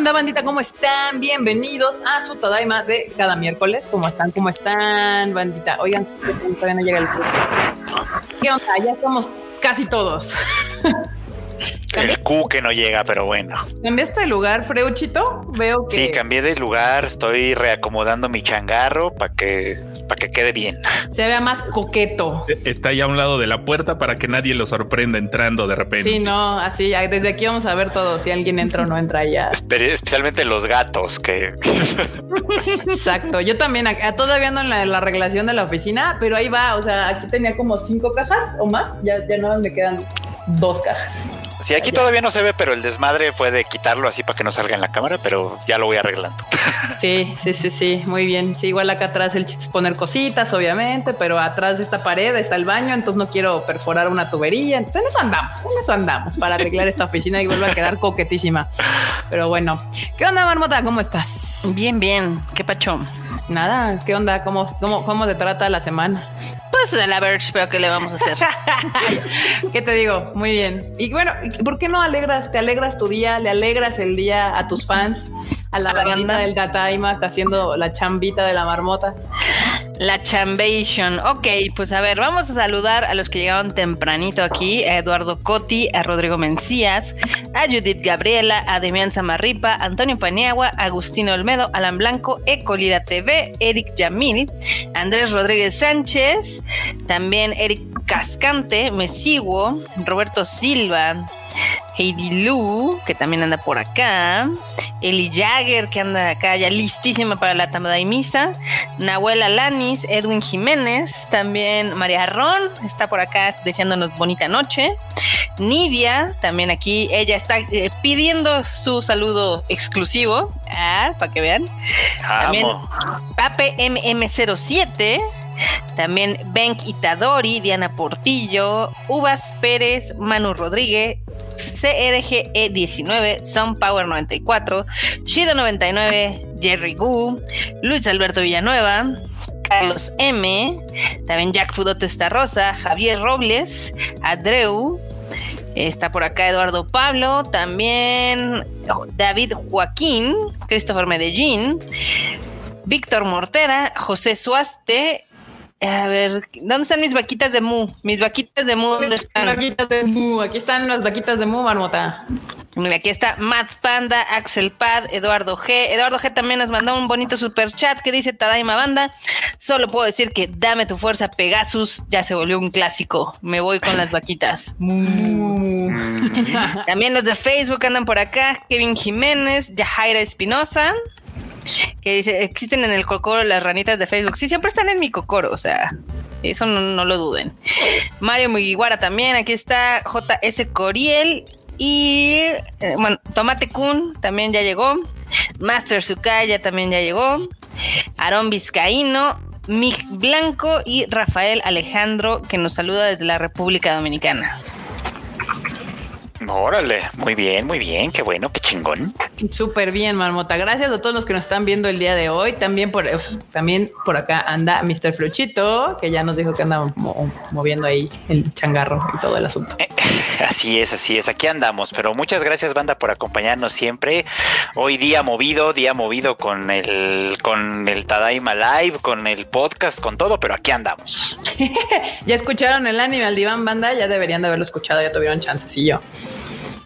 onda, bandita? ¿Cómo están? Bienvenidos a su Tadaima de cada miércoles. ¿Cómo están? ¿Cómo están, bandita? Oigan, todavía no llega el ¿Qué onda? Ya estamos casi todos. El Q que no llega, pero bueno. ¿Cambiaste de lugar, Freuchito? Veo que. Sí, cambié de lugar. Estoy reacomodando mi changarro para que, para que quede bien. Se vea más coqueto. Está ya a un lado de la puerta para que nadie lo sorprenda entrando de repente. Sí, no, así. Desde aquí vamos a ver todo. Si alguien entra o no entra ya. Especialmente los gatos que. Exacto. Yo también todavía ando en la, la, arreglación de la oficina, pero ahí va. O sea, aquí tenía como cinco cajas o más. Ya, ya no me quedan dos cajas. Sí, aquí todavía no se ve, pero el desmadre fue de quitarlo así para que no salga en la cámara, pero ya lo voy arreglando. Sí, sí, sí, sí, muy bien. Sí, igual acá atrás el chiste es poner cositas, obviamente, pero atrás de esta pared está el baño, entonces no quiero perforar una tubería. Entonces en eso andamos, en eso andamos para arreglar esta oficina y vuelva a quedar coquetísima. Pero bueno, ¿qué onda, Marmota? ¿Cómo estás? Bien, bien. ¿Qué pacho? Nada, ¿qué onda? ¿Cómo, cómo, cómo te trata la semana? De la Verge, pero ¿qué le vamos a hacer? ¿Qué te digo? Muy bien. Y bueno, ¿por qué no alegras, te alegras tu día, le alegras el día a tus fans, a la, banda del Dataima haciendo la chambita de la marmota? La Chambation. Ok, pues a ver, vamos a saludar a los que llegaron tempranito aquí: a Eduardo Coti, a Rodrigo Mencías, a Judith Gabriela, a Demian Zamarripa, Antonio Paniagua, Agustino Olmedo, Alan Blanco, Ecolida TV, Eric Yamil, Andrés Rodríguez Sánchez, también Eric Cascante, Mesiguo, Roberto Silva, Heidi Lu, que también anda por acá. Eli Jagger, que anda acá ya listísima para la Tamadaimisa. Nahuel Alanis, Edwin Jiménez, también María Ron, está por acá deseándonos bonita noche. Nivia, también aquí, ella está eh, pidiendo su saludo exclusivo, ah, para que vean. También Pape MM07, también Benk Itadori, Diana Portillo, Uvas Pérez, Manu Rodríguez, CRGE19, Sunpower 94, Shido 99, Jerry Gu, Luis Alberto Villanueva, Carlos M, también Jack Fudote Rosa, Javier Robles, Adreu, Está por acá Eduardo Pablo, también David Joaquín, Christopher Medellín, Víctor Mortera, José Suaste, a ver, ¿dónde están mis vaquitas de mu? Mis vaquitas de mu, ¿dónde están? Vaquitas de mu, aquí están las vaquitas de mu, marmota. Mira, aquí está Matt Panda, Axel Pad, Eduardo G. Eduardo G también nos mandó un bonito super chat que dice Tadaima Banda. Solo puedo decir que dame tu fuerza, Pegasus. Ya se volvió un clásico. Me voy con las vaquitas. también los de Facebook andan por acá. Kevin Jiménez, Yajaira Espinosa que dice, existen en el cocoro las ranitas de Facebook. Sí, siempre están en mi cocoro, o sea, eso no, lo duden. Mario Mugiwara también, aquí está JS Coriel y, eh, bueno, Tomate Kun también ya llegó. Master Sukaya también ya llegó. Aarón Vizcaíno, Mig Blanco y Rafael Alejandro, que nos saluda desde la República Dominicana. Órale, muy bien, muy bien, qué bueno, qué chingón. Súper bien, Marmota. Gracias a todos los que nos están viendo el día de hoy. También por, también por acá anda Mr. Fluchito, que ya nos dijo que anda moviendo ahí el changarro y todo el asunto. Así es, así es. Aquí andamos, pero muchas gracias, banda, por acompañarnos siempre. Hoy día movido, día movido con el, con el Tadaima Live, con el podcast, con todo, pero aquí andamos. ya escucharon el anime al diván, banda, ya deberían de haberlo escuchado, ya tuvieron chances y yo.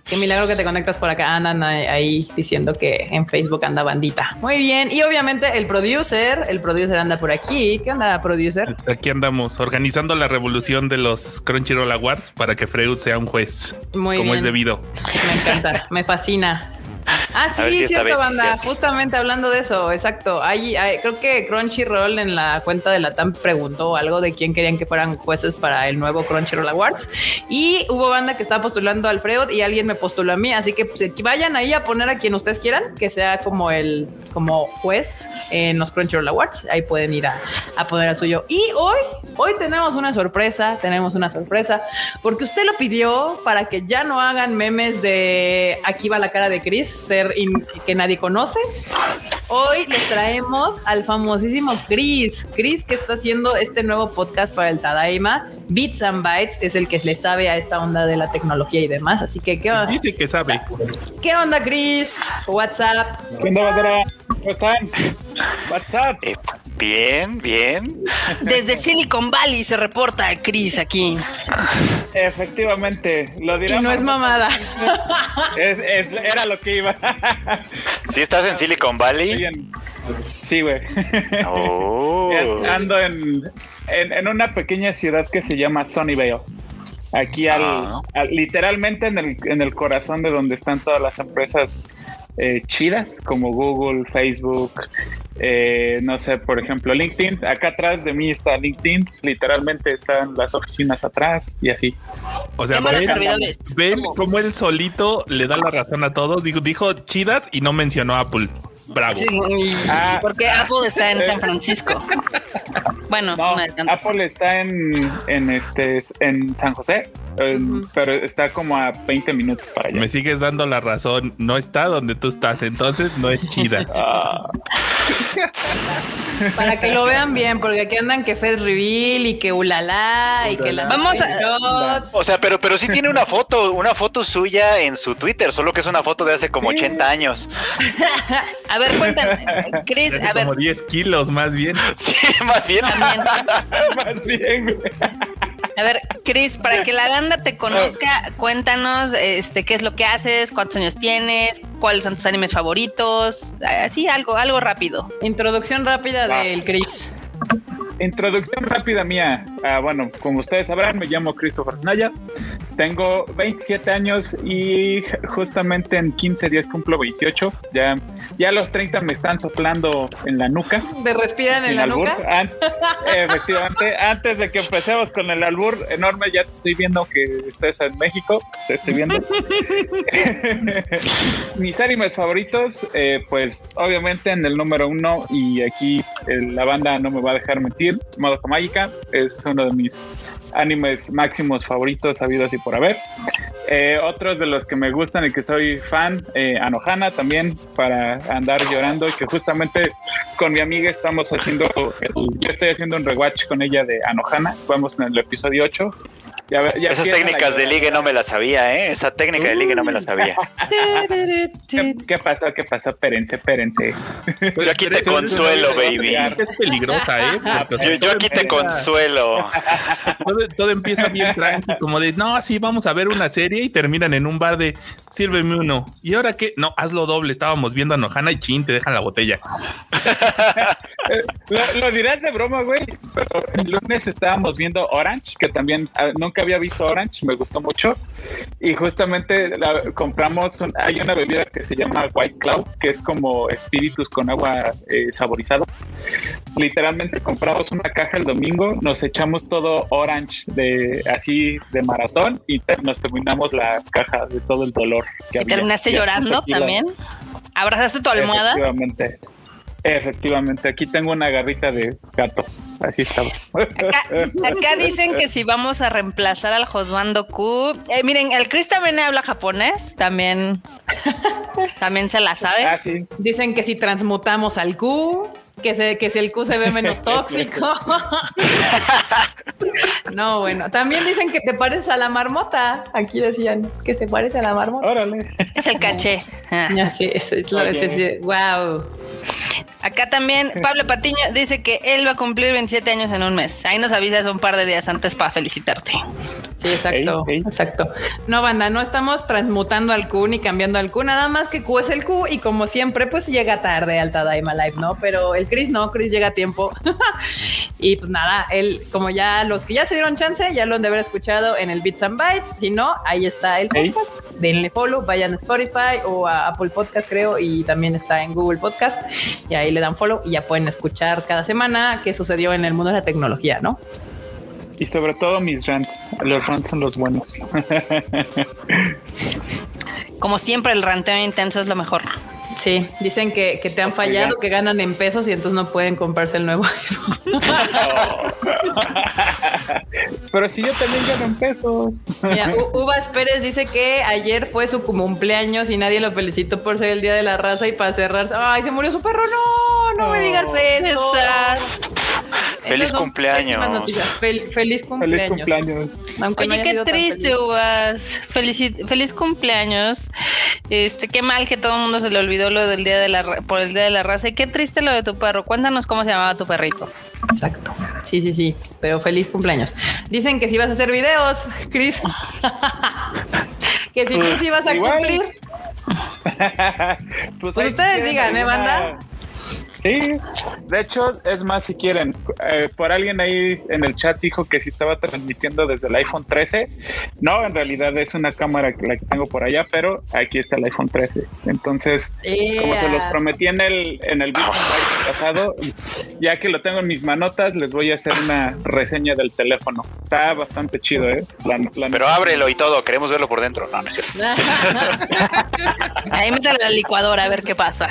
Qué milagro que te conectas por acá. Andan ahí diciendo que en Facebook anda bandita. Muy bien. Y obviamente el producer, el producer anda por aquí. ¿Qué onda, producer? Aquí andamos organizando la revolución de los Crunchyroll Awards para que Freud sea un juez. Muy como es debido. Me encanta, me fascina. Ah, sí, cierto, banda. Justamente hablando de eso, exacto. Hay, creo que Crunchyroll en la cuenta de la TAM preguntó algo de quién querían que fueran jueces para el nuevo Crunchyroll Awards. Y hubo banda que estaba postulando a Alfredo y alguien me postuló a mí. Así que pues, vayan ahí a poner a quien ustedes quieran, que sea como el como juez en los Crunchyroll Awards. Ahí pueden ir a, a poner al suyo. Y hoy, hoy tenemos una sorpresa. Tenemos una sorpresa porque usted lo pidió para que ya no hagan memes de aquí va la cara de Chris ser que nadie conoce. Hoy les traemos al famosísimo Chris. Chris que está haciendo este nuevo podcast para el Tadaima. Bits and Bytes es el que le sabe a esta onda de la tecnología y demás. Así que, ¿qué onda? Dice que sabe. ¿Qué onda, Chris? WhatsApp. ¿Qué onda, ¿Cómo están? WhatsApp. Eh, bien, bien. Desde Silicon Valley se reporta Chris aquí. Efectivamente, lo dirás. Y no es mamada. era lo que iba. ¿Sí estás en Silicon Valley? Sí, güey. Oh. Ando en, en, una pequeña ciudad que se llama Sunnyvale. Aquí ah. al, literalmente en el, en el corazón de donde están todas las empresas eh, chidas como Google, Facebook, eh, no sé, por ejemplo, LinkedIn. Acá atrás de mí está LinkedIn, literalmente están las oficinas atrás y así. O sea, ven, cómo él solito le da la razón a todos. Dijo, dijo chidas y no mencionó Apple. Bravo. Ah. porque Apple está en San Francisco. bueno, Apple está en, en, este, en San José, pero está como a 20 minutos para allá. Me sigues dando la razón. No está donde tú estás, entonces no es chida. Ah. Para que lo vean bien, porque aquí andan que Fed Reveal y que ulala y que las Vamos a O sea, pero pero sí tiene una foto, una foto suya en su Twitter, solo que es una foto de hace como 80 años. a ver, cuéntame, Chris, a ver. Como 10 kilos más bien. Sí, más bien. más bien. A ver, Chris, para que la banda te conozca, cuéntanos este qué es lo que haces, cuántos años tienes, cuáles son tus animes favoritos, así algo, algo rápido. Introducción rápida del Chris. Introducción rápida mía. Ah, bueno, como ustedes sabrán, me llamo Christopher Naya. Tengo 27 años y justamente en 15 días cumplo 28. Ya, ya los 30 me están soplando en la nuca. ¿Me respiran en la nuca? efectivamente, antes de que empecemos con el albur enorme, ya te estoy viendo que estás en México. Te estoy viendo. Mis animes favoritos, eh, pues obviamente en el número uno, y aquí eh, la banda no me va a dejar mentir, Modo Mágica. Es uno de mis animes máximos favoritos habidos y por haber. Eh, otros de los que me gustan y que soy fan, eh, Anohana también, para andar llorando, que justamente con mi amiga estamos haciendo, yo estoy haciendo un rewatch con ella de Anohana, vamos en el episodio 8 esas técnicas de ligue no me las sabía, ¿eh? Esa técnica de ligue no me la sabía. ¿Qué, pasó? ¿Qué pasó? Espérense, espérense. Yo aquí te consuelo, baby. Es peligrosa, ¿eh? Yo, aquí te consuelo. Todo, empieza bien tranqui, como de, no, sí, vamos a ver una serie y terminan en un bar de, sírveme uno. ¿Y ahora qué? No, hazlo doble. Estábamos viendo a Nojana y chin, te dejan la botella. lo, lo, dirás de broma, güey. Pero el lunes estábamos viendo Orange, que también ah, no que había visto Orange, me gustó mucho. Y justamente compramos, hay una bebida que se llama White Cloud, que es como espíritus con agua eh, saborizado. Literalmente compramos una caja el domingo, nos echamos todo Orange de así de maratón y nos terminamos la caja de todo el dolor. Que ¿Y terminaste llorando también? ¿Abrazaste tu almohada? Efectivamente. Efectivamente, aquí tengo una garrita de gato. Así estamos. Acá, dicen que si vamos a reemplazar al Josbando Q. Eh, miren, el Chris también habla japonés, también, también se la sabe. Ah, dicen que si transmutamos al Q, que, se, que si el Q se ve menos tóxico. no, bueno, también dicen que te pareces a la marmota. Aquí decían que se parece a la marmota. Órale. Es el caché. Ah. sí, eso es lo que wow. Acá también Pablo Patiño dice que él va a cumplir 27 años en un mes. Ahí nos avisas un par de días antes para felicitarte. Sí, exacto, exacto. No, banda, no estamos transmutando al Q ni cambiando al Q, nada más que Q es el Q y como siempre, pues llega tarde al Tadaima Live, ¿no? Pero el Chris no, Chris llega a tiempo. y pues nada, él, como ya los que ya se dieron chance, ya lo han de haber escuchado en el Bits and Bytes. Si no, ahí está el podcast. Denle follow, vayan a Spotify o a Apple Podcast, creo, y también está en Google Podcast. Y ahí le dan follow y ya pueden escuchar cada semana qué sucedió en el mundo de la tecnología, ¿no? Y sobre todo mis rants. Los rants son los buenos. Como siempre, el ranteo intenso es lo mejor. Sí, dicen que, que te han fallado, que ganan en pesos y entonces no pueden comprarse el nuevo iPhone. Pero si yo también gano en pesos. Mira, Uvas Pérez dice que ayer fue su cumpleaños y nadie lo felicitó por ser el día de la raza y para cerrar. Ay, se murió su perro. No, no, me digas eso. Feliz cumpleaños. feliz cumpleaños. Oye, qué triste, Uvas. feliz cumpleaños. Este, qué mal que todo el mundo se le olvidó lo del día de la por el día de la raza. Y qué triste lo de tu perro. Cuéntanos cómo se llamaba tu perrito. Exacto. Sí, sí, sí. Pero feliz cumpleaños. Dicen que si vas a hacer videos, Chris. que si tú sí vas a cumplir. pues, pues ustedes digan, ¿eh, banda? Sí, de hecho, es más, si quieren, eh, por alguien ahí en el chat dijo que si estaba transmitiendo desde el iPhone 13. No, en realidad es una cámara que la que tengo por allá, pero aquí está el iPhone 13. Entonces, como se los prometí en el, en el video pasado, ya que lo tengo en mis manotas, les voy a hacer una reseña del teléfono. Está bastante chido, ¿eh? pero ábrelo y todo, queremos verlo por dentro. No, no es cierto. ahí me sale la licuadora a ver qué pasa.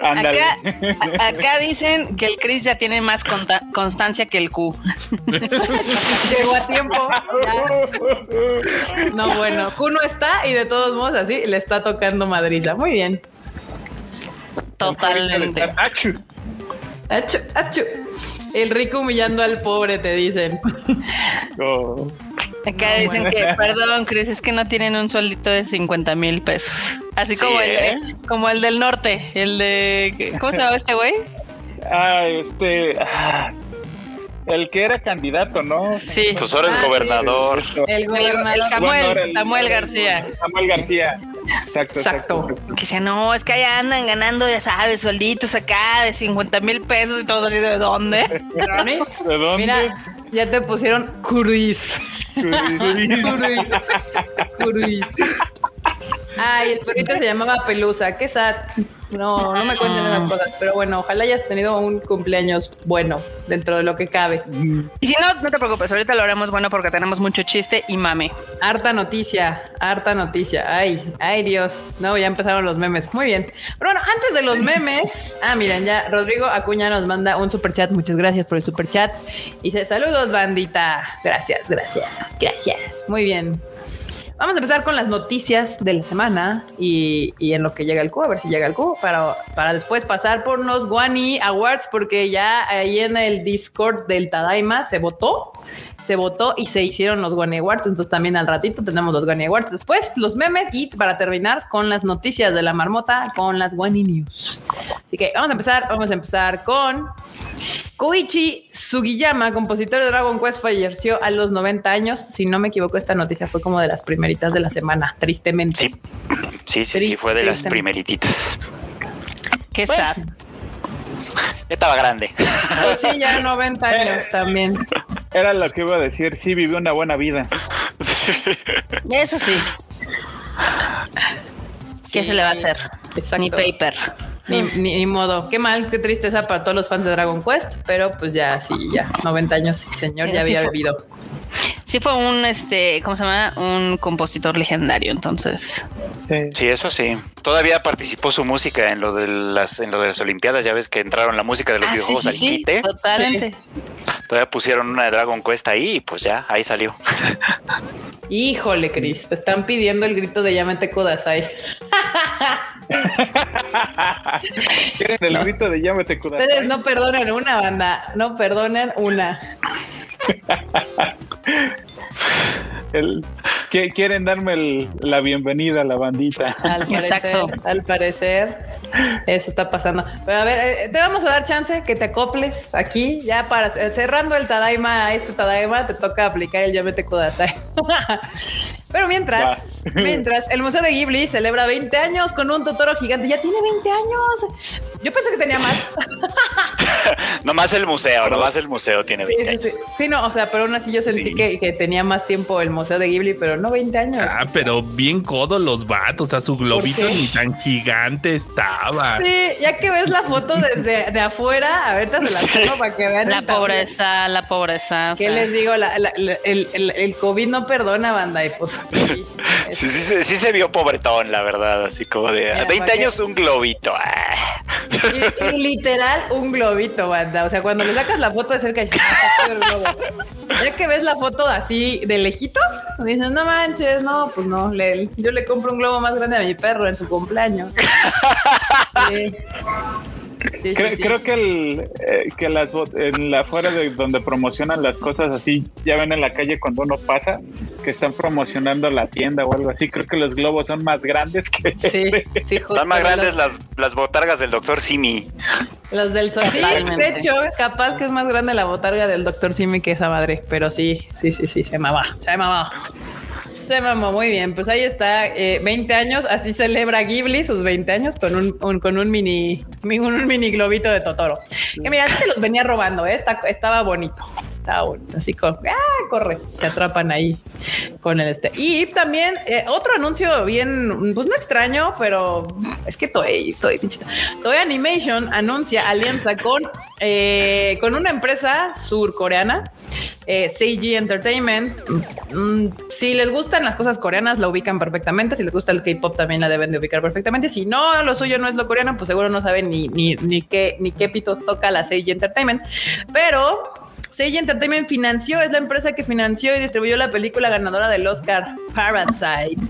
Acá, acá, dicen que el Chris ya tiene más constancia que el Q. Llegó a tiempo. No, bueno, Q no está y de todos modos así le está tocando madriza. Muy bien. Totalmente. Achu. Achu, El rico humillando al pobre, te dicen. Oh. Acá dicen que, perdón, Chris, es que no tienen un sueldito de 50 mil pesos. Así como, el, ¿eh? como el del norte, el de... ¿Cómo se llama este güey? Ah, este... Ah, el que era candidato, ¿no? Sí. Pues ahora es ah, gobernador. El, gobernador. Samuel, Samuel García. Samuel García. Exacto, exacto. Que dice, no, es que allá andan ganando, ya sabes, suelditos acá de 50 mil pesos y todo así, ¿de dónde? ¿De dónde? Mira, ya te pusieron Cruis. Cruis. Ay, el perrito se llamaba Pelusa. Qué sad. No, no me cuenten esas cosas. Pero bueno, ojalá hayas tenido un cumpleaños bueno dentro de lo que cabe. Y si no, no te preocupes. Ahorita lo haremos bueno porque tenemos mucho chiste y mame. Harta noticia, harta noticia. Ay, ay Dios. No, ya empezaron los memes. Muy bien. Pero bueno, antes de los memes. Ah, miren, ya Rodrigo Acuña nos manda un super chat. Muchas gracias por el super chat. Y dice, saludos, bandita. Gracias, gracias, gracias. Muy bien. Vamos a empezar con las noticias de la semana y, en lo que llega el Q, a ver si llega el Q, para, para después pasar por unos Guani Awards, porque ya ahí en el Discord del Tadaima se votó, se votó y se hicieron los Guani Awards. Entonces también al ratito tenemos los Guani Awards. Después los memes y para terminar con las noticias de la marmota, con las Guani News. Así que vamos a empezar, vamos a empezar con Koichi Sugiyama, compositor de Dragon Quest, falleció a los 90 años. Si no me equivoco, esta noticia fue como de las primeritas de la semana, tristemente. Sí, sí, sí, sí fue de las primerititas. Qué sad. Estaba grande. Pues sí, ya 90 años también. Era lo que iba a decir, sí vivió una buena vida. Eso sí. ¿Qué se le va a hacer? Ni paper. Ni, modo. Qué mal, qué tristeza para todos los fans de Dragon Quest, pero pues ya, sí, ya, 90 años, señor, ya había vivido. Sí fue un, este, ¿cómo se llama? Un compositor legendario, entonces. Sí. eso sí. Todavía participó su música en lo de las, en lo de las Olimpiadas, ya ves que entraron la música de los ah, videojuegos al quite. Totalmente. Todavía pusieron una de Dragon Quest ahí y pues ya, ahí salió. Híjole, Cris, te están pidiendo el grito de llámate Kudasai. ¿Quieren el grito de llámate Kudasai? Ustedes no perdonan una banda, no perdonan una. El, que quieren darme la bienvenida a la bandita. Al parecer, Exacto. Al parecer, eso está pasando. Pero a ver, eh, te vamos a dar chance que te acoples aquí, ya para cerrando el Tadaima, este Tadaima, te toca aplicar el Yamete Kudasai. Pero mientras, mientras, el Museo de Ghibli celebra 20 años con un Totoro gigante. Ya tiene 20 años. Yo pensé que tenía más. nomás el museo, nomás el museo tiene 20 años. Sí, no, o sea, pero aún así yo sentí que, que, tenía más tiempo el museo de Ghibli, pero no 20 años. Ah, pero bien codo los vatos, o sea, su globito ni tan gigante estaba. Sí, ya que ves la foto desde de afuera, a ver, te se la pongo para que vean. La pobreza, la pobreza. ¿Qué les digo? el, el, el, COVID no perdona, banda, y pues sí, sí, sí, se vio pobretón, la verdad, así como de 20 años un globito. Ah. Y, literal un globito, banda. O sea, cuando le sacas la foto de cerca, el globo. Ya que ves la foto así de lejitos, dices, no manches, no, pues no, le, yo le compro un globo más grande a mi perro en su cumpleaños. Sí creo, que el eh, que las en la fuera de donde promocionan las cosas así, ya ven en la calle cuando uno pasa que están promocionando la tienda o algo así. Creo que los globos son más grandes que sí, sí Están más grandes las, las botargas del doctor Simi. Los del sol. de hecho, capaz que es más grande la botarga del doctor Simi que esa madre, pero sí, sí, sí, sí, se mamá, se mamá. Se mamó muy bien. Pues ahí está, 20 eh, años. Así celebra Ghibli sus 20 años con un, con un mini, un, mini globito de Totoro. Que mira, se los venía robando, ¿eh? estaba bonito. Así con, ah, corre, te atrapan ahí con el este. Y también eh, otro anuncio bien, pues no extraño, pero es que Toei, Toei, Toei Animation anuncia alianza con, con una empresa surcoreana eh, Seiji Entertainment. Mm, si les gustan las cosas coreanas, la ubican perfectamente. Si les gusta el K-pop, también la deben de ubicar perfectamente. Si no, lo suyo no es lo coreano, pues seguro no saben ni, ni, qué, ni qué pitos toca la Seiji Entertainment. Pero Seiji Entertainment financió, es la empresa que financió y distribuyó la película ganadora del Oscar Parasite.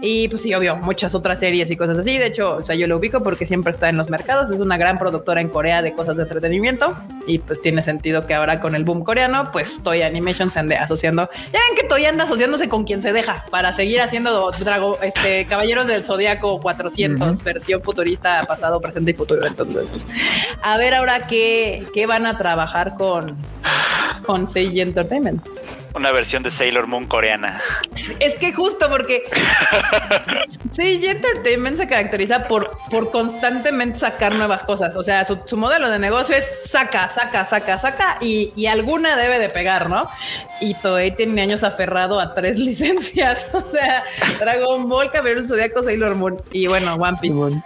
Y pues sí, obvio, muchas otras series y cosas así. De hecho, o sea, yo lo ubico porque siempre está en los mercados. Es una gran productora en Corea de cosas de entretenimiento. Y pues tiene sentido que ahora con el boom coreano, pues Toy Animation se ande asociando. Ya ven que Toy anda asociándose con quien se deja para seguir haciendo Drago, este, Caballeros del Zodiaco 400, versión futurista, pasado, presente y futuro. Entonces, pues, a ver ahora qué, qué van a trabajar con, con Seiji Entertainment una versión de Sailor Moon coreana. Es que justo porque sí, Entertainment se caracteriza por, por constantemente sacar nuevas cosas. O sea, su, modelo de negocio es saca, saca, saca, saca y, alguna debe de pegar, ¿no? Y Toei tiene años aferrado a tres licencias. O sea, Dragon Ball, un Zodiaco, Sailor Moon y bueno, One Piece.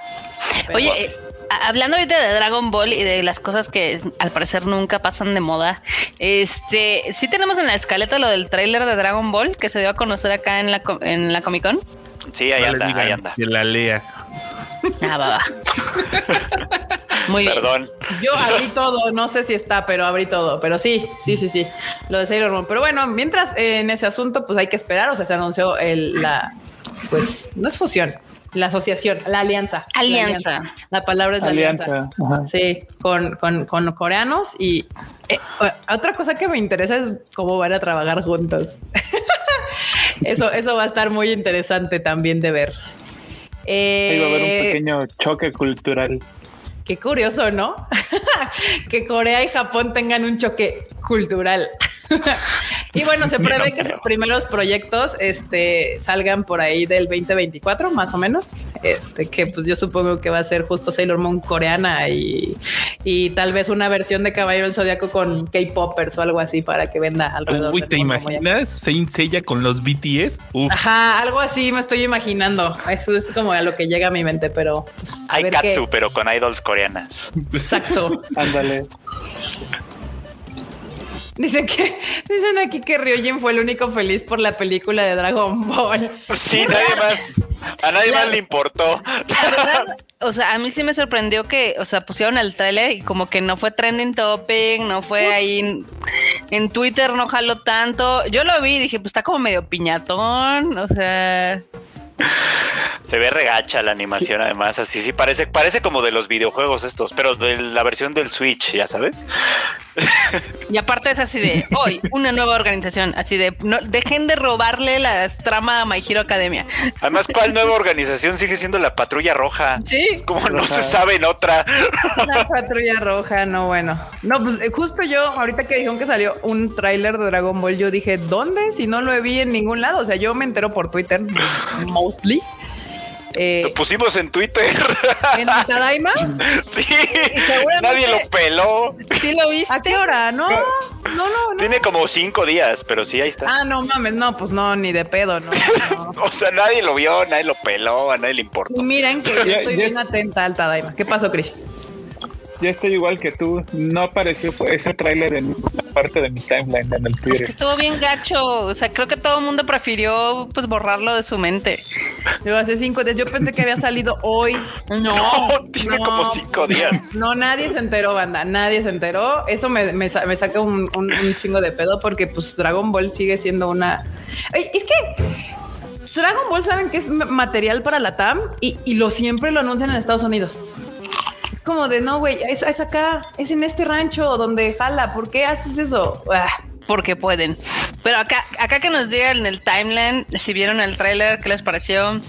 Oye, hablando ahorita de Dragon Ball y de las cosas que al parecer nunca pasan de moda, este sí tenemos en la escaleta lo del tráiler de Dragon Ball que se dio a conocer acá en la, en la Comic Con. Sí, ahí anda, ahí anda. Que la lea. Ah, va, va. Muy Perdón. Yo abrí todo, no sé si está, pero abrí todo. Pero sí, sí, sí, sí. Lo de Sailor Moon. Pero bueno, mientras en ese asunto, pues hay que esperar. O sea, se anunció el, la, pues no es fusión, la asociación, la alianza. Alianza. La, palabra es la alianza. Sí, con, con, con, coreanos y eh, otra cosa que me interesa es cómo van a trabajar juntos. eso, eso va a estar muy interesante también de ver. Ahí va a haber un eh, pequeño choque cultural. Qué curioso, ¿no? que Corea y Japón tengan un choque cultural. y bueno, se prevé que sus primeros proyectos este, salgan por ahí del 2024, más o menos. Este, que pues yo supongo que va a ser justo Sailor Moon coreana y, y tal vez una versión de Caballero del Zodiaco con K-Popers o algo así para que venda alrededor. Uy, ¿te imaginas? Saint Seiya con los BTS. Ajá, algo así me estoy imaginando. Eso es como a lo que llega a mi mente, pero. Pues, Hay Katsu, pero con idols coreanas. Exacto. Ándale. Dicen que dicen aquí que Ryojin fue el único feliz por la película de Dragon Ball. Sí, nadie más. A nadie más le importó. o sea, a mí sí me sorprendió que, o sea, pusieron el trailer y como que no fue trending topic, no fue ahí en, Twitter, no jaló tanto. Yo lo vi y dije, pues está como medio piñatón, o sea. Se ve regacha la animación, además, así sí parece, parece como de los videojuegos estos, pero de la versión del Switch, ya sabes. Y aparte es así de hoy, una nueva organización, así de no, dejen de robarle la trama a My Hero Academia. Además, ¿cuál nueva organización sigue siendo la Patrulla Roja? Sí. Es como no se sabe en otra. La Patrulla Roja, no, bueno. No, pues eh, justo yo, ahorita que dijeron que salió un tráiler de Dragon Ball, yo dije, ¿dónde? Si no lo vi en ningún lado. O sea, yo me entero por Twitter, mostly. Eh, lo pusimos en Twitter. ¿En Tadaima? Sí. Nadie lo peló. Sí lo viste. ¿A qué hora? No, no, no. Tiene como cinco días, pero sí, ahí está. Ah, no mames, no, pues no, ni de pedo, no. o sea, nadie lo vio, nadie lo peló, a nadie le importó. Y miren que yo estoy bien atenta al Tadaima. ¿Qué pasó, Chris? Yo estoy igual que tú. No apareció ese tráiler en parte de mi timeline en el Twitter. Es que estuvo bien gacho. O sea, creo que todo el mundo prefirió pues borrarlo de su mente. Yo hace cinco días. Yo pensé que había salido hoy. No, tiene como cinco días. No, nadie se enteró, banda. Nadie se enteró. Eso me, me, saca un, chingo de pedo porque pues Dragon Ball sigue siendo una. Es que Dragon Ball saben que es material para la TAM y, y lo siempre lo anuncian en Estados Unidos como de no, güey, es, acá, es en este rancho donde jala. ¿Por qué haces eso? Ah. Porque pueden. Pero acá, acá que nos digan en el timeline si vieron el tráiler, ¿qué les pareció?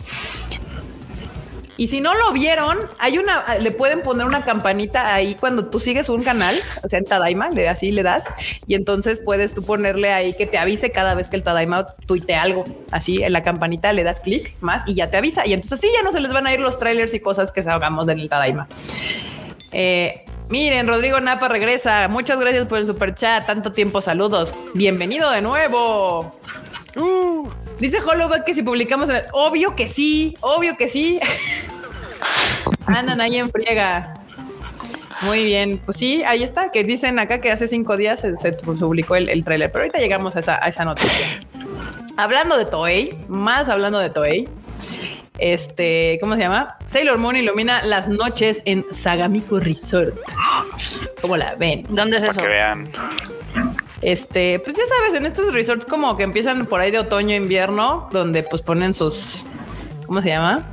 Y si no lo vieron, hay una, le pueden poner una campanita ahí cuando tú sigues un canal, o sea, en Tadaima, así le das, y entonces puedes tú ponerle ahí que te avise cada vez que el Tadaima tuite algo, así en la campanita le das clic más y ya te avisa. Y entonces sí, ya no se les van a ir los trailers y cosas que hagamos en el Tadaima. Eh, miren, Rodrigo Napa regresa. Muchas gracias por el super chat. Tanto tiempo, saludos. Bienvenido de nuevo. Uh. Dice Hollowback que si publicamos, obvio que sí, obvio que sí. Andan ahí en friega. Muy bien, pues sí, ahí está, que dicen acá que hace cinco días se, publicó el, el, trailer, pero ahorita llegamos a esa, a esa noticia. Hablando de Toei, más hablando de Toei, este, ¿cómo se llama? Sailor Moon ilumina las noches en Sagamiko Resort. ¿Cómo la ven? ¿Dónde es eso? que vean. Este, pues ya sabes, en estos resorts como que empiezan por ahí de otoño, invierno, donde pues ponen sus, ¿cómo se llama?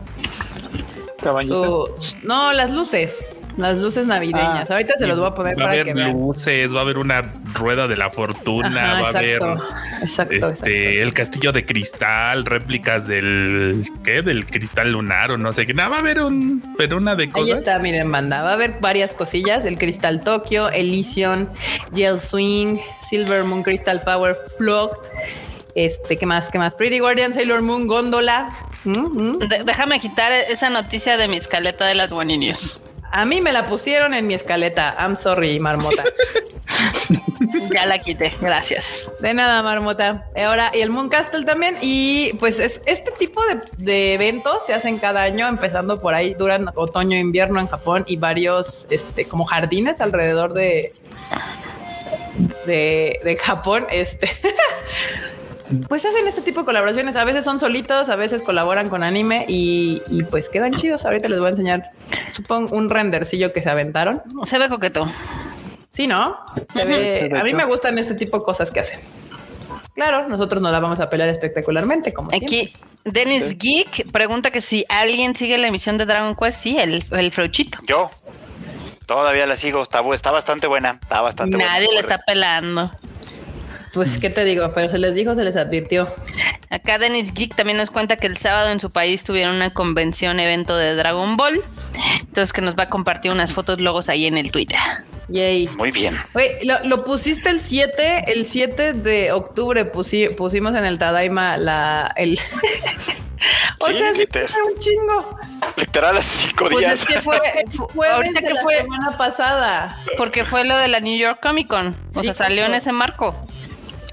no, las luces. Las luces navideñas. Ah, Ahorita se los voy a poner va para a haber luces, va a haber una rueda de la fortuna, va a haber este, el castillo de cristal, réplicas del ¿qué? Del cristal lunar o no sé qué. Nada, va a haber un, pero una de cosas. Ahí está, miren, banda. Va a haber varias cosillas: el cristal Tokio, Elysian, Gel Swing, Silver Moon Crystal Power Float. Este, ¿qué más? ¿Qué más? Pretty Guardian, Sailor Moon, Góndola. Mm, mm. déjame quitar esa noticia de mi escaleta de las Guaninios. A mí me la pusieron en mi escaleta. I'm sorry, marmota. ya la quité, gracias. De nada, marmota. Ahora, y el Moon Castle también. Y pues es, este tipo de, eventos se hacen cada año, empezando por ahí, duran otoño e invierno en Japón y varios, este, como jardines alrededor de, de, de Japón. Este. pues hacen este tipo de colaboraciones. A veces son solitos, a veces colaboran con anime y, pues quedan chidos. Ahorita les voy a enseñar, supongo, un rendercillo que se aventaron. Se ve coqueto. Sí, ¿no? Se ve. A mí me gustan este tipo de cosas que hacen. Claro, nosotros nos la vamos a pelear espectacularmente, como Aquí, Dennis Geek pregunta que si alguien sigue la emisión de Dragon Quest. Sí, el, el Frochito. Yo. Todavía la sigo. Está, está bastante buena. Está bastante Nadie le está pelando. Pues, ¿qué te digo? Pero se les dijo, se les advirtió. Acá Dennis Geek también nos cuenta que el sábado en su país tuvieron una convención, evento de Dragon Ball. Entonces, que nos va a compartir unas fotos logos ahí en el Twitter. Yay. Muy bien. Oye, lo, pusiste el 7, el 7 de octubre pusimos en el Tadaima la, el... o sea, un chingo. Literal hace cinco pues días. Es que fue, fue ahorita que fue semana pasada. Porque fue lo de la New York Comic Con. O sea, salió en ese marco.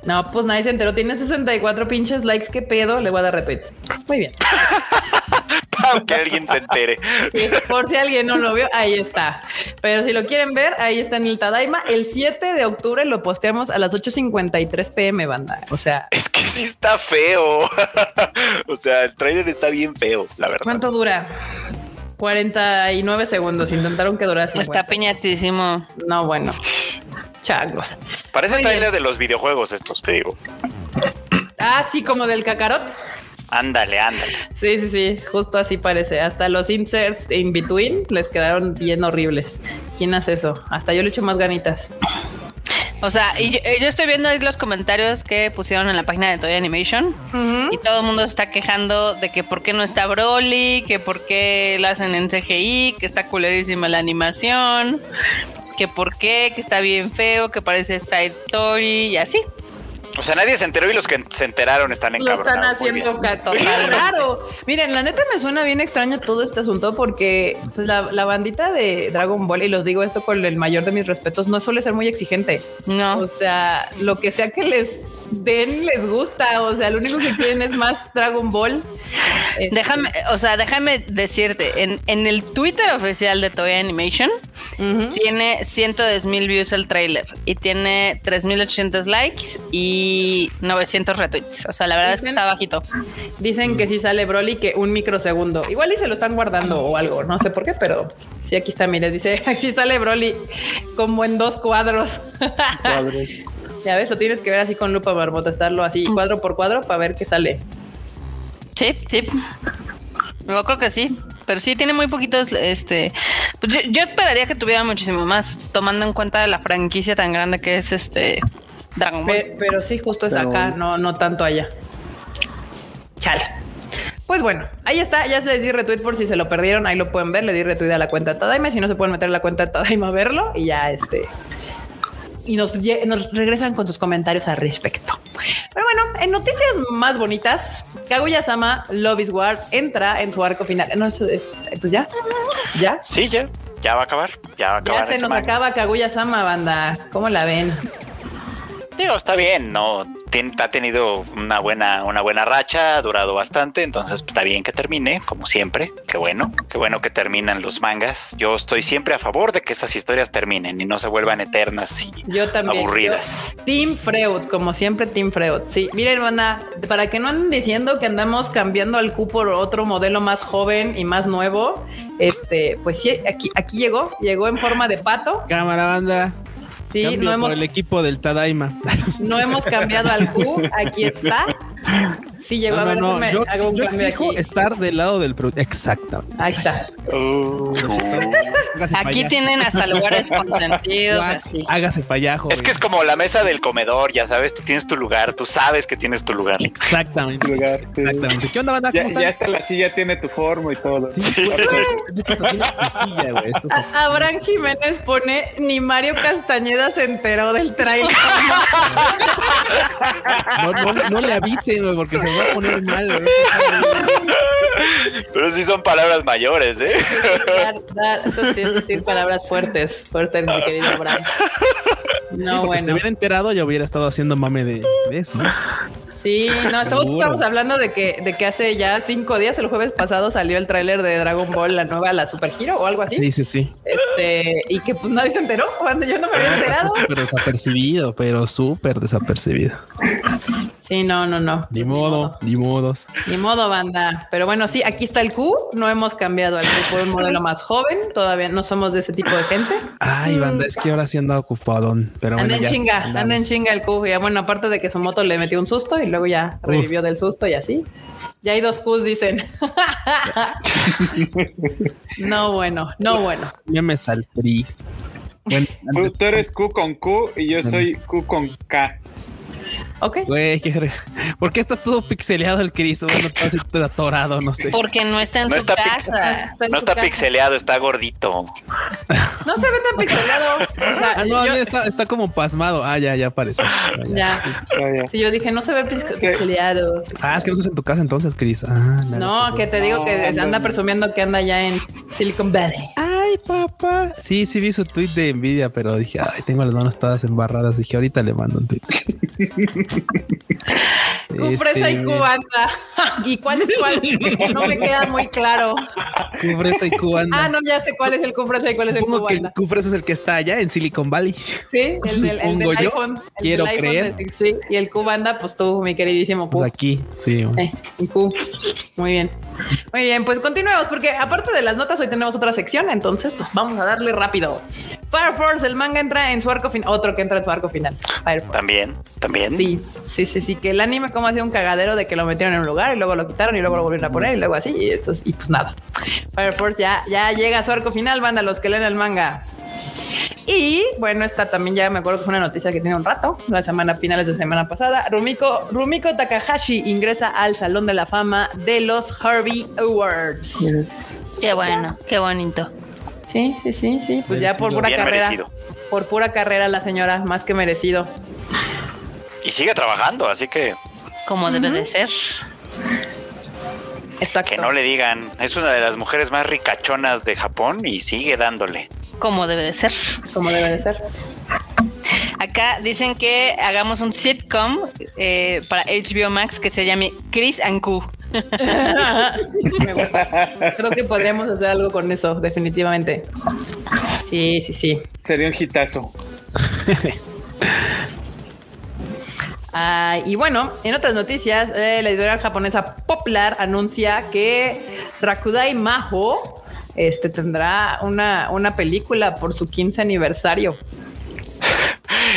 No, pues nadie se enteró. Tiene 64 pinches likes. ¿Qué pedo? Le voy a dar retweet. Muy bien. Para que alguien se entere. por si alguien no lo vio, ahí está. Pero si lo quieren ver, ahí está en el Tadaima. El 7 de octubre lo posteamos a las 8.53 pm, banda. O sea. Es que sí está feo. o sea, el trailer está bien feo, la verdad. ¿Cuánto dura? 49 segundos. Intentaron que durase. Está piñatísimo. No, bueno. Changos. Parece trailer de los videojuegos estos, te digo. Ah, sí, como del cacarot. Ándale, ándale. Sí, sí, sí, justo así parece. Hasta los inserts in between les quedaron bien horribles. ¿Quién hace eso? Hasta yo le echo más ganitas. O sea, y yo, estoy viendo ahí los comentarios que pusieron en la página de Toy Animation y todo el mundo está quejando de que por qué no está Broly, que por qué lo hacen en CGI, que está culerísima la animación, que por qué, que está bien feo, que parece side story y así. O sea, nadie se enteró y los que se enteraron están en Lo están haciendo total. Claro. Miren, la neta me suena bien extraño todo este asunto porque pues, la, la, bandita de Dragon Ball, y los digo esto con el mayor de mis respetos, no suele ser muy exigente. No. O sea, lo que sea que les den les gusta, o sea, lo único que quieren es más Dragon Ball. Este, déjame, o sea, déjame decirte, en, en el Twitter oficial de Toy Animation tiene 110 mil views el trailer y tiene 3800 likes y 900 retweets. O sea, la verdad es que está bajito. Dicen que si sale Broly que un microsegundo. Igual y se lo están guardando o algo, no sé por qué, pero sí, aquí está, mire, dice, así sale Broly como en dos cuadros. Ya ves, lo tienes que ver así con lupa marmota, estarlo así cuadro por cuadro para ver qué sale. Sí, sí. Yo creo que sí. Pero sí tiene muy poquitos, este. Pues yo, esperaría que tuviera muchísimo más, tomando en cuenta la franquicia tan grande que es este Dragon Ball. Pero, sí, justo es acá, no, no tanto allá. Chale. Pues bueno, ahí está, ya se les di retweet por si se lo perdieron, ahí lo pueden ver, le di retweet a la cuenta Tadaima, si no se pueden meter en la cuenta Tadaima a verlo y ya este y nos, regresan con sus comentarios al respecto. Pero bueno, en noticias más bonitas, Kaguya-sama Love is War entra en su arco final. No, pues ya, ya. Sí, ya, ya va a acabar. Ya va a acabar. Ya se nos acaba Kaguya-sama, banda. ¿Cómo la ven? Digo, está bien, no ha tenido una buena, una buena racha, ha durado bastante, entonces pues, está bien que termine, como siempre. Qué bueno, qué bueno que terminan los mangas. Yo estoy siempre a favor de que estas historias terminen y no se vuelvan eternas y yo también, aburridas. team Freud, como siempre, Team Freud. Sí, miren, banda, para que no anden diciendo que andamos cambiando al Q por otro modelo más joven y más nuevo, este, pues sí, aquí, aquí llegó, llegó en forma de pato. Cámara, banda. Sí, no hemos, por el equipo del Tadaima. No hemos cambiado al Q, aquí está. Sí, llegó a ver no, yo, exijo estar del lado del producto. Exacto. Ahí está. Oh. Aquí tienen hasta lugares consentidos. Así. Hágase fallajo. Es que es como la mesa del comedor, ya sabes, tú tienes tu lugar, tú sabes que tienes tu lugar. Exactamente. lugar, Exactamente. ¿Qué onda, banda? Ya, ya está la silla, tiene tu forma y todo. Sí, sí. Abraham Jiménez pone, ni Mario Castañeda se enteró del trailer. no, no, no le avisen, porque se va a poner mal. Pero sí son palabras mayores, ¿eh? eso sí es decir palabras fuertes. Fuertes, mi querido Abraham. No, bueno. Si se hubiera enterado, yo hubiera estado haciendo mame de, eso. Sí, no, estamos, hablando de que, de que hace ya cinco días, el jueves pasado, salió el tráiler de Dragon Ball, la nueva, la Super Hero o algo así. Sí, sí, sí. Este, y que pues nadie se enteró cuando yo no me había enterado. Súper desapercibido, pero súper desapercibido. Sí, no, no, no. Ni modo, ni modos. Ni modo, banda. Pero bueno, sí, aquí está el Q. No hemos cambiado al Q por un modelo más joven. Todavía no somos de ese tipo de gente. Ay, banda, es que ahora sí anda ocupado. Pero anda en chinga, anda en chinga el Q. Ya bueno, aparte de que su moto le metió un susto y luego ya revivió del susto y así. Ya hay dos Qs, dicen. no, bueno, no, bueno. Ya me sal triste. Bueno, tú eres Q con Q y yo soy Q con K. Ok. ¿por qué está todo pixeleado el Cristo? Bueno, está todo atorado, no sé. Porque no está en su casa. no está pixeleado, está gordito. No se ve tan pixeleado. ah, no, está, está, como pasmado. Ah, ya, ya apareció. Ya. Sí, yo dije, no se ve pixeleado. Ah, es que no estás en tu casa entonces, Cris. Ah, no, que te digo que anda presumiendo que anda ya en Silicon Valley. Ay, papá. Sí, sí vi su tweet de envidia, pero dije, ay, tengo las manos todas embarradas. Dije, ahorita le mando un tweet. Cufresa y este, cubanda. ¿Y cuál es cuál? No me queda muy claro. Cufresa y cubanda. Ah, no, ya sé cuál es el cufresa y cuál es el cubanda. que el cufresa es el que está allá en Silicon Valley. Sí, el del, el del iPhone. Quiero creer. sí, y el cubanda, pues tú, mi queridísimo Q. Pues aquí, sí. Eh, Q. Muy bien. Muy bien, pues continuemos, porque aparte de las notas, hoy tenemos otra sección, entonces, pues vamos a darle rápido. Fire Force, el manga entra en su arco final. Otro que entra en su arco final. Fire Force. También, también. Sí, sí, sí, sí. Que el anime, como hacía un cagadero de que lo metieron en un lugar y luego lo quitaron y luego lo volvieron a poner y luego así. Y, eso, y pues nada. Fire Force ya, ya llega a su arco final, banda, los que leen el manga. Y bueno, esta también ya me acuerdo que fue una noticia que tiene un rato, la semana, finales de semana pasada. Rumiko, Rumiko Takahashi ingresa al Salón de la Fama de los Harvey Awards. Qué bueno, qué bonito. Sí, sí, sí, sí. Pues ya por pura carrera. Por pura carrera la señora, más que merecido. Y sigue trabajando, así que. Como debe de ser. Exacto. Que no le digan, es una de las mujeres más ricachonas de Japón y sigue dándole. Como debe de ser. Como debe de ser. Acá dicen que hagamos un sitcom eh, para HBO Max que se llame Chris and Q. Me gusta. Creo que podríamos hacer algo con eso, definitivamente. Sí, sí, sí. Sería un hitazo. Ah, y bueno, en otras noticias, eh, la editorial japonesa Poplar anuncia que Rakudai Maho este, tendrá una, una película por su 15 aniversario.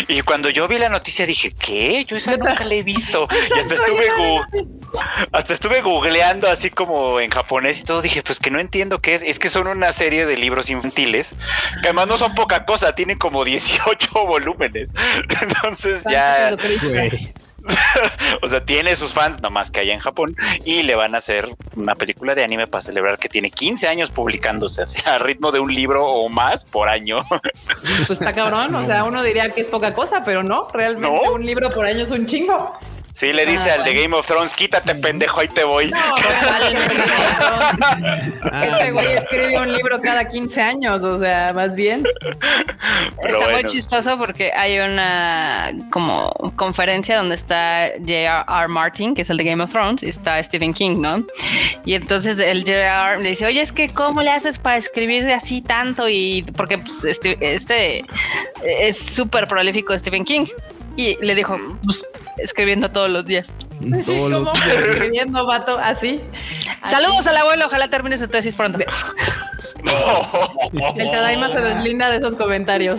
Y cuando yo vi la noticia dije, ¿qué? Yo esa nunca la he visto. Y hasta estuve, hasta estuve googleando así como en japonés y todo. Dije, pues que no entiendo qué es. Es que son una serie de libros infantiles que además no son poca cosa, tienen como 18 volúmenes. Entonces ya... o sea, tiene sus fans, nomás que allá en Japón, y le van a hacer una película de anime para celebrar que tiene 15 años publicándose, o sea, a ritmo de un libro o más por año. Pues está cabrón, o sea, uno diría que es poca cosa, pero no, realmente un libro por año es un chingo. Sí, le dice ah, al de Game of Thrones, quítate pendejo, ahí te voy. No, Ese güey escribe un libro cada 15 años, o sea, más bien. está muy chistoso porque hay una como conferencia donde está J.R.R. Martin, que es el de Game of Thrones, y está Stephen King, ¿no? Y entonces el J.R. le dice, oye, es que ¿cómo le haces para escribir así tanto? Y porque pues, este, este es súper prolífico Stephen King. Y le dijo, pues, escribiendo todos los días. ¿Cómo? escribiendo, vato, así. Saludos al abuelo, ojalá termine su tesis pronto. El Tadaima se deslinda de esos comentarios.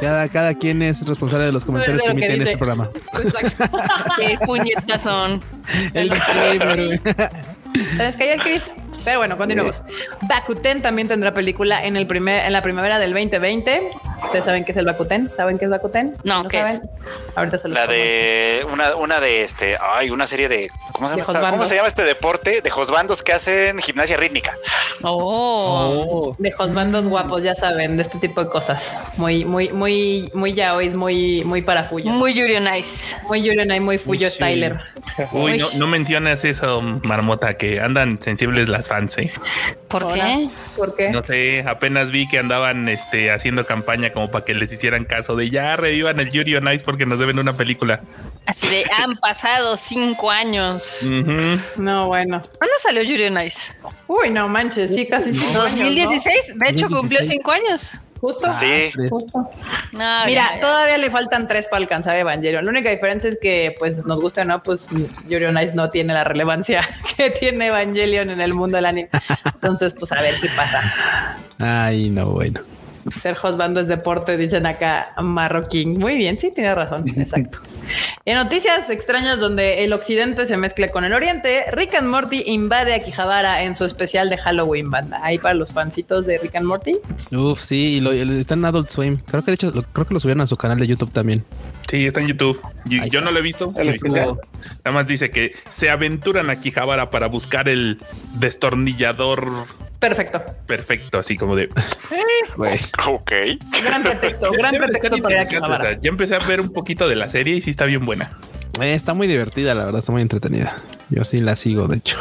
Cada, cada quien es responsable de los comentarios que emite en este programa. Exacto. Qué puñetas son. El disclaimer. Chris. Pero bueno, continuamos. Bakuten también tendrá película en el primer, en la primavera del 2020. ¿Ustedes saben qué es el Bakuten? ¿Saben qué es Bakuten? No, ¿qué es? Ahorita se La de una, una de este, ay, una serie de ¿cómo se, llama ¿cómo se llama este deporte? De josbandos que hacen gimnasia rítmica. Oh, de josbandos guapos, ya saben, de este tipo de cosas. Muy, muy, muy, muy yaois, muy, muy para Fuyo. Muy Yuri Nice. Muy Yuri Nice, muy Fuyo Styler. Uy, no, no mencionas eso, marmota, que andan sensibles las fans, ¿Por qué? ¿Por qué? No sé, apenas vi que andaban este, haciendo campaña como para que les hicieran caso de ya revivan el Yuri on Ice porque nos deben una película. Así de han pasado cinco años. No, bueno. ¿Cuándo salió Yuri on Ice? Uy, no manches, sí, casi cinco 2016, de hecho cumplió cinco años. Justo. Sí. Mira, todavía le faltan tres para alcanzar Evangelion. La única diferencia es que, pues, nos gusta o no, pues Yuri on Ice no tiene la relevancia que tiene Evangelion en el mundo del anime. Entonces, pues, a ver qué pasa. Ay, no, bueno. Ser hostbando es deporte, dicen acá Marroquín. Muy bien, sí, tiene razón. Exacto. En noticias extrañas donde el occidente se mezcla con el oriente, Rick and Morty invade a Quijabara en su especial de Halloween, banda. Ahí para los fancitos de Rick and Morty. Uf, sí, y lo, está en Adult Swim. Creo que de hecho, creo que lo subieron a su canal de YouTube también. Sí, está en YouTube. Yo, no lo he visto. Nada más dice que se aventuran a Quijabara para buscar el destornillador Perfecto. Perfecto, así como de. ok. Gran pretexto, gran pretexto para Ya empecé a ver un poquito de la serie y sí está bien buena. Eh, está muy divertida, la verdad, está muy entretenida. Yo sí la sigo, de hecho.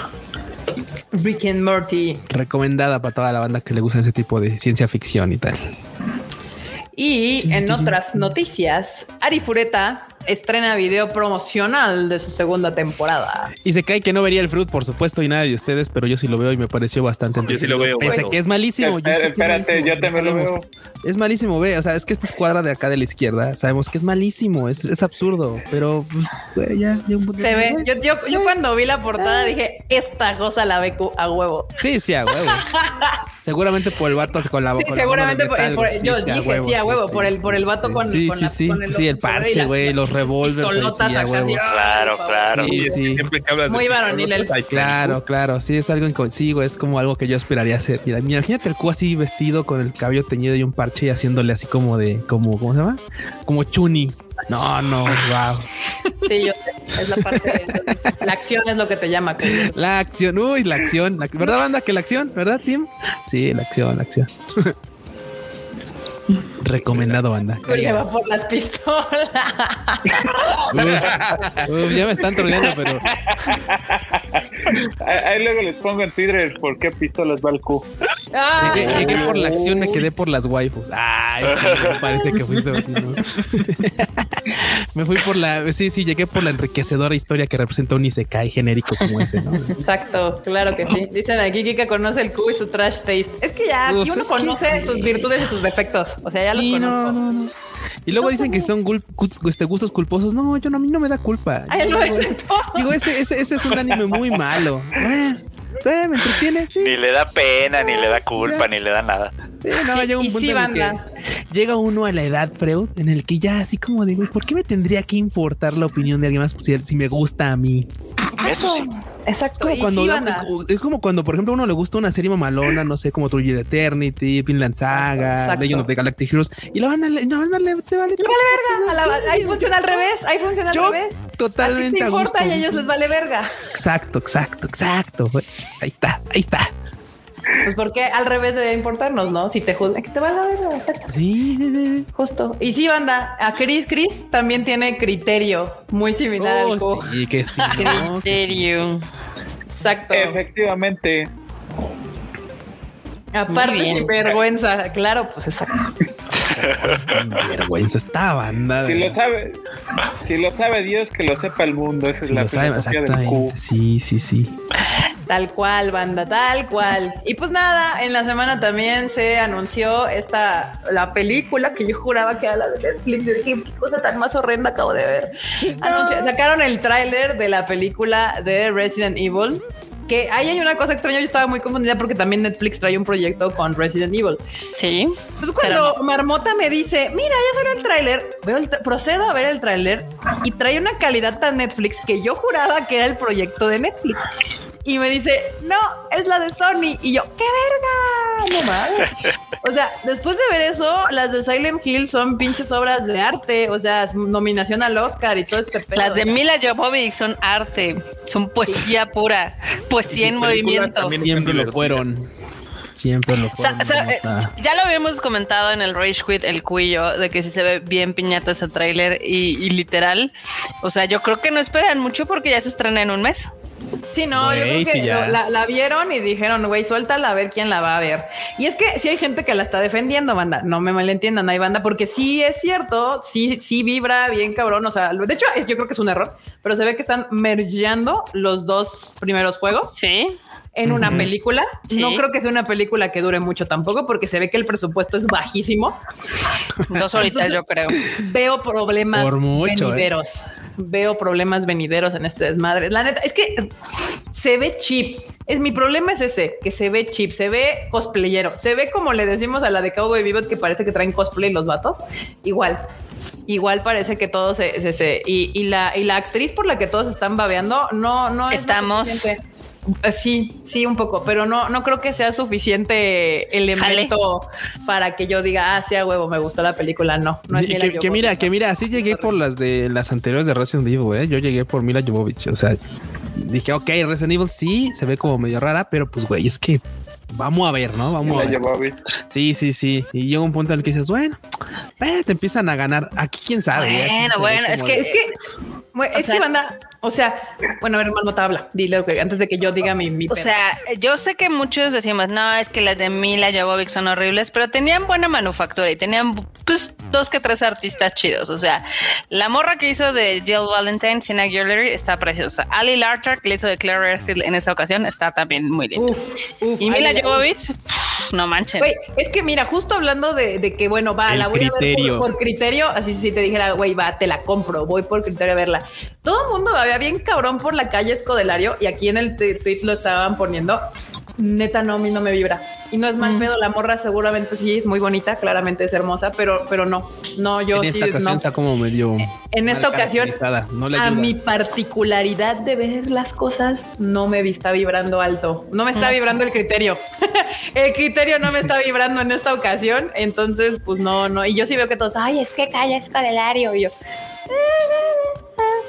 Rick and Morty. Recomendada para toda la banda que le gusta ese tipo de ciencia ficción y tal. Y en otras noticias, Ari Fureta estrena video promocional de su segunda temporada. Y se cae que no vería el fruit, por supuesto, y nadie de ustedes, pero yo sí lo veo y me pareció bastante Yo sí lo veo. Pese que es malísimo. espérate, yo también lo veo. Es malísimo, ve. O sea, es que esta escuadra de acá de la izquierda, sabemos que es malísimo, es, es absurdo, pero pues, ya, ya un Se ve. Yo, yo, yo, cuando vi la portada dije, esta cosa la ve a huevo. Sí, sí, a huevo. seguramente por el vato con la Sí, seguramente por, yo dije, sí, a huevo, por el, por el vato con, sí, sí, sí, sí, el parche, güey, los revólveres. Claro, claro. Muy varonil el Claro, claro. Sí, es algo inconsigo. Es como algo que yo esperaría hacer. Mira, imagínate el cu así vestido con el cabello teñido y un parche y haciéndole así como de, como, ¿cómo se llama? Como chuni. No, no, wow. Sí, yo sé, es la parte de la acción es lo que te llama. La acción, uy, la acción, ¿verdad, banda? Que la acción, ¿verdad, Tim? Sí, la acción, la acción. Recomendado, banda. Le va por las pistolas. ya me están troleando, pero. Ahí luego les pongo en Twitter por qué pistolas va el Q. Llegué, por la acción, me quedé por las waifus. Ay, parece que fuiste así, ¿no? me fui por la. Sí, sí, llegué por la enriquecedora historia que representa un Isekai genérico como ese, ¿no? Exacto, claro que sí. Dicen aquí que conoce el Q y su trash taste. Es que ya aquí uno conoce sus virtudes y sus defectos. O sea, ya los conozco. No, no, Y luego dicen que son este, gustos culposos. No, yo no, a mí no me da culpa. Ay, no, digo, digo ese, ese, ese, es un anime muy malo. Eh, eh, me entretiene, sí. Ni le da pena, ni le da culpa, ni le da nada. Sí, no, llega un punto en que llega uno a la edad, Freud, en el que ya así como digo, ¿por qué me tendría que importar la opinión de alguien más si, si me gusta a mí? Eso sí. Exacto. Es como, cuando, es, como cuando, por ejemplo, a uno le gusta una serie mamalona, no sé, como True Eternity, Pinland Saga, Legend of the Galactic Heroes, y la banda, la banda le, te vale. Le vale verga. ahí funciona al revés. Ahí funciona al revés. Totalmente. A ti te importa y a ellos les vale verga. Exacto, exacto, exacto. Ahí está, ahí está. Pues porque al revés debe importarnos, ¿no? Si te juzgan, que te va a ver, exacto. Sí, justo. Y sí, banda, a Chris, Chris también tiene criterio muy similar al oh, Sí, que sí. criterio. Exacto. Efectivamente. Aparte, sin vergüenza, claro, pues exacto. vergüenza esta banda. Si lo sabe, si lo sabe Dios, que lo sepa el mundo. Esa es la filosofía del Q. Sí, sí, sí. Tal cual, banda, tal cual. Y pues nada, en la semana también se anunció esta la película que yo juraba que era la de Netflix. qué cosa tan más horrenda acabo de ver. sacaron el tráiler de la película de Resident Evil que ahí hay una cosa extraña. Yo estaba muy confundida porque también Netflix trae un proyecto con Resident Evil. Sí. Entonces, cuando Marmota me dice, mira, ya salió el tráiler, veo el procedo a ver el tráiler y trae una calidad tan Netflix que yo juraba que era el proyecto de Netflix y me dice, no, es la de Sony. Y yo, ¡qué verga! No mames. O sea, después de ver eso, las de Silent Hill son pinches obras de arte. O sea, nominación al Oscar y todo este pedo. Las de Mila Jovovich son arte, son poesía pura, poesía en movimiento. Siempre lo fueron. Siempre lo fueron. Ya lo habíamos comentado en el Rage Quit, el cuello, de que si se ve bien piñata ese tráiler y, y literal. O sea, yo creo que no esperan mucho porque ya se estrena en un mes. Sí, no, yo creo que la, vieron y dijeron, güey, suéltala a ver quién la va a ver. Y es que sí hay gente que la está defendiendo, banda. No me malentiendan, hay banda, porque sí es cierto, sí, sí vibra bien cabrón. O sea, de hecho, yo creo que es un error, pero se ve que están mergeando los dos primeros juegos. Sí. En una película. No creo que sea una película que dure mucho tampoco, porque se ve que el presupuesto es bajísimo. Dos horitas, yo creo. Veo problemas Por mucho, ¿eh? Veo problemas venideros en este desmadre. La neta, es que se ve chip. Es mi problema es ese, que se ve chip, se ve cosplayero, se ve como le decimos a la de Cowboy Vivo que parece que traen cosplay los vatos. Igual, igual parece que todos se, y, la, y la actriz por la que todos están babeando, no, no estamos. Eh, sí, sí, un poco, pero no, no creo que sea suficiente elemento para que yo diga, ah, sí, a huevo, me gustó la película. No, no es que, que, mira, que mira, así llegué por las de las anteriores de Resident Evil, ¿eh? Yo llegué por Mila Jovovich. O sea, dije, ok, Resident Evil sí se ve como medio rara, pero pues, güey, es que vamos a ver, ¿no? Vamos a ver. Sí, sí, sí. Y llega un punto en el que dices, bueno, eh, te empiezan a ganar. Aquí quién sabe. Bueno, bueno, es que, es que es que banda, o sea, bueno, a ver, hermano, habla. Dile que antes de que yo diga mi, mi O sea, yo sé que muchos decimos, no, es que las de Mila Jovovich son horribles, pero tenían buena manufactura y tenían pues dos que tres artistas chidos. O sea, la morra que hizo de Jill Valentine, Sienna Jewelry, está preciosa. Ali Larcher, que le hizo de Claire Redfield en esa ocasión, está también muy linda. y Mila Jovovich no manches. es que mira, justo hablando de, que, bueno, va, la voy a ver por, criterio, así si te dijera, güey, va, te la compro, voy por criterio a verla. Todo el mundo bien cabrón por la calle Escodelario y aquí en el tweet lo estaban poniendo. Neta, no, a mí no me vibra. Y no es más pedo, la morra seguramente sí es muy bonita, claramente es hermosa, pero, pero no, no, yo en esta ocasión está como medio. En esta ocasión, a mi particularidad de ver las cosas, no me está vibrando alto, no me está vibrando el criterio. el criterio no me está vibrando en esta ocasión, entonces, pues no, no. Y yo sí veo que todos, ay, es que calla, es Y yo.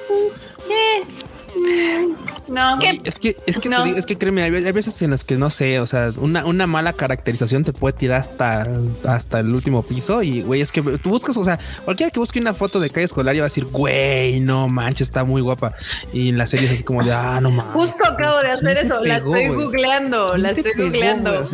嗯嗯嗯。No. Es que, es que, no. es que créeme, hay, veces en las que no sé, o sea, una, una mala caracterización te puede tirar hasta, hasta el último piso. Y güey, es que tú buscas, o sea, cualquiera que busque una foto de calle escolar va a decir, güey, no manches, está muy guapa. Y en la serie es así como de, ah, no manches. Justo acabo de hacer eso, la estoy googleando, la estoy googleando.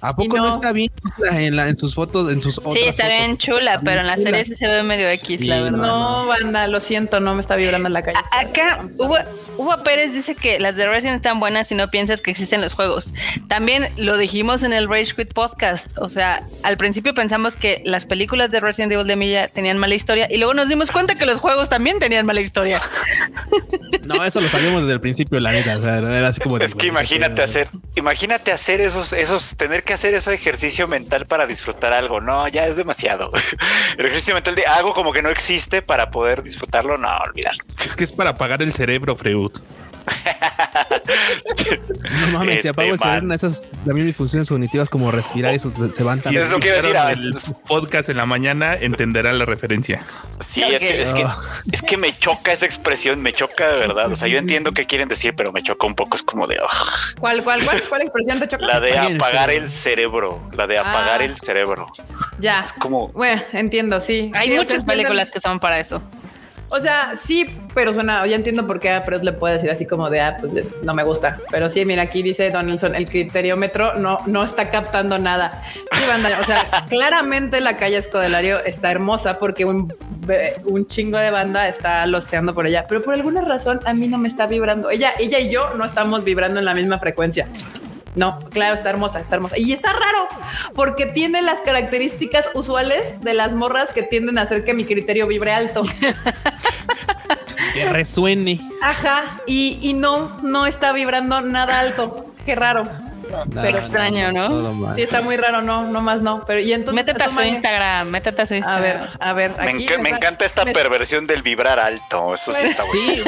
¿A poco no. está bien en, la, en sus fotos, en sus Sí, está bien chula, pero en la serie sí se ve medio X, la verdad. No, banda, lo siento, no me está vibrando en la calle. acá, Hugo, Hugo Pérez dice que las de Resident están buenas si no piensas que existen los juegos. También lo dijimos en el Rage Quit podcast. O sea, al principio pensamos que las películas de Resident Evil de Milla tenían mala historia y luego nos dimos cuenta que los juegos también tenían mala historia. No, eso lo sabíamos desde el principio, la neta. O sea, era así como es que imagínate hacer, imagínate hacer esos, esos, tener que hacer ese ejercicio mental para disfrutar algo. No, ya es demasiado. El ejercicio mental de algo como que no existe para poder disfrutarlo. No, olvidar. Es que es para apagar el cerebro, Freud. no mames, si apago el este, cerebro, esas también mis funciones cognitivas como respirar y se van también. Es lo que decir. Ah, el podcast en la mañana entenderá la referencia. Sí, es que, es, que, ah. es que me choca esa expresión, me choca de verdad. O sea, yo entiendo qué quieren decir, pero me choca un poco. Es como de. ¿Cuál, cuál, cuál, cuál expresión te choca? La de apagar el cerebro. La de apagar ah. el cerebro. Ya. Es como. Bueno, entiendo, sí. Hay muchas películas que son para eso. O sea, sí, pero suena, ya entiendo por qué a Freud le puede decir así como de, ah, pues no me gusta. Pero sí, mira, aquí dice Donaldson, el criteriómetro no, no está captando nada. Sí, banda, o sea, claramente la calle Escodelario está hermosa porque un, un chingo de banda está losteando por ella, pero por alguna razón a mí no me está vibrando. Ella, ella y yo no estamos vibrando en la misma frecuencia. No, claro, está hermosa, está hermosa. Y está raro, porque tiene las características usuales de las morras que tienden a hacer que mi criterio vibre alto. que resuene. Ajá, y, y no, no está vibrando nada alto. Qué raro pero extraño, ¿no? Sí, está muy raro, no, no más no. Pero y entonces. Métete a su Instagram, métete a su Instagram. A ver, a ver. me, encanta esta perversión del vibrar alto. Eso sí está bueno. Sí,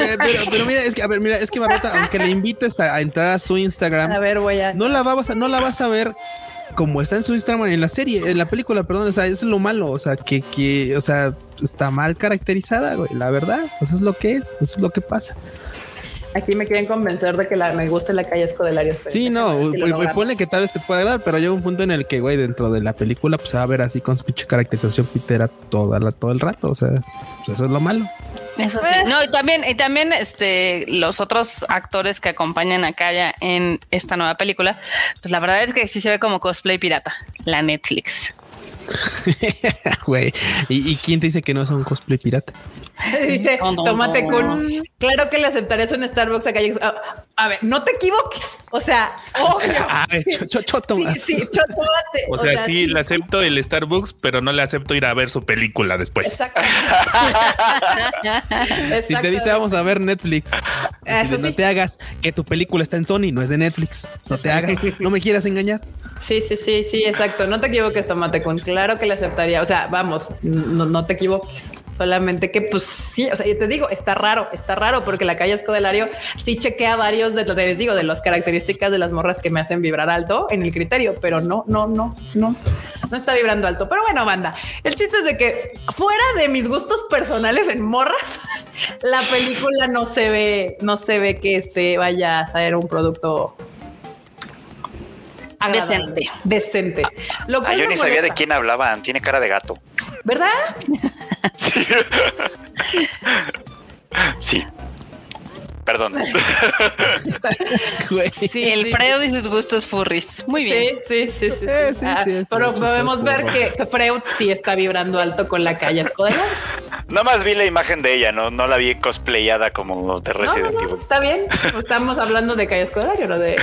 pero, mira, es que, a ver, mira, es que Marota, aunque le invites a, entrar a su Instagram, a ver, voy a. No la vas a, no la vas a ver como está en su Instagram, en la serie, en la película, perdón, o sea, es lo malo, o sea, que, que, o sea, está mal caracterizada, güey, la verdad, pues es lo que es, eso es lo que pasa. Aquí me quieren convencer de que la, me gusta la calle Escodelario. Sí, no, pone que tal vez te pueda dar, pero llega un punto en el que, güey, dentro de la película, pues se va a ver así con su pinche caracterización pitera toda la, todo el rato. O sea, pues, eso es lo malo. Eso sí. No, y también, y también este, los otros actores que acompañan a Kaya en esta nueva película, pues la verdad es que sí se ve como cosplay pirata, la Netflix. Güey, ¿Y, quién te dice que no es un cosplay pirata? Dice, tómate con. Claro que le aceptarías un Starbucks acá. A, ver, no te equivoques. O sea, A ver, Sí, sí, O, sea, sí, le acepto el Starbucks, pero no le acepto ir a ver su película después. Exacto. si te dice vamos a ver Netflix, no te hagas que tu película está en Sony, no es de Netflix. No te hagas, no me quieras engañar. Sí, sí, sí, sí, exacto. No te equivoques, Tomate con. Claro que le aceptaría. O sea, vamos, no, no te equivoques. Solamente que, pues sí, o sea, yo te digo, está raro, está raro porque la calle Escodelario sí chequea varios de, les digo, de las características de las morras que me hacen vibrar alto en el criterio, pero no, no, no, no, no está vibrando alto. Pero bueno, banda, el chiste es de que fuera de mis gustos personales en morras, la película no se ve, no se ve que este vaya a ser un producto Decente. Decente. Lo ah, yo ni sabía de quién hablaban. Tiene cara de gato. ¿Verdad? sí. sí. Perdón. sí, el Freud y sus gustos furries. Muy bien. Sí, sí, sí. sí, ah, pero podemos ver que, Freud sí está vibrando alto con la calle Escudero. No más vi la imagen de ella, no, no la vi cosplayada como los de Resident Evil. está bien, estamos hablando de Calle Escudero, ¿no? De,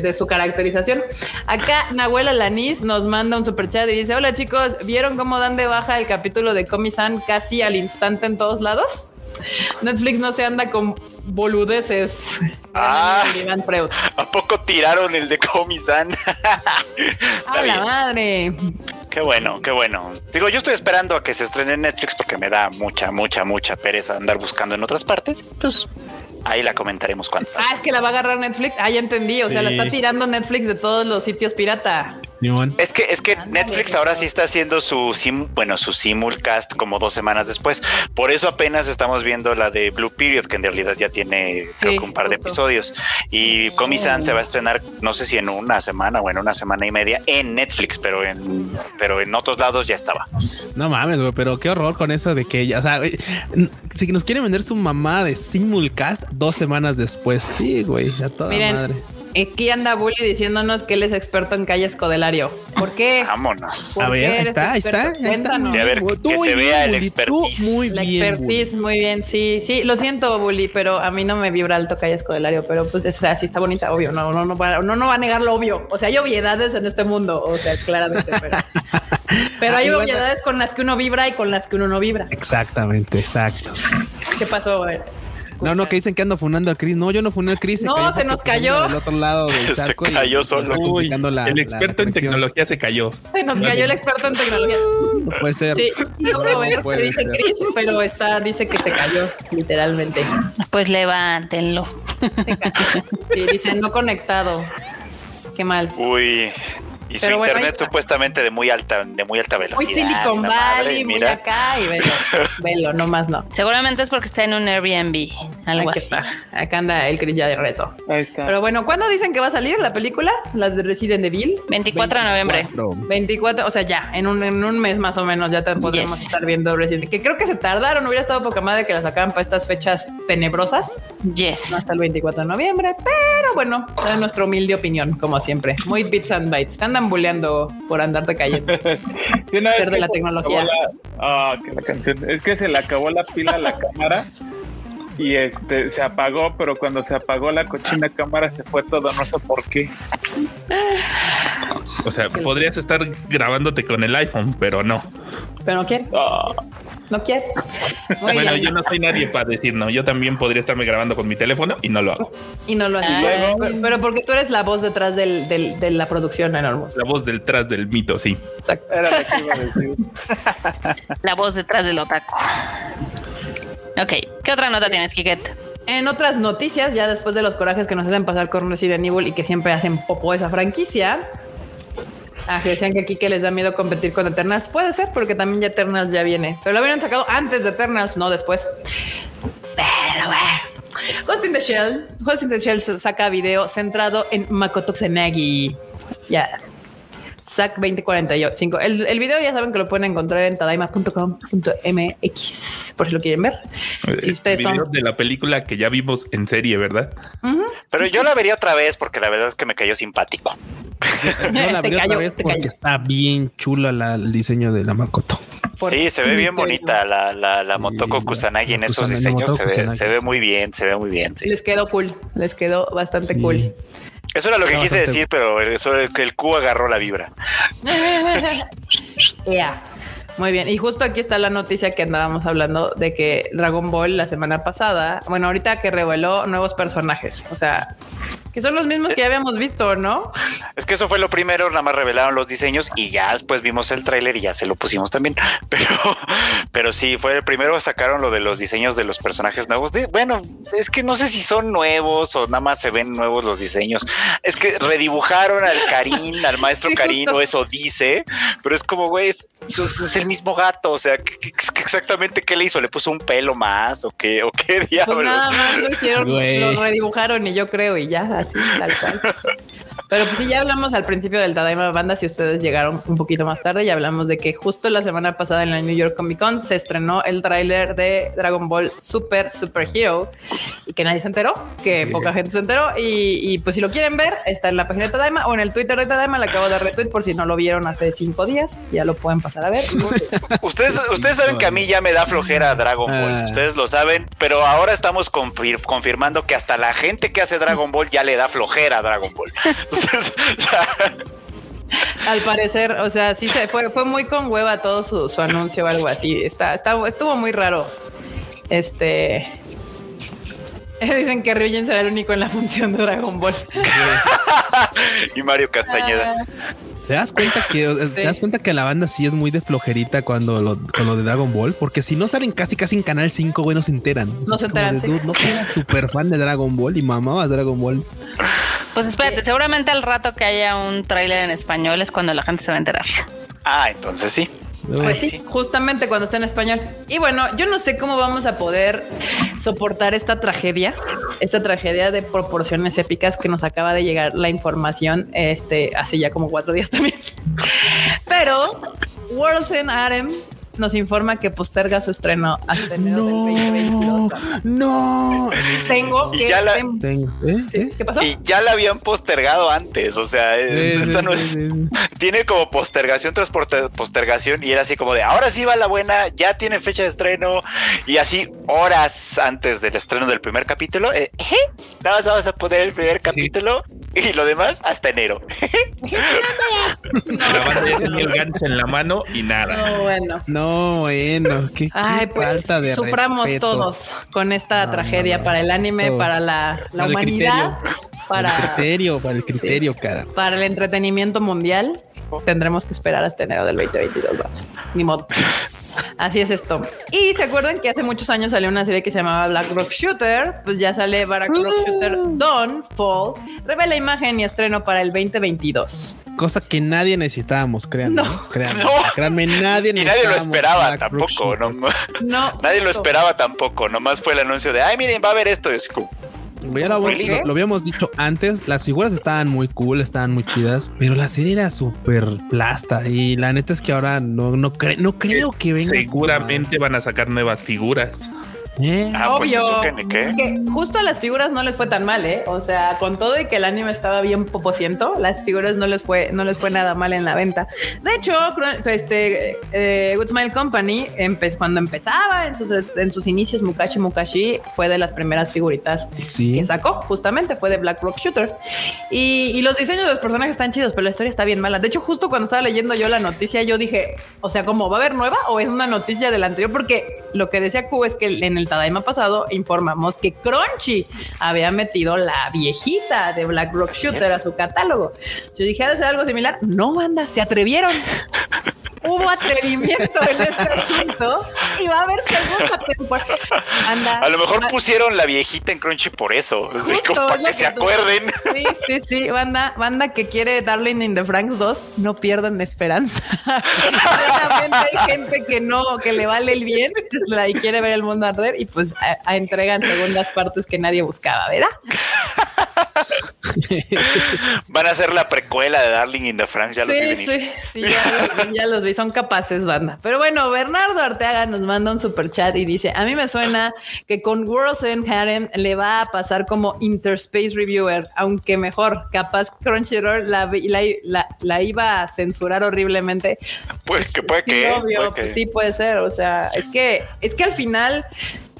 de, su caracterización. Acá Nahuel Alanis nos manda un super chat y dice: Hola chicos, ¿vieron cómo dan de baja el capítulo de Comisan casi al instante en todos lados? Netflix no se anda con boludeces. Ah, ¿A poco tiraron el de Comisan? ¡A la madre! Qué bueno, qué bueno. Digo, yo estoy esperando a que se estrene en Netflix porque me da mucha, mucha, mucha pereza andar buscando en otras partes. Pues ahí la comentaremos cuando Ah, es que la va a agarrar Netflix. Ah, ya entendí. O sea, la está tirando Netflix de todos los sitios pirata. Es que, es que Netflix ahora sí está haciendo su sim, bueno, su simulcast como dos semanas después. Por eso apenas estamos viendo la de Blue Period, que en realidad ya tiene creo que un par de episodios. Y Comisan se va a estrenar, no sé si en una semana o en una semana y media en Netflix, pero en, pero en otros lados ya estaba. No mames, güey, pero qué horror con eso de que ella, o sea, si nos quiere vender su mamá de simulcast dos semanas después, sí, güey, a toda madre. Aquí anda Bully diciéndonos que él es experto en calles Codelario. ¿Por qué? Vámonos. a ver, está, está, Cuéntanos. A ver, que se vea el expertise. Muy la bien, expertise, muy bien. Sí, sí, lo siento, Bully, pero a mí no me vibra alto calles Codelario, pero pues es así está bonita, obvio. No, no, no, no, no va a negar lo obvio. O sea, hay obviedades en este mundo, o sea, claramente, pero, pero hay obviedades con las que uno vibra y con las que uno no vibra. Exactamente, exacto. ¿Qué pasó? A ver. No, no, que dicen que ando funando al Chris. No, yo no funé al Chris. no, se nos cayó. Del otro lado del se cayó solo. el experto en tecnología se cayó. Se nos cayó el experto en tecnología. No puede ser. Sí, no puedo ver qué dice Chris, pero está, dice que se cayó, literalmente. Pues levántenlo. Sí, dice no conectado. Qué mal. Uy, y su internet supuestamente de muy alta, de muy alta velocidad. Muy Silicon Valley, muy acá y velo, velo, no más no. Seguramente es porque está en un Airbnb, algo así. Acá anda el Chris ya de rezo. Ahí está. Pero bueno, ¿cuándo dicen que va a salir la película? Las de Resident Evil. 24 de noviembre. 24, o sea, ya, en un, en un mes más o menos ya podremos estar viendo Resident Evil. Que creo que se tardaron, hubiera estado poca madre que la sacaran para estas fechas tenebrosas. Yes. hasta el 24 de noviembre, pero bueno, es nuestra humilde opinión, como siempre. Muy bits and bytes. Andan bulleando por andarte cayendo. Ser de la tecnología. Ah, es que se le acabó la pila a la cámara y este se apagó, pero cuando se apagó la cochina cámara se fue todo, no sé por qué. O sea, podrías estar grabándote con el iPhone, pero no. Pero no quiere. Ah. No quiere. bueno, yo no soy nadie para decir no. Yo también podría estarme grabando con mi teléfono y no lo hago. Y no lo hago. Ah. pero, porque tú eres la voz detrás del, de la producción, enormos. La voz detrás del mito, sí. Exacto. la voz detrás del otaku. Ok, ¿qué otra nota tienes, Kiket? En otras noticias, ya después de los corajes que nos hacen pasar con Resident Evil y que siempre hacen popo esa franquicia, Ah, decían que aquí que les da miedo competir con Eternals. Puede ser, porque también ya Eternals ya viene. Pero lo habían sacado antes de Eternals, no después. Pero bueno. The Shell. Ghost in the Shell saca video centrado en Makoto Tsunagi. Ya. SAC 2045. El, el video ya saben que lo pueden encontrar en tadaima.com.mx por si lo quieren ver. Eh, si ustedes son... de la película que ya vimos en serie, ¿verdad? Pero yo la vería otra vez porque la verdad es que me cayó simpático. Yo la vería otra vez porque está bien chula el diseño de la Makoto. Sí, se ve bien bonita la, la, la Motoko Kusanagi en esos diseños. Se ve, se ve, muy bien, se ve muy bien. Les quedó cool, les quedó bastante cool. Eso era lo que quise decir, pero eso que el Q agarró la vibra. Ya. Muy bien, y justo aquí está la noticia que andábamos hablando de que Dragon Ball la semana pasada, bueno, ahorita que reveló nuevos personajes, o sea, que son los mismos que ya habíamos visto, ¿no? Es que eso fue lo primero, nada más revelaron los diseños y ya después vimos el tráiler y ya se lo pusimos también. Pero, pero sí, fue el primero sacaron lo de los diseños de los personajes nuevos. bueno, es que no sé si son nuevos o nada más se ven nuevos los diseños. Es que redibujaron al Karin, al maestro Karin, o eso dice, pero es como, güey, es, el mismo gato. O sea, exactamente qué le hizo? ¿Le puso un pelo más o qué, o qué pues diablos? Pues nada más lo hicieron, lo redibujaron y yo creo y ya así, tal cual. Pero pues sí, ya hablamos al principio del Tadaima Banda, si ustedes llegaron un poquito más tarde, ya hablamos de que justo la semana pasada en la New York Comic Con se estrenó el tráiler de Dragon Ball Super Super Hero y que nadie se enteró, que poca gente se enteró y, pues si lo quieren ver, está en la página de Tadaima o en el Twitter de Tadaima, le acabo de retweet por si no lo vieron hace cinco días, ya lo pueden pasar a ver. ustedes, ustedes saben que a mí ya me da flojera Dragon Ball, ah. ustedes lo saben, pero ahora estamos confirmando que hasta la gente que hace Dragon Ball ya le da flojera a Dragon Ball. Al parecer, o sea, sí se fue, fue muy con hueva todo su, anuncio o algo así. Está, está, estuvo muy raro. Este. Dicen que Ryujin será el único en la función de Dragon Ball. y Mario Castañeda. Ah. ¿Te das cuenta que te das cuenta que la banda sí es muy de flojerita cuando lo, con lo de Dragon Ball? Porque si no salen casi casi en Canal 5, güey, no se enteran. No se enteran. no eras súper fan de Dragon Ball y mamabas Dragon Ball. Pues espérate, seguramente al rato que haya un tráiler en español es cuando la gente se va a enterar. Ah, entonces sí. Pues sí, justamente cuando está en español. Y bueno, yo no sé cómo vamos a poder soportar esta tragedia, esta tragedia de proporciones épicas que nos acaba de llegar la información, este, hace ya como cuatro días también. Pero World's End Arem nos informa que posterga su estreno hasta enero del 2022. No, tengo que. Ya la, ¿eh? ¿Eh? ¿Qué pasó? Y ya la habían postergado antes. O sea, esta no es. Tiene como postergación tras postergación y era así como de ahora sí va la buena, ya tiene fecha de estreno y así horas antes del estreno del primer capítulo. Eh, nada más vamos a poner el primer capítulo y lo demás hasta enero. el gancho en la mano y nada. No, bueno. No, bueno, qué, Ay, pues, falta de suframos todos con esta tragedia para el anime, para la, la humanidad, para el criterio, para el criterio, cara. Para el entretenimiento mundial tendremos que esperar hasta enero del 2022. Ni modo. Así es esto. Y se acuerdan que hace muchos años salió una serie que se llamaba Black Rock Shooter. Pues ya sale Black Rock Shooter Dawn Fall. Revela imagen y estreno para el 2022. Cosa que nadie necesitábamos, créanme. No, créanme, no. créanme nadie Y nadie lo esperaba tampoco. No, no, nadie lo esperaba tampoco. Nomás fue el anuncio de, ay, miren, va a haber esto. Y así como, ya lo, lo, lo, habíamos dicho antes, las figuras estaban muy cool, estaban muy chidas, pero la serie era súper plasta y la neta es que ahora no, no, cre no creo que venga. Seguramente van a sacar nuevas figuras. ¿Eh? Ah, pues Obvio. Pues ¿qué? Que justo a las figuras no les fue tan mal, ¿eh? O sea, con todo y que el anime estaba bien popociento, las figuras no les fue, no les fue nada mal en la venta. De hecho, este eh, Good Smile Company, cuando empezaba en sus, en sus inicios, Mukashi Mukashi fue de las primeras figuritas que sacó, justamente fue de Black Rock Shooter. Y, y, los diseños de los personajes están chidos, pero la historia está bien mala. De hecho, justo cuando estaba leyendo yo la noticia, yo dije, o sea, ¿cómo va a haber nueva o es una noticia de la anterior? Porque lo que decía Q es que en el el Tadaima pasado informamos que Crunchy había metido la viejita de Black Rock Shooter a su catálogo. Yo dije, ¿ha de ser algo similar? No, banda, se atrevieron. Hubo atrevimiento en este asunto y va a haber segunda temporada. Anda, a lo mejor pusieron la viejita en Crunchy por eso, para que se acuerden. Sí, sí, sí, banda, banda que quiere Darling in the Franks 2, no pierdan esperanza. hay gente que no, que le vale el bien y quiere ver el mundo arder y pues a, entregan segundas partes que nadie buscaba, ¿verdad? Van a ser la precuela de Darling in the Franks, ya sí, los vi Sí, sí, ya, ya los vi, son capaces, banda. Pero bueno, Bernardo Arteaga nos manda un super chat y dice: A mí me suena que con World's End Harem le va a pasar como Interspace Reviewer, aunque mejor, capaz Crunchyroll la, la, la, iba a censurar horriblemente. Pues que puede que. Obvio, pues sí puede ser. O sea, es que, es que al final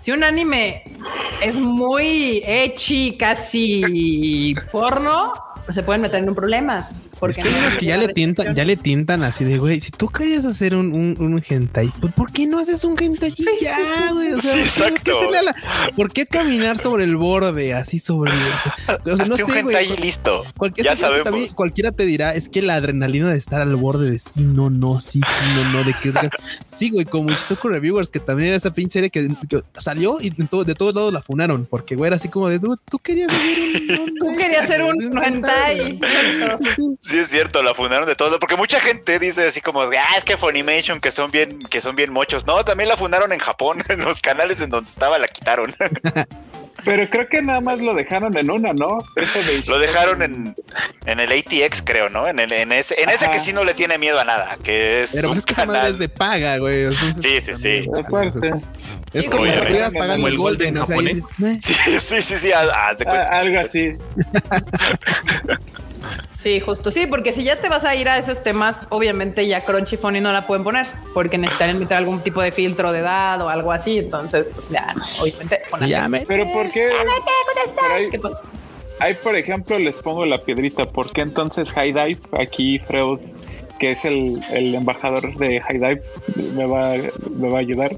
si un anime es muy echi, casi porno, se pueden meter en un problema. Porque es que, ya le tientan, ya le tientan así de güey, si tú querías hacer un, un, un hentai, pues ¿por qué no haces un hentai ya, güey? O sea, sí, exacto. ¿por qué, caminar sobre el borde, así sobre el, o sea, no sé, un hentai güey, listo. ya sabemos. También, cualquiera te dirá, es que la adrenalina de estar al borde de sí, no, no, sí, sí, no, no, de que sí, güey, como Shizuku Reviewers, que también era esa pinche serie que, salió y de, todo, de todos lados la funaron, porque güey era así como de tú, tú querías hacer un, tú querías hacer un hentai. Sí, es cierto, la fundaron de todo, porque mucha gente dice así como, ah, es que Funimation, que son bien, que son bien mochos. No, también la fundaron en Japón, en los canales en donde estaba la quitaron. Pero creo que nada más lo dejaron en una, ¿no? lo dejaron en, en el ATX, creo, ¿no? En, el, en ese, en ese que sí no le tiene miedo a nada, que es. Pero pues es que canal... es de paga, güey. sí, sí, sí. Es, como si estuvieras pagando el Golden, o sea, Sí, sí, sí, sí, algo así. Sí, justo. Sí, porque si ya te vas a ir a esos temas, obviamente ya Crunchy Funny no la pueden poner porque necesitarían meter algún tipo de filtro de edad o algo así. Entonces, pues ya, obviamente. Pero ¿por qué? Ahí, por ejemplo, les pongo la piedrita. ¿Por qué entonces High Dive, aquí Freud, que es el, el, embajador de High Dive, me va, me va a ayudar?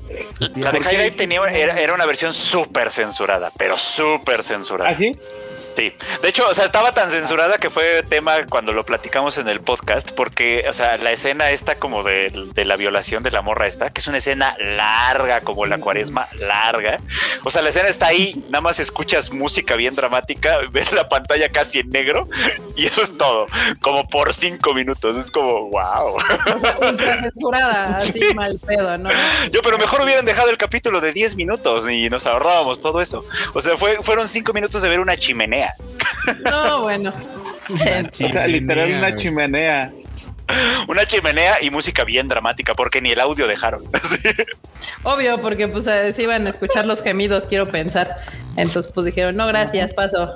La de High Dive tenía, era, era una versión súper censurada, pero súper censurada. ¿Ah, sí? Sí, de hecho, o sea, estaba tan censurada que fue tema cuando lo platicamos en el podcast, porque, o sea, la escena esta como de, la violación de la morra esta, que es una escena larga como la cuaresma, larga. O sea, la escena está ahí, nada más escuchas música bien dramática, ves la pantalla casi en negro y eso es todo, como por cinco minutos. Es como, wow. censurada, así mal pedo, ¿no? Yo, pero mejor hubieran dejado el capítulo de 10 minutos y nos ahorrábamos todo eso. O sea, fue, fueron cinco minutos de ver una chimenea no, bueno. literal una chimenea. Una chimenea y música bien dramática, porque ni el audio dejaron. Obvio, porque pues se iban a escuchar los gemidos, quiero pensar. Entonces, pues dijeron, no, gracias, paso.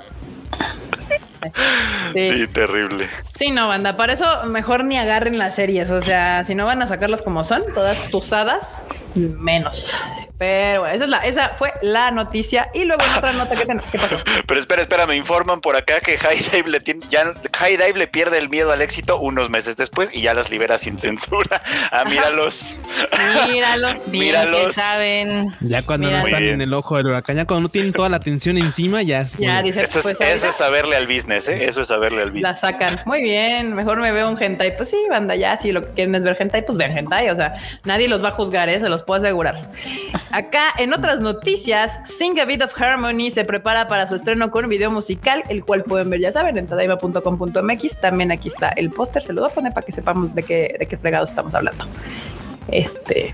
Sí. terrible. Sí, no, banda. Para eso mejor ni agarren las series. O sea, si no van a sacarlas como son, todas tusadas, menos. Pero esa, es la, esa fue la noticia. Y luego otra nota que tenemos. ¿Qué pasó? Pero espera, espera, me informan por acá que High Dive le tiene, ya High Dive le pierde el miedo al éxito unos meses después y ya las libera sin censura. Ah, míralos. míralos. míralos. saben. Ya cuando no están en el ojo del huracán, ya cuando no tienen toda la atención encima, ya, ya dice, eso, es, pues, eso es saberle al business, ¿eh? Eso es saberle al business. La sacan. Muy bien. Mejor me veo un hentai. Pues sí, banda, ya. Si lo que quieren es ver hentai, pues ven hentai. O sea, nadie los va a juzgar, ¿eh? Se los puedo asegurar. Acá en otra noticias, Sing a Bit of Harmony se prepara para su estreno con video musical, el cual pueden ver, ya saben, en tadaima.com.mx. También aquí está el póster, se lo voy a poner para que sepamos de qué, de qué fregados estamos hablando. Este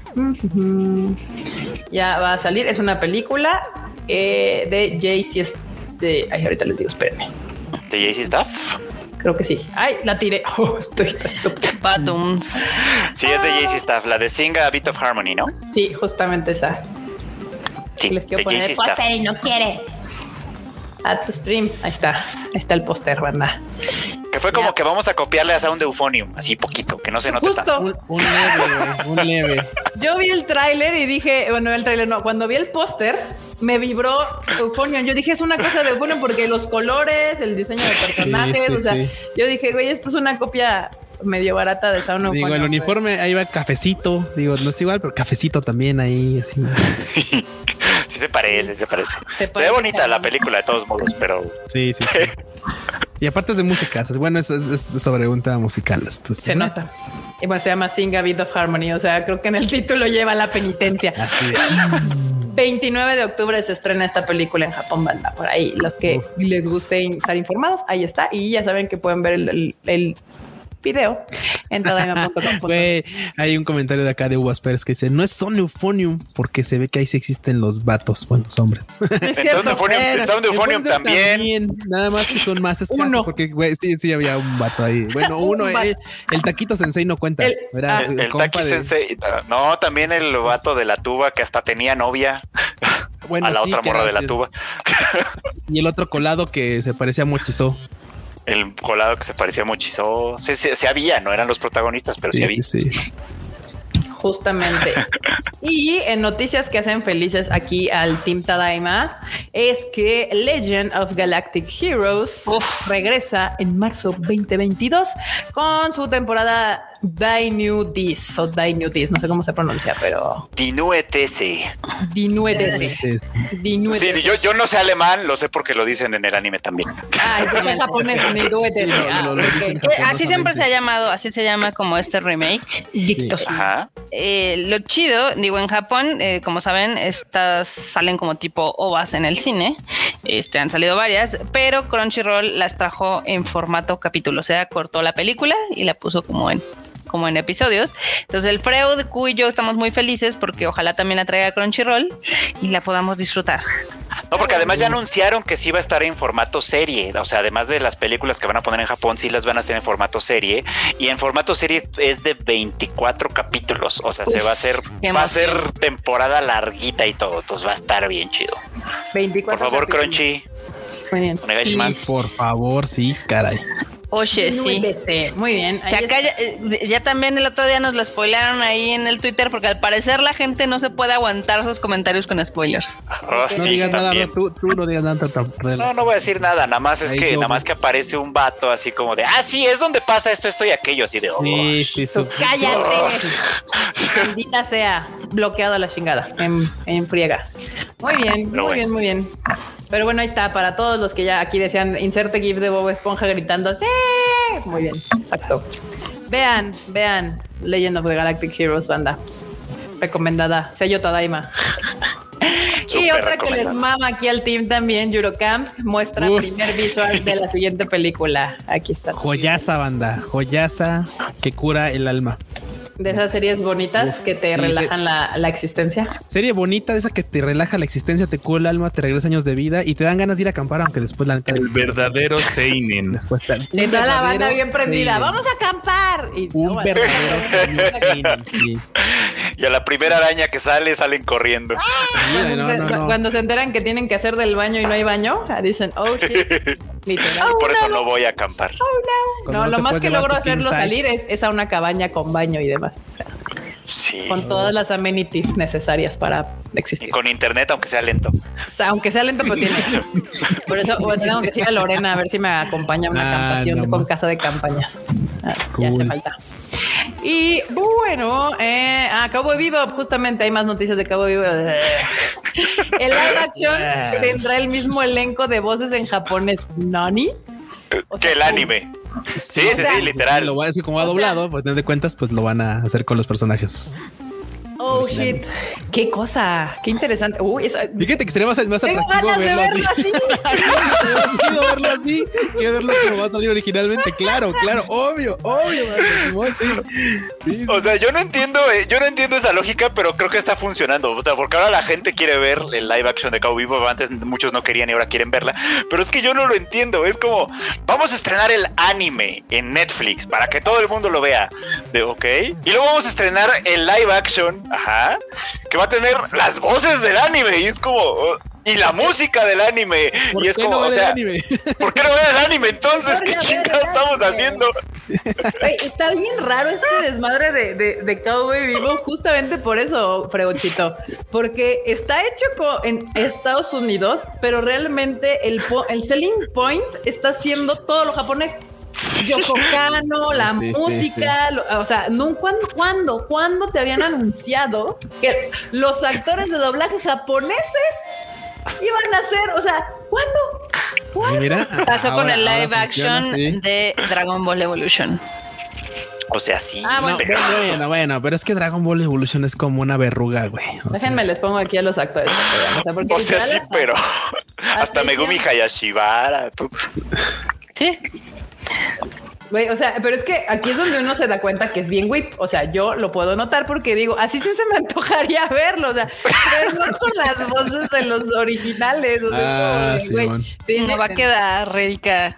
ya va a salir, es una película eh, de Jay-Z. De, ay, ahorita les digo, espérenme. ¿De Jay-Z Stuff? Creo que sí. Ay, la tiré. Oh, estoy estúpido. Sí, es de Jay-Z Stuff, la de Sing a Bit of Harmony, ¿no? Sí, justamente esa. Sí, les quiero poner el póster y no quiere. A tu stream. Ahí está. Ahí está el póster, banda. Que fue como que vamos a copiarle a Sound Euphonium, así poquito, que no se note Justo. Un, un, leve, un leve. Yo vi el tráiler y dije, bueno, el tráiler no, cuando vi el póster me vibró Euphonium. Yo dije, es una cosa de Euphonium porque los colores, el diseño de personajes, o sea, yo dije, güey, esto es una copia medio barata de Sound Digo, el uniforme ahí va cafecito, digo, no es igual, pero cafecito también ahí, así. sí se parece, se parece. Se, ve bonita la película de todos modos, pero. Sí, sí. y aparte es de música, bueno, es, sobre un tema musical. se nota. Y bueno, se llama Sing a Bit of Harmony. O sea, creo que en el título lleva la penitencia. Así 29 de octubre se estrena esta película en Japón, banda. Por ahí, los que les guste estar informados, ahí está. Y ya saben que pueden ver el video en hay un comentario de acá de Uvas Pérez que dice: No es Son Euphonium, porque se ve que ahí sí existen los vatos, bueno, los hombres. Es cierto, Euphonium también. Nada más que son más escasos, uno. porque güey, sí, sí había un vato ahí. Bueno, uno, el, el, Taquito Sensei no cuenta. El, ah, el, Sensei, no, también el vato de la tuba que hasta tenía novia. Bueno, a la otra morra de la tuba. Y el otro colado que se parecía a Mochizó el colado que se parecía a Mochizo. Se, había, no eran los protagonistas, pero sí, había. Sí. Justamente. y en noticias que hacen felices aquí al Team Tadaima es que Legend of Galactic Heroes regresa en marzo 2022 con su temporada Dis o Dis, no sé cómo se pronuncia, pero. Dinuetese. Dinuetese. Sí, yo, yo no sé alemán, lo sé porque lo dicen en el anime también. Ah, en japonés, ah, eh, Así siempre se ha llamado, así se llama como este remake. Ajá. Eh, lo chido, digo, en Japón, eh, como saben, estas salen como tipo ovas en el cine. Este, han salido varias, pero Crunchyroll las trajo en formato capítulo. O sea, cortó la película y la puso como en como en episodios. Entonces el Freud, Q y yo estamos muy felices porque ojalá también la traiga Crunchyroll y la podamos disfrutar. No, porque además ya anunciaron que sí va a estar en formato serie. O sea, además de las películas que van a poner en Japón, sí las van a hacer en formato serie. Y en formato serie es de 24 capítulos. O sea, se va a hacer, va a ser temporada larguita y todo. Entonces va a estar bien chido. 24 Por favor, Crunchy. Muy bien. Por favor, sí, caray. Oye, sí. Muy bien. Eh, ya, también el otro día nos lo spoilaron ahí en el Twitter porque al parecer la gente no se puede aguantar sus comentarios con spoilers. Oh, no digas nada, tú, no digas nada. No, no voy a decir nada, nada más es que nada más que aparece un vato así como de, ah, sí, es donde pasa esto, esto y aquello, así de, oh. Sí, sí, cállate. Maldita sea, bloqueado a la chingada, en, en friega. Muy bien, muy bien, muy bien. Pero bueno, ahí está, para todos los que ya aquí decían, inserte GIF de Bob Esponja gritando, ¡Sí! Muy bien, exacto. Vean, vean Legend of the Galactic Heroes, banda. Recomendada, sello Tadaima. y otra que les mama aquí al team también, Eurocamp, muestra primer visual de la siguiente película. Aquí está. Joyaza, banda, joyaza que cura el alma de esas series bonitas que te relajan la, existencia. Serie bonita, de esa que te relaja la existencia, te cura el alma, te regresa años de vida y te dan ganas de ir a acampar, aunque después la El verdadero Seinen. Después y toda la banda bien prendida. ¡Vamos a acampar! Y un verdadero Seinen. Y a la primera araña que sale, salen corriendo. cuando, se, enteran que tienen que hacer del baño y no hay baño, dicen, oh shit. por eso no voy a acampar. Oh, no, lo más que logro hacerlo salir es, es, a una cabaña con baño y demás. sí. Con todas las amenities necesarias para existir. Y con internet, aunque sea lento. O sea, aunque sea lento, pero tiene. Por eso tengo que decir a Lorena a ver si me acompaña a una ah, campación con casa de campañas. Ah, ya hace falta. Y bueno, eh, ah, Cowboy Vivo, justamente hay más noticias de Cowboy Vivo. El live action tendrá el mismo elenco de voces en japonés. ¿Nani? que el anime. Sí, sí, sí, literal. Lo va a decir como ha doblado, pues de cuentas, pues lo van a hacer con los personajes. Oh shit, qué cosa, qué interesante. Uy, Fíjate que sería más, más atractivo verlo, así. Quiero verlo así, quiero verlo como va a salir originalmente. Claro, claro, obvio, obvio. sí. O sea, yo no entiendo, eh, yo no entiendo esa lógica, pero creo que está funcionando. O sea, porque ahora la gente quiere ver el live action de Cowboy Vivo. Antes muchos no querían y ahora quieren verla. Pero es que yo no lo entiendo. Es como, vamos a estrenar el anime en Netflix para que todo el mundo lo vea. De, ok. Y luego vamos a estrenar el live action Ajá. Que va a tener las voces del anime. Y es como. Y la música del anime. y es como, o sea, ¿por qué no ver el anime entonces? ¿Qué chingados estamos haciendo? está bien raro este desmadre de, de, de, Cowboy Vivo, justamente por eso, Fregochito. Porque está hecho en Estados Unidos, pero realmente el, el selling point está siendo todo lo japonés. Yoko Kano, la música, o sea, no, ¿cuándo, ¿cuándo, cuándo te habían anunciado que los actores de doblaje japoneses iban a ser, o sea, ¿cuándo? Mira, Pasó con el live action de Dragon Ball Evolution. O sea, sí. Ah, bueno. bueno, bueno, pero es que Dragon Ball Evolution es como una verruga, güey. Déjenme les pongo aquí a los actores. O sea, sí, pero hasta Megumi Hayashibara. Sí o sea, pero es que aquí es donde uno se da cuenta que es bien whip. O sea, yo lo puedo notar porque digo, así sí se me antojaría verlo. O sea, pero no con las voces de los originales. O sea, ah, sí, no va a quedar rica.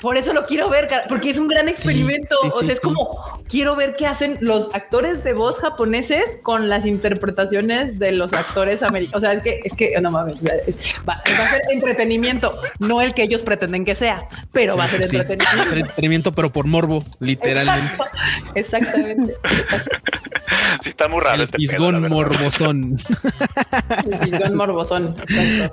Por eso lo quiero ver, porque es un gran experimento. o sea, es como quiero ver qué hacen los actores de voz japoneses con las interpretaciones de los actores americanos. O sea, es que es que no mames, va, a ser entretenimiento, no el que ellos pretenden que sea, pero va a ser entretenimiento. Va a ser entretenimiento, pero por morbo, literalmente. exactamente. Sí, está muy raro el este pisgón morbosón. El pisgón morbosón.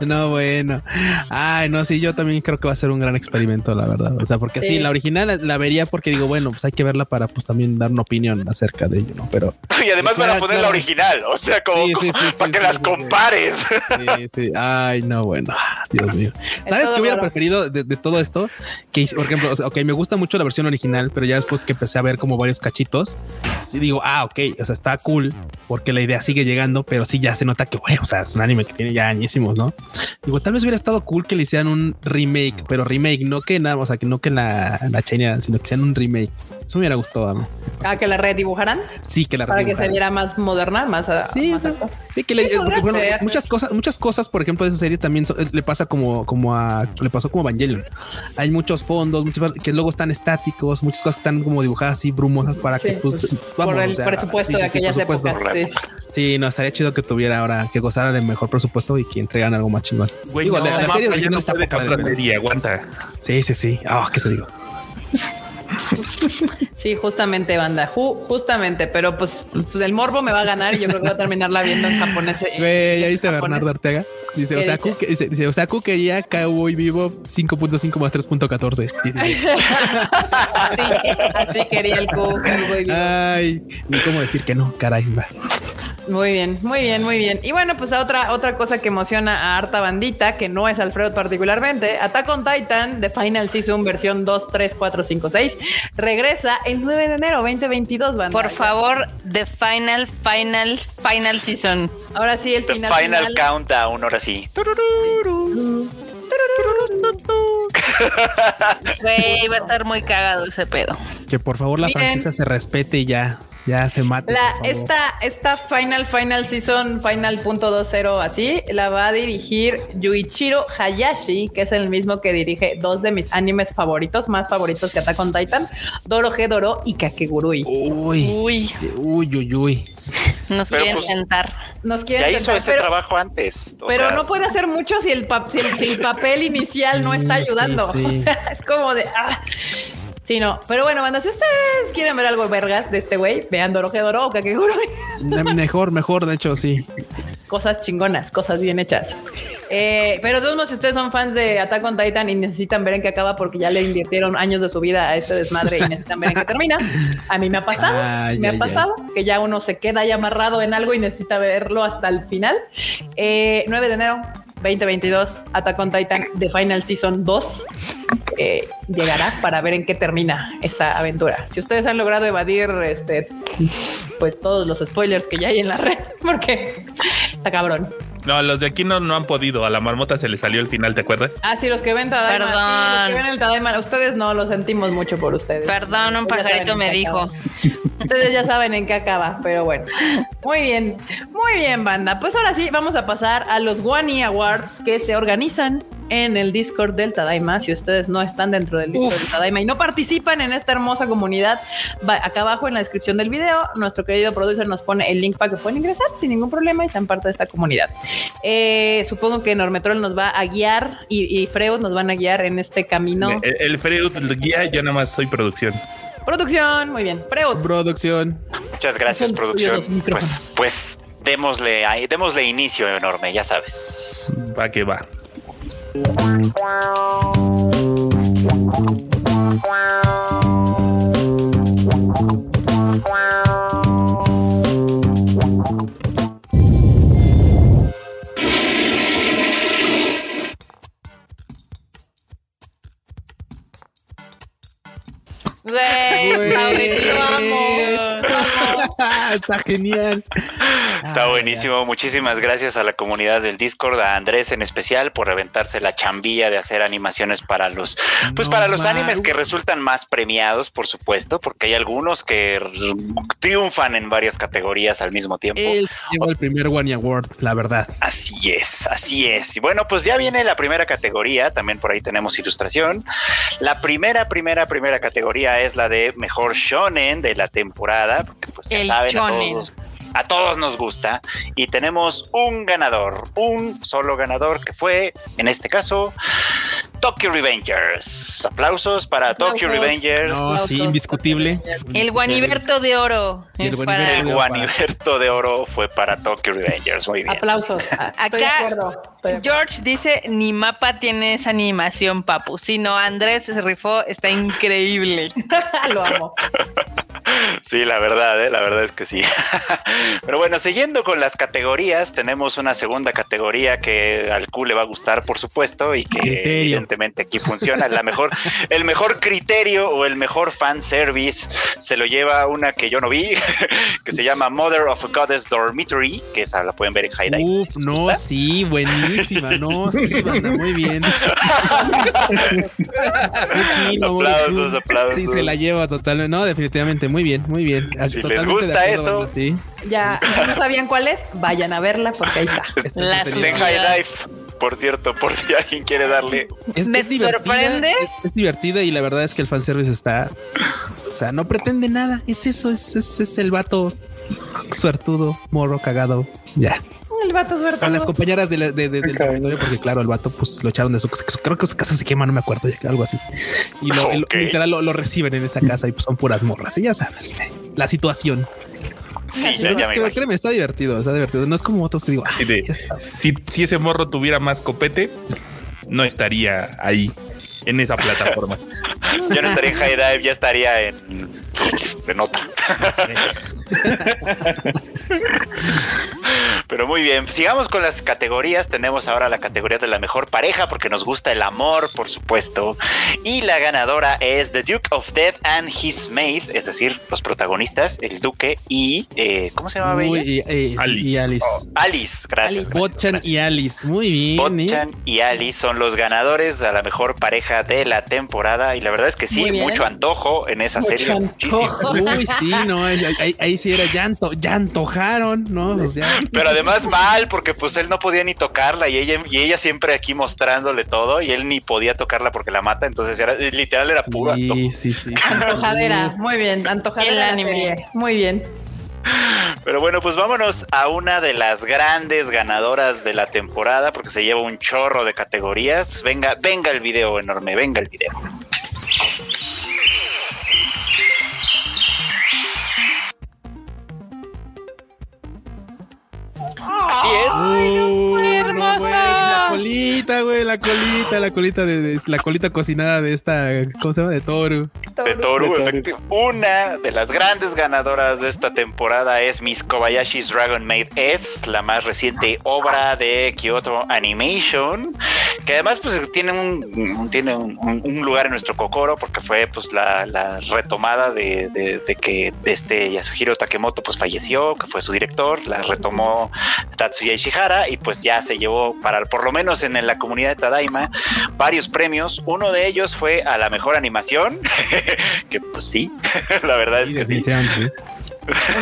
No, bueno. Ay, no, sí, yo también creo que va a ser un gran experimento, la verdad. O sea, porque sí, la original la vería porque digo, bueno, pues hay que verla para pues también dar una opinión acerca de ello, ¿no? Pero. Y además van a poner la original, o sea, como, para que las compares. Sí, sí. Ay, no, bueno, Dios mío. ¿Sabes qué hubiera preferido de, todo esto? Que, por ejemplo, ok, me gusta mucho la versión original, pero ya después que empecé a ver como varios cachitos, sí digo, ah, ok, o sea, está cool porque la idea sigue llegando, pero sí ya se nota que, güey, o sea, es un anime que tiene ya añísimos, ¿no? Digo, tal vez hubiera estado cool que le hicieran un remake, pero remake, no que nada, o sea, que no que la, la sino que sean un remake. Eso me hubiera gustado a mí. Ah, que la redibujaran. Sí, que la Para que se viera más moderna, más. Sí, sí, que le, muchas cosas, muchas cosas, por ejemplo, de esa serie también le pasa como, como a, le pasó como a Evangelion. Hay muchos fondos, muchos que luego están estáticos, muchas cosas que están como dibujadas así brumosas para que pues, por el presupuesto de aquellas épocas. Sí. no estaría chido que tuviera ahora que gozara de mejor presupuesto y que entregan algo más chingón. Digo, la, serie no está poca aguanta. Sí, sí, sí. Ah, ¿qué te digo? Sí, justamente, banda. justamente, pero pues, pues, el morbo me va a ganar y yo creo que voy a terminarla viendo en japonés. Güey, ¿ya viste a Bernardo Ortega? Dice Osaku, dice? Que, dice, Osaku quería Cowboy Vivo 5.5 más 3.14. así, así quería el Cowboy Vivo. Ay, ni cómo decir que no, caray. Muy bien, muy bien, muy bien. Y bueno, pues otra, otra cosa que emociona a harta bandita, que no es Alfredo particularmente, Attack on Titan de Final Season versión 2, 3, 4, 5, 6, regresa el 9 de enero 2022, banda. Por favor, The Final, Final, Final Season. Ahora sí, el The final, final, Countdown, ahora sí. Güey, va a estar muy cagado ese pedo. Que por favor la franquicia se respete y ya. Ya se mata. La, esta, esta Final Final Season Final punto así la va a dirigir Yuichiro Hayashi, que es el mismo que dirige dos de mis animes favoritos, más favoritos que Attack on Titan, Doro Doro y Kakegurui. Uy, uy, uy, uy, uy. Nos quieren pues, intentar. Nos quieren ya hizo ese trabajo antes. Pero no puede hacer mucho si el, si el, papel inicial no está ayudando. es como de. Ah. Sí, no. Pero bueno, banda, si ustedes quieren ver algo vergas de este güey, vean Doro Doro o Kakegurui. Mejor, mejor, de hecho, sí. Cosas chingonas, cosas bien hechas. Eh, pero todos modos, si ustedes son fans de Attack on Titan y necesitan ver en qué acaba porque ya le invirtieron años de su vida a este desmadre y necesitan ver en qué termina, a mí me ha pasado, me ha pasado que ya uno se queda ahí amarrado en algo y necesita verlo hasta el final. 9 eh, de enero, 2022, Attack on Titan The Final Season 2 eh, llegará para ver en qué termina esta aventura. Si ustedes han logrado evadir este, pues todos los spoilers que ya hay en la red, porque está cabrón. No, los de aquí no, no han podido. A la marmota se le salió el final, ¿te acuerdas? Ah, sí, los que ven Tadaima. Perdón. los que ven el Tadaima. Ustedes no, lo sentimos mucho por ustedes. Perdón, un pajarito me dijo. Ustedes ya saben en qué acaba, pero bueno. Muy bien, muy bien, banda. Pues ahora sí, vamos a pasar a los One Awards que se organizan en el Discord del Tadaima. Si ustedes no están dentro del Discord del Tadaima y no participan en esta hermosa comunidad, acá abajo en la descripción del video, nuestro querido producer nos pone el link para que puedan ingresar sin ningún problema y sean parte de esta comunidad. Eh, supongo que Normetrol nos va a guiar y, y, Freud nos van a guiar en este camino. El, el Freud guía, yo nada más soy producción. Producción, muy bien. Freud. Producción. Muchas gracias, producción. Pues, pues démosle, démosle inicio enorme, ya sabes. Va que va. Güey, Güey. Fabricio, amo. Está genial. Está buenísimo. Muchísimas gracias a la comunidad del Discord, a Andrés en especial por reventarse la chambilla de hacer animaciones para los, pues para los animes que resultan más premiados, por supuesto, porque hay algunos que triunfan en varias categorías al mismo tiempo. Él llevó el primer One Award, la verdad. Así es, así es. Y bueno, pues ya viene la primera categoría. También por ahí tenemos ilustración. La primera, primera, primera categoría es la de mejor shonen de la temporada, porque pues saben a todos a todos nos gusta y tenemos un ganador, un solo ganador que fue, en este caso, Tokyo Revengers. Aplausos para Tokyo Revengers. sí, indiscutible. El Guaniberto de Oro. El, Guaniberto, de Oro fue para Tokyo Revengers. Muy bien. Aplausos. Acá George dice, ni mapa tiene esa animación, papu. Si no, Andrés se rifó, está increíble. Lo amo. Sí, la verdad, ¿eh? la verdad es que sí. Pero bueno, siguiendo con las categorías, tenemos una segunda categoría que al Q le va a gustar, por supuesto, y que evidentemente aquí funciona. La mejor, el mejor criterio o el mejor fan service se lo lleva una que yo no vi, que se llama Mother of a Goddess Dormitory, que esa la pueden ver en Highlight. Uf, no, sí, buenísima, no, sí, banda, muy bien. aplausos, aplausos. Sí, se la lleva totalmente. No, definitivamente, muy bien, muy bien. Si les gusta esto, ya, si no sabían cuál es, vayan a verla porque ahí está. La High Dive por cierto, por si alguien quiere darle. Es, ¿Me sorprende? Es, divertida y la verdad es que el fanservice está. O sea, no pretende nada. Es eso, es, es, el vato suertudo, morro, cagado. Ya. El vato suertudo. Con las compañeras de, de, del dormitorio, porque claro, el vato pues lo echaron de su creo que su casa se quema, no me acuerdo, algo así. Y lo, literal lo, reciben en esa casa y pues son puras morras. Y ya sabes, la situación. Sí, ya, ya me créeme, está divertido, está divertido. No es como otros que digo. si, si ese morro tuviera más copete, no estaría ahí en esa plataforma. Yo no estaría en High Dive, ya estaría en de nota. Pero muy bien, sigamos con las categorías. Tenemos ahora la categoría de la mejor pareja porque nos gusta el amor, por supuesto. Y la ganadora es The Duke of Death and His Maid, es decir, los protagonistas, el duque y eh, ¿cómo se llama y, eh, Alice. Oh, Alice. gracias. Bochan y Alice, muy bien. ¿eh? y Alice son los ganadores de la mejor pareja de la temporada y la verdad es que sí, mucho antojo en esa serie, muchísimo. Uy, sí, no, ahí, sí era llanto, ya antojaron, ¿no? Pero además mal, porque pues él no podía ni tocarla y ella, y ella siempre aquí mostrándole todo y él ni podía tocarla porque la mata, entonces era literal era puro sí, Sí, sí, Antojadera, muy bien, antojadera anime. Muy bien. Pero bueno, pues vámonos a una de las grandes ganadoras de la temporada porque se lleva un chorro de categorías. Venga, venga el video enorme, venga el video. Así es. Muy hermosa. la colita, güey, la colita, la colita de, la colita cocinada de esta, ¿cómo se llama? De Toru. De Toru, Una de las grandes ganadoras de esta temporada es Miss Kobayashi's Dragon Maid S, la más reciente obra de Kyoto Animation, que además pues tiene un tiene un, lugar en nuestro Kokoro porque fue pues la, retomada de, de, que este Yasuhiro Takemoto pues falleció, que fue su director, la retomó Tatsuya Ishihara y pues ya se llevó para por lo menos en la comunidad de Tadaima varios premios. Uno de ellos fue a la mejor animación, que pues sí, la verdad es que sí.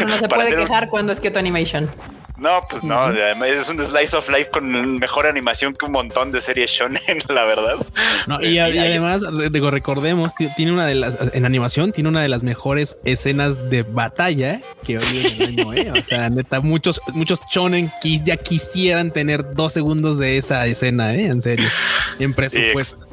no se puede quejar cuando es Kyoto Animation. No, pues no, es un slice of life con mejor animación que un montón de series shonen, la verdad. No, y, además, digo, recordemos, tiene una de las, en animación, tiene una de las mejores escenas de batalla que hoy en el año, ¿eh? O sea, neta, muchos, muchos shonen ya quisieran tener dos segundos de esa escena, ¿eh? En serio, en presupuesto.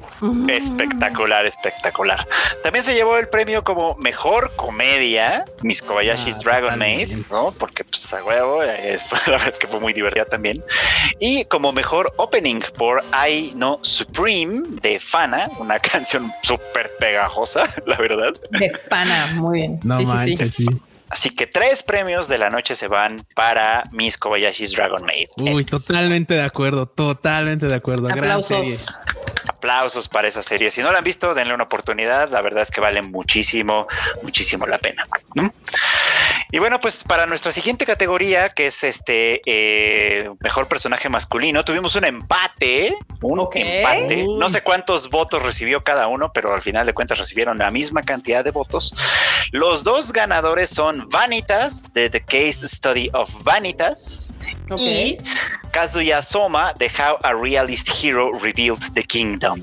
Espectacular, espectacular. También se llevó el premio como mejor comedia, Miss Kobayashi's ah, Dragon Maid, ¿no? Porque pues a huevo, eh, la verdad es que fue muy divertida también. Y como mejor opening por I No Supreme de Fana, una canción súper pegajosa, la verdad. De Fana, muy bien. No sí, sí, sí. Así que tres premios de la noche se van para Miss Kobayashi's Dragon Maid. Uy, totalmente de acuerdo, totalmente de acuerdo. Gran serie aplausos para esa serie. Si no la han visto, denle una oportunidad. La verdad es que vale muchísimo, muchísimo la pena. Y bueno, pues para nuestra siguiente categoría, que es este eh, mejor personaje masculino, tuvimos un empate, un empate. No sé cuántos votos recibió cada uno, pero al final de cuentas recibieron la misma cantidad de votos. Los dos ganadores son Vanitas de The Case Study of Vanitas y Kazuya Soma de How a Realist Hero Rebuilt the Kingdom.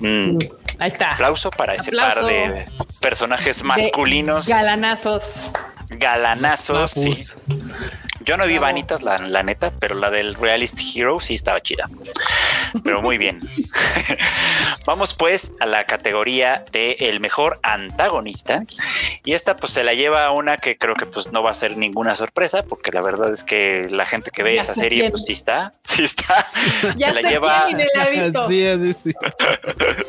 Mm. Ahí está. Aplauso para ese par de personajes masculinos. galanazos. Galanazos, sí. Yo no vi Vanitas, la, neta, pero la del Realist Hero sí estaba chida. Pero muy bien. Vamos pues a la categoría de el mejor antagonista. Y esta pues se la lleva a una que creo que pues no va a ser ninguna sorpresa, porque la verdad es que la gente que ve esa serie pues sí está, sí está. Ya se la lleva. Sí, sí,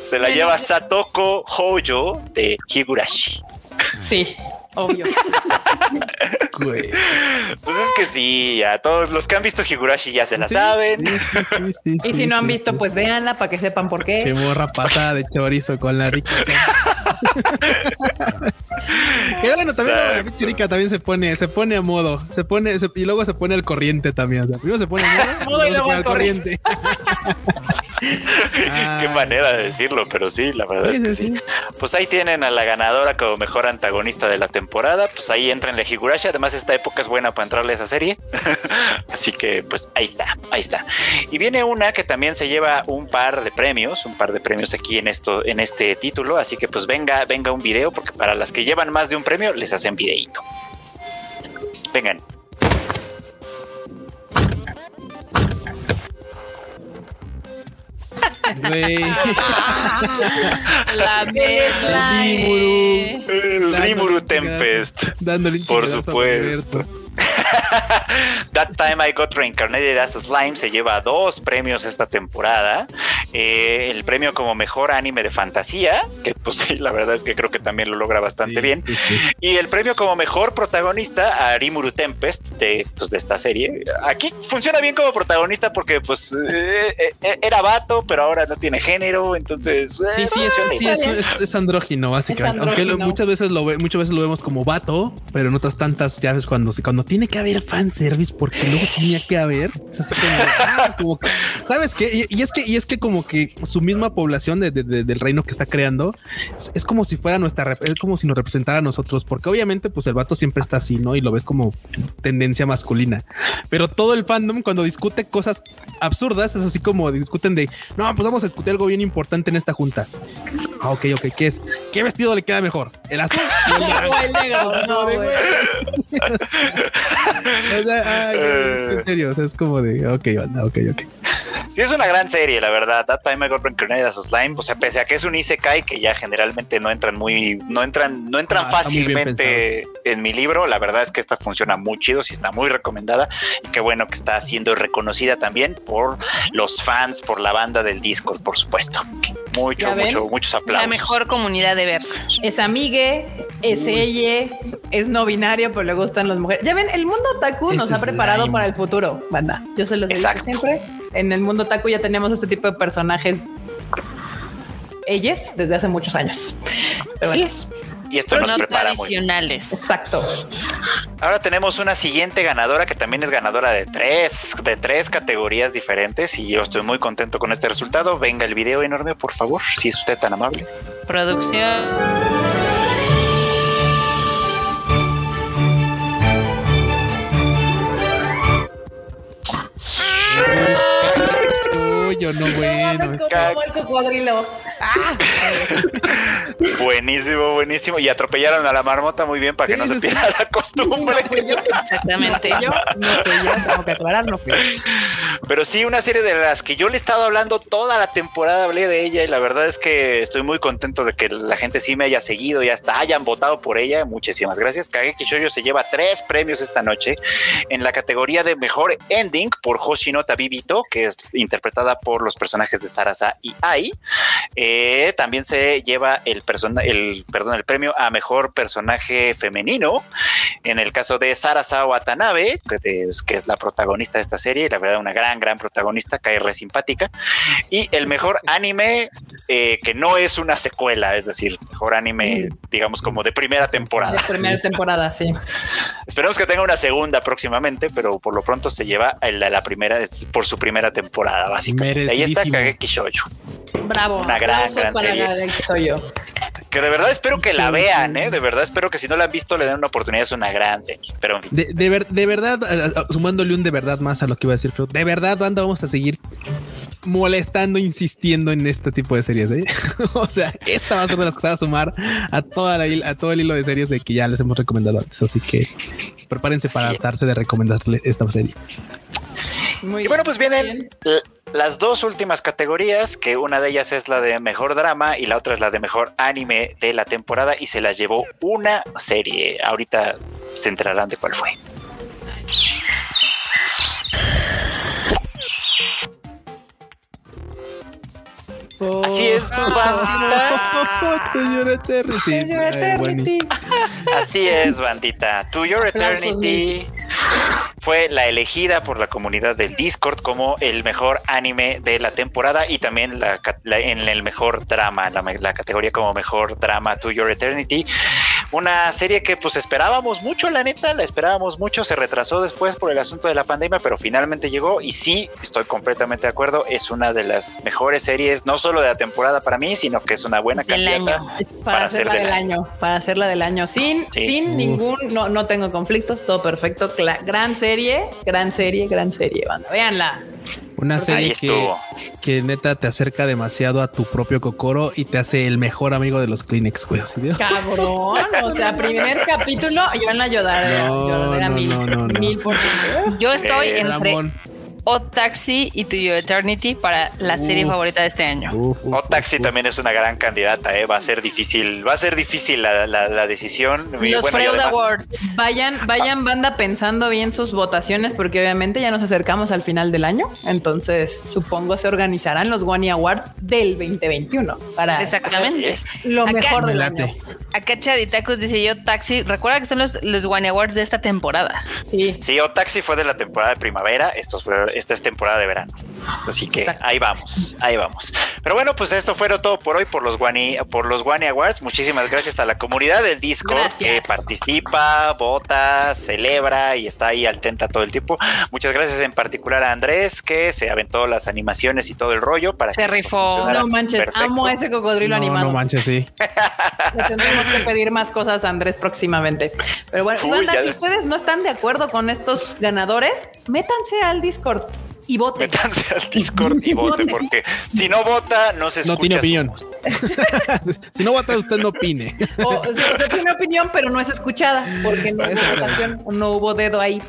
se la lleva Satoko Hojo de Higurashi. Sí obvio. pues es que sí, a todos los que han visto Higurashi ya se la saben. y si no han visto, pues véanla para que sepan por qué. Se morra pasada de chorizo con la rica. Pero bueno, también la rica también se pone, se pone a modo, se pone, y luego se pone al corriente también. O sea, primero se pone a modo, y luego al corriente. Qué manera de decirlo, pero sí, la verdad es que sí. Pues ahí tienen a la ganadora como mejor antagonista de la temporada. Pues ahí entra en la Higurashi. Además, esta época es buena para entrarle a esa serie. Así que, pues ahí está, ahí está. Y viene una que también se lleva un par de premios, un par de premios aquí en esto, en este título. Así que, pues venga, venga un video, porque para las que llevan más de un premio, les hacen videíto. Vengan. La Bedla. El Rimuru Tempest. Por supuesto. That Time I Got Reincarnated as a Slime se lleva dos premios esta temporada. Eh, el premio como mejor anime de fantasía, que pues sí, la verdad es que creo que también lo logra bastante bien. Y el premio como mejor protagonista a Arimuru Tempest de, pues, de esta serie. Aquí funciona bien como protagonista porque pues eh, eh, era vato, pero ahora no tiene género, entonces... Sí, sí, es, es, andrógino, básicamente. Aunque muchas veces lo muchas veces lo vemos como vato, pero en otras tantas llaves cuando, cuando tiene que haber fanservice porque luego tenía que haber. Ah, ¿Sabes qué? Y, es que, y es que como que su misma población del reino que está creando es, como si fuera nuestra, es como si nos representara a nosotros, porque obviamente pues el vato siempre está así, ¿no? Y lo ves como tendencia masculina. Pero todo el fandom cuando discute cosas absurdas es así como discuten de, no, pues vamos a discutir algo bien importante en esta junta. Ah, ok, ok, ¿qué es? ¿Qué vestido le queda mejor? ¿El azul? el negro? No, en serio, o sea, es como de, ok, ok, ok. Sí, es una gran serie, la verdad. That Time I Got Reincarnated as a Slime, o sea, pese a que es un isekai que ya generalmente no entran muy, no entran, no entran ah, fácilmente en mi libro, la verdad es que esta funciona muy chido, sí está muy recomendada y qué bueno que está siendo reconocida también por los fans, por la banda del Discord, por supuesto. Mucho, mucho, muchos aplausos. La mejor comunidad de ver. Es amigue, es ella, es no binario, pero le gustan las mujeres. Ya ven, el mundo otaku nos este ha preparado para el futuro, banda. Yo se los digo siempre en el mundo taco ya tenemos este tipo de personajes ellas desde hace muchos años. Así es. Y esto nos prepara tradicionales. Exacto. Ahora tenemos una siguiente ganadora que también es ganadora de tres, de tres categorías diferentes y yo estoy muy contento con este resultado. Venga el video enorme, por favor, si es usted tan amable. Producción. Yo no bueno. Ah. buenísimo, buenísimo. Y atropellaron a la marmota muy bien para que no se pierda la costumbre. Exactamente, yo no sé, yo tengo que aclarar, no Pero sí, una serie de las que yo le he estado hablando toda la temporada, hablé de ella y la verdad es que estoy muy contento de que la gente sí me haya seguido y hasta hayan votado por ella. Muchísimas gracias. Kageki Shoujo se lleva tres premios esta noche en la categoría de mejor ending por Hoshino Tabibito, que es interpretada por los personajes de Sarasa y Ai. Eh, también se lleva el, el, perdón, el premio a mejor personaje femenino. En el caso de Sarasa Watanabe, que es, que es la protagonista de esta serie, la verdad, una gran, gran protagonista, cae re simpática. Y el mejor anime eh, que no es una secuela, es decir, mejor anime, digamos, como de primera temporada. De primera temporada, sí. Esperemos que tenga una segunda próximamente, pero por lo pronto se lleva la, la primera por su primera temporada, básicamente. Ahí está Kageki Shoujo. Bravo. Una gran, gran serie. Que de verdad espero que la vean, ¿eh? De verdad espero que si no la han visto le den una oportunidad. Es una gran serie. Pero de, de, verdad, sumándole un de verdad más a lo que iba a decir de verdad, banda, vamos a seguir molestando, insistiendo en este tipo de series. ¿eh? o sea, esta va a ser de las que se va a sumar a, toda la, a todo el hilo de series de que ya les hemos recomendado antes. Así que prepárense para darse de recomendarle esta serie. Muy y bueno, pues vienen las dos últimas categorías, que una de ellas es la de mejor drama y la otra es la de mejor anime de la temporada y se las llevó una serie. Ahorita se enterarán de cuál fue. Así es, bandita. Your Eternity. Así es, bandita. To Your Eternity fue la elegida por la comunidad del Discord como el mejor anime de la temporada y también la, en el mejor drama, la, la, categoría como mejor drama To Your Eternity. Una serie que pues esperábamos mucho, la neta, la esperábamos mucho, se retrasó después por el asunto de la pandemia, pero finalmente llegó y sí, estoy completamente de acuerdo, es una de las mejores series, no solo de la temporada para mí, sino que es una buena candidata para, hacerla del año. para hacerla del año, sin, sin ningún, no, no tengo conflictos, todo perfecto, gran serie gran serie, gran serie, banda. Véanla. Una serie que, que, neta te acerca demasiado a tu propio Kokoro y te hace el mejor amigo de los Kleenex, güey. Cabrón. o sea, primer capítulo, yo en la lloradera. No, no, mil, no, mil por ciento. Yo estoy entre Odd Taxi y To Your Eternity para la serie favorita de este año. Odd Taxi también es una gran candidata, ¿eh? va a ser difícil, va a ser difícil la, la, decisión. Los Freud Awards. Vayan, vayan banda pensando bien sus votaciones porque obviamente ya nos acercamos al final del año, entonces supongo se organizarán los Wani Awards del 2021 para exactamente lo mejor del año. Acá Chaditacos dice yo Taxi, recuerda que son los, los Wani Awards de esta temporada. Sí. Sí, o Taxi fue de la temporada de primavera, esto esta es temporada de verano. Así que ahí vamos, ahí vamos. Pero bueno, pues esto fue todo por hoy por los Wani, por los Wani Awards. Muchísimas gracias a la comunidad del Discord que participa, vota, celebra y está ahí atenta todo el tiempo. Muchas gracias en particular a Andrés que se aventó las animaciones y todo el rollo para se rifó. No manches, amo ese cocodrilo animado. No manches, sí. Le tendremos que pedir más cosas a Andrés próximamente. Pero bueno, si ustedes no están de acuerdo con estos ganadores, métanse al Discord y vote. Métanse al Discord y vote, porque si no vota, no se escucha. No tiene opinión. si no vota, usted no opine. O, sea, tiene opinión, pero no es escuchada, porque no, no hubo dedo ahí.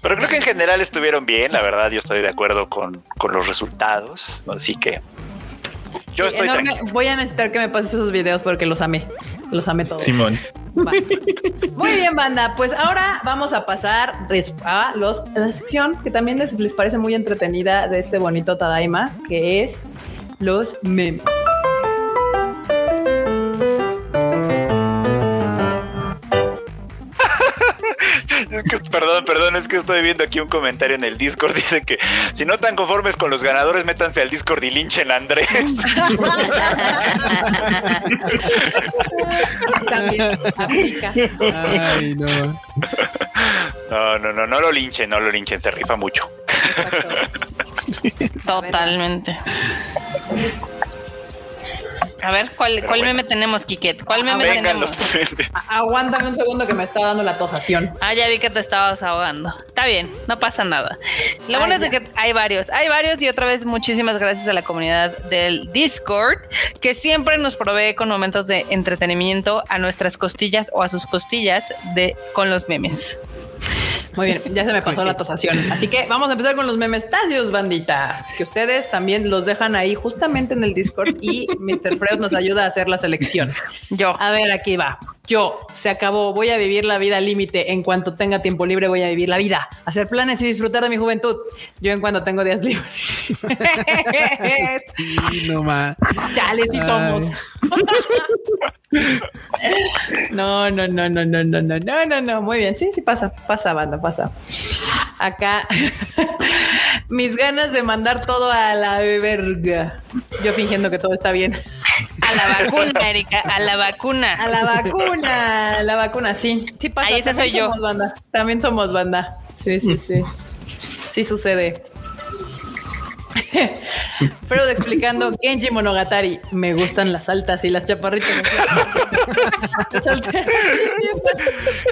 Pero creo que en general estuvieron bien, la verdad, yo estoy de acuerdo con, con los resultados, así que yo estoy Voy a necesitar que me pases esos videos porque los amé. Los amé todos. Simón. Muy bien, banda. Pues ahora vamos a pasar a, los, la sección que también les, les parece muy entretenida de este bonito Tadaima, que es los memes. Es que, perdón, perdón, es que estoy viendo aquí un comentario en el Discord. Dice que si no están conformes con los ganadores, métanse al Discord y linchen a Andrés. También aplica. Ay, no. No, no, no, no lo linchen, no lo linchen, se rifa mucho. Totalmente. A ver, ¿cuál, cuál meme tenemos, Kiket? ¿Cuál meme tenemos? Aguántame un segundo que me está dando la tosación. Ah, ya vi que te estabas ahogando. Está bien, no pasa nada. Lo bueno es que hay varios, hay varios y otra vez muchísimas gracias a la comunidad del Discord que siempre nos provee con momentos de entretenimiento a nuestras costillas o a sus costillas de con los memes. Muy bien, ya se me pasó la tosación. Así que vamos a empezar con los memestasios, bandita. Que ustedes también los dejan ahí justamente en el Discord y Mr. Freud nos ayuda a hacer la selección. Yo. A ver, aquí va. Yo, se acabó, voy a vivir la vida al límite. En cuanto tenga tiempo libre, voy a vivir la vida, hacer planes y disfrutar de mi juventud. Yo en cuanto tengo días libres. sí, no más. Chale, sí somos. no, no, no, no, no, no, no, no, no, no. Muy bien. Sí, sí pasa, pasa, banda, pasa. Acá, mis ganas de mandar todo a la verga. Yo fingiendo que todo está bien. A la vacuna, Erika, a la vacuna. A la vacuna, la vacuna, sí. Sí pasa. Ahí esa soy yo. Banda. También somos banda. Sí, sí, sí. Sí sucede. Pero explicando Genji Monogatari. Me gustan las altas y las chaparritas.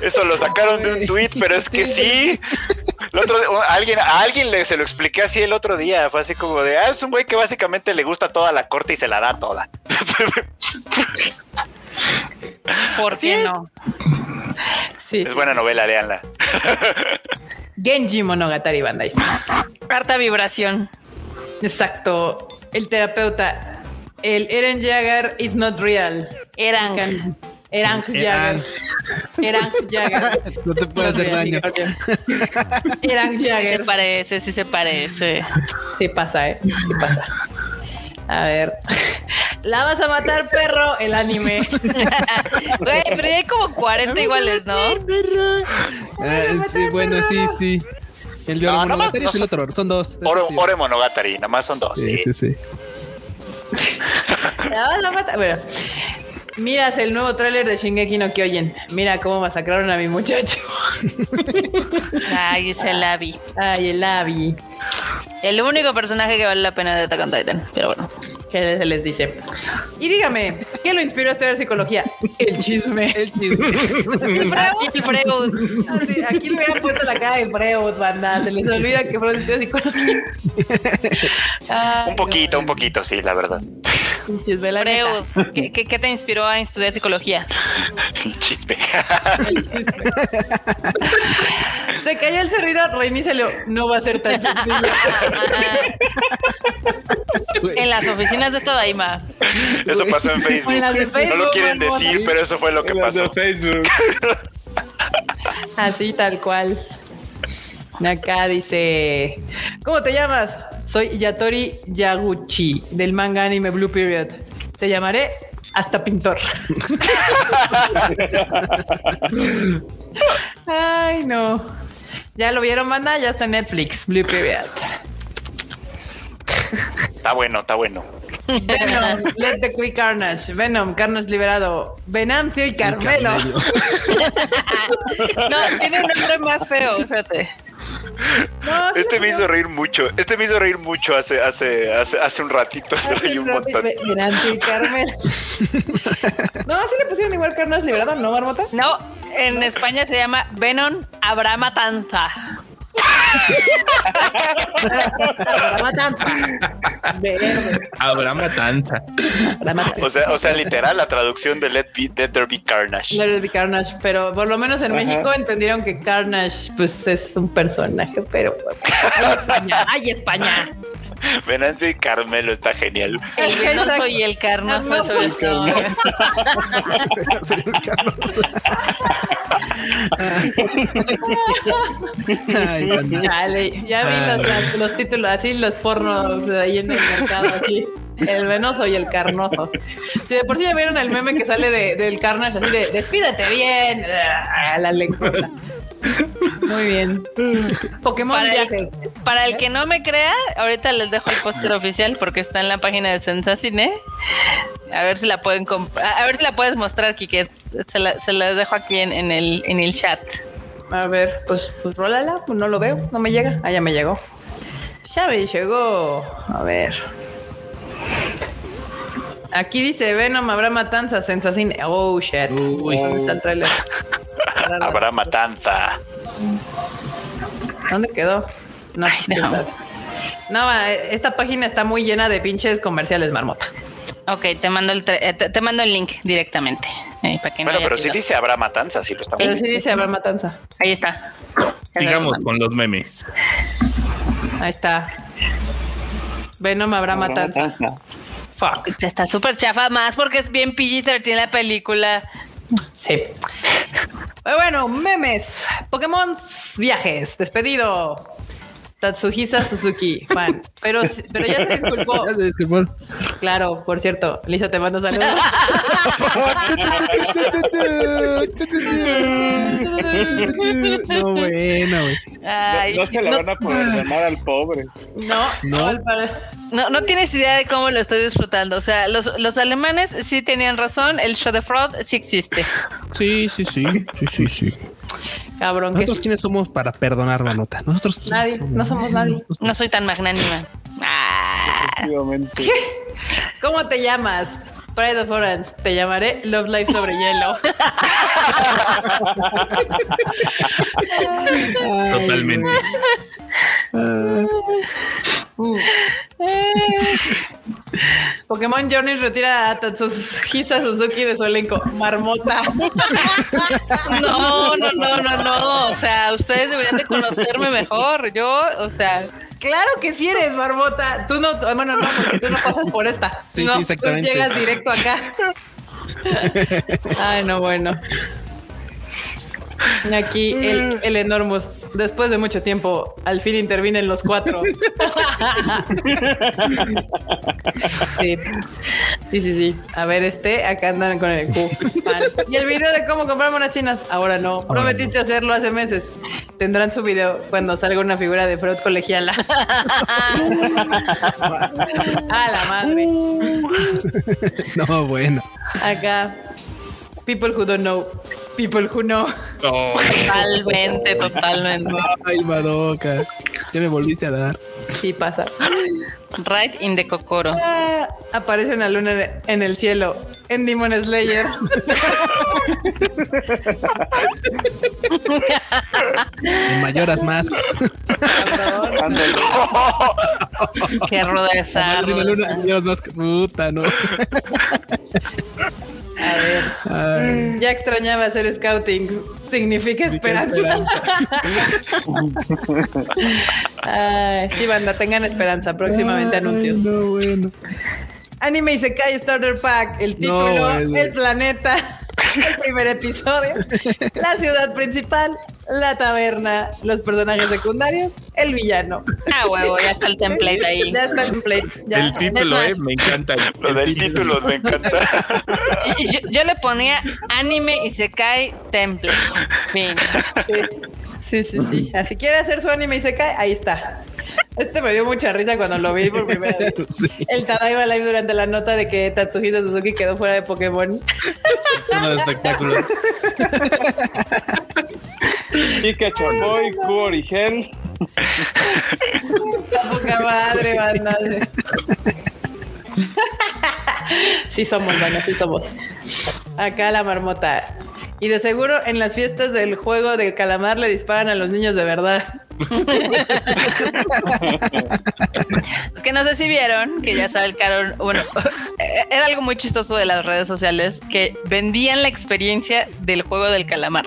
Eso lo sacaron de un tweet, pero es que sí. alguien, a alguien le, se lo expliqué así el otro día. Fue así como de, ah, es un güey que básicamente le gusta toda la corte y se la da toda. ¿Por qué no? Sí. Es buena novela, léanla. Genji Monogatari Bandai. Harta vibración. Exacto. El terapeuta. El Eren Jagger is not real. Eran. Eran Jagger. Eran Jagger. No te puede hacer daño. Eran Jagger. Sí se parece, sí se parece. Sí pasa, ¿eh? Sí pasa. A ver. La vas a matar, perro, el anime. Güey, pero hay como 40 iguales, ¿no? Ah, sí, bueno, sí, sí. El de no, Monogatari es el otro, son dos. Ore, Ore Monogatari, nada más son dos. Sí, sí, sí. La vas a matar. Bueno, miras el nuevo tráiler de Shingeki no Kyojin. Mira cómo masacraron a mi muchacho. Ay, ese Labi. Ay, el Labi. El único personaje que vale la pena de Attack on Titan, pero bueno. ¿Qué se les dice? Y dígame, ¿qué lo inspiró a estudiar psicología? El chisme. El chisme. el Freud. aquí le hubieran puesto la cara de Freud, banda. Se les olvida que Freud estudia psicología. un poquito, un poquito, sí, la verdad. Chisme, la Freud, ¿qué, ¿qué, te inspiró a estudiar psicología? El chisme. El chisme. Se cayó el servidor, reinícialo. No va a ser tan sencillo. en las oficinas de Todaima. Eso pasó en Facebook. no lo quieren decir, pero eso fue lo que pasó. En Facebook. Así tal cual. Acá dice, ¿cómo te llamas? Soy Yatori Yaguchi del manga anime Blue Period. Te llamaré hasta pintor. Ay, no. ¿Ya lo vieron, banda? Ya está en Netflix, Blue Period. Está bueno, está bueno. Venom, Let the Quick Carnage. Venom, Carnage liberado. Venancio y Carmelo. no, tiene un nombre más feo, fíjate este me hizo reír mucho. Este me hizo reír mucho hace, hace, hace, hace un ratito. Hace un montón. Carmen. no, así le pusieron igual carnes liberadas, ¿no, Marmota? No, en España se llama Venom Abramatanza. Habrá matanza. Habrá matanza. O sea, o sea, literal, la traducción de Let, be, Let There Be Carnage. Let There Be Carnage, pero por lo menos en México entendieron que Carnage pues es un personaje, pero ay España, ay España. Venancio y Carmelo está genial. El venoso y el carnoso sobre todo. ya vi los, títulos así, los pornos ahí en el mercado, así. El venoso y el carnoso. Si de por sí ya vieron el meme que sale de, del carnage así de despídete bien a la lengua. Muy bien. Pokémon para viajes. El, para el que no me crea, ahorita les dejo el póster oficial porque está en la página de Sensacine. A ver si la pueden A ver si la puedes mostrar, Kike. Se la, dejo aquí en, el, en el chat. A ver, pues, pues rólala, pues no lo veo, no me llega. Ah, ya me llegó. Ya me llegó. A ver. Aquí dice Venom habrá matanza, Sensacine. Oh shit. Uy, está el trailer? Habrá matanza. ¿Dónde quedó? No, no. esta página está muy llena de pinches comerciales, marmota. Ok, te mando el, eh, te, mando el link directamente. Eh, bueno, pero si dice habrá matanza, si lo estamos Pero sí dice habrá matanza. Ahí está. Sigamos con los memes. Ahí está. Venom habrá matanza. Fuck. Está súper chafa más porque es bien PG-13 la película. Sí. Bueno, memes. Pokémon viajes. Despedido. Tatsuhisa Suzuki, fan. Pero, pero ya se disculpó. Ya se disculpó. Claro, por cierto. Lisa, te mando saludos. no, bueno, güey. No, se le van a poder llamar al pobre. No, no. No, no tienes idea de cómo lo estoy disfrutando. O sea, los, los alemanes sí tenían razón. El show de fraud sí existe. Sí, sí, sí. Sí, sí, sí. Cabrón. ¿Nosotros quiénes somos para perdonar, Manota? Nosotros Nadie, no somos nadie. No soy tan magnánima. Ah. ¿Cómo te llamas? Pride of Orange, te llamaré Love Life sobre hielo. Totalmente. Pokémon Journey retira a Tatsuhisa Suzuki de su elenco. Marmota. No, no, no, no, no. O sea, ustedes deberían de conocerme mejor. Yo, o sea. Claro que sí eres, Marmota. Tú no, bueno, no, porque tú no pasas por esta. Sí, sí, exactamente. Tú llegas directo acá. Ay, no, bueno. Aquí el, el Enormous, después de mucho tiempo, al fin intervienen los cuatro. sí. sí, sí, A ver, este, acá andan con el Q. Y el video de cómo comprar monas chinas, ahora no. Prometiste hacerlo hace meses. Tendrán su video cuando salga una figura de Freud colegiala. A la madre. No, bueno. Acá. People who don't know. People who know. Totalmente, totalmente. Ay, Madoka. Ya me volviste a dar. Sí, pasa. Right in the Kokoro. Ah, aparece una luna en el cielo en Demon Slayer. en Mayoras más. Qué ruda esa. Mayoras más puta, ¿no? A ver. ya extrañaba hacer scouting. Significa esperanza. sí, banda, tengan esperanza. Próximamente anuncios. No, bueno. Anime Isekai Starter Pack, el título, el planeta, el primer episodio, la ciudad principal, la taberna, los personajes secundarios, el villano. Ah, huevo, ya está el template ahí. Ya está el template. El título, eh, me encanta. Lo del título me encanta. Yo, le ponía anime Isekai template. Fin. Sí, sí, sí. Así quiere hacer su anime Isekai, ahí está. Este me dio mucha risa cuando lo vi por primera vez. El Tadaiba Live durante la nota de que Tatsuhito Suzuki quedó fuera de Pokémon. Es uno de espectáculos. Pikachu Boy, Q Gel. Poca madre, banda. Sí somos, bueno, sí somos. Acá la marmota. Y de seguro en las fiestas del juego del calamar le disparan a los niños de verdad. es que no sé si vieron que ya salcaron, bueno, era algo muy chistoso de las redes sociales que vendían la experiencia del juego del calamar.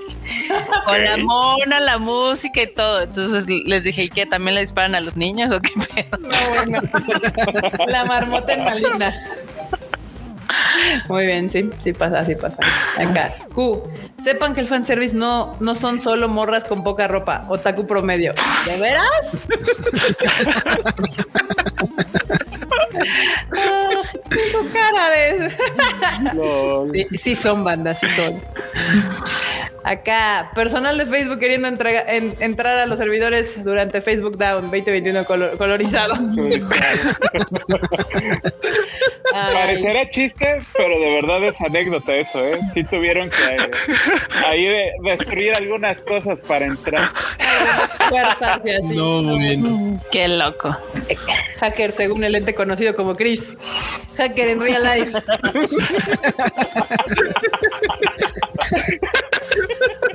Con la mona, la música y todo. Entonces les dije, ¿y qué? ¿También le disparan a los niños o qué pedo? La marmota en maligna. Muy bien, sí, sí pasa, sí pasa. Acá. Q. Sepan que el fanservice no, no son solo morras con poca ropa, otaku promedio. ¿De veras? tu cara de. sí, sí, son bandas, sí son. Acá, personal de Facebook queriendo entrar a los servidores durante Facebook Down 2021 colorizado. Parecerá chiste, pero de verdad es anécdota eso, ¿eh? Sí tuvieron que eh, ahí destruir algunas cosas para entrar. No, muy bien. Qué loco. Hacker según el ente conocido como Chris. Hacker en real life.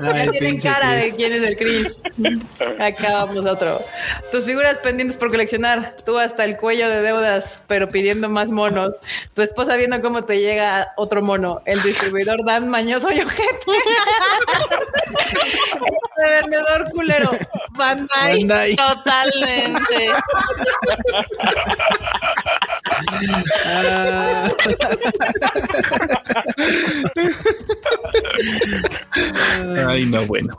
ya tienen cara de quién es el Chris. Acá vamos otro. Tus figuras pendientes por coleccionar. Tú hasta el cuello de deudas, pero pidiendo más monos. Tu esposa viendo cómo te llega otro mono. El distribuidor Dan mañoso y ojete. el vendedor culero. Bandai. Totalmente. Ah. Ay, no, bueno.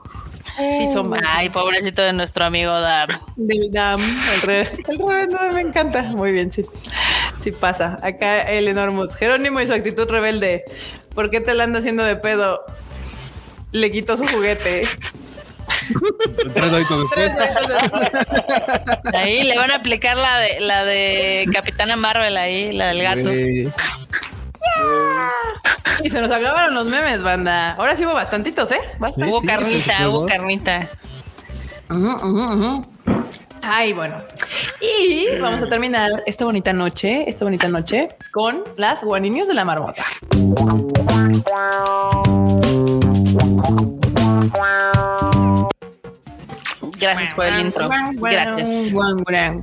Sí, son Ay, pobrecito de nuestro amigo Dam. Del Dam, el re, el me encanta. Muy bien, sí. Sí pasa. Acá el enormos. Jerónimo y su actitud rebelde. ¿Por qué te la anda haciendo de pedo? Le quitó su juguete. Tres después. Ahí le van a aplicar la de la de Capitana Marvel ahí, la del gato. Y se nos acabaron los memes, banda. Ahora sí hubo bastantitos, ¿eh? hubo carnita, hubo carnita. Ay, bueno. Y vamos a terminar esta bonita noche, esta bonita noche, con las guaninios de la marmota. Gracias por el intro. Gracias.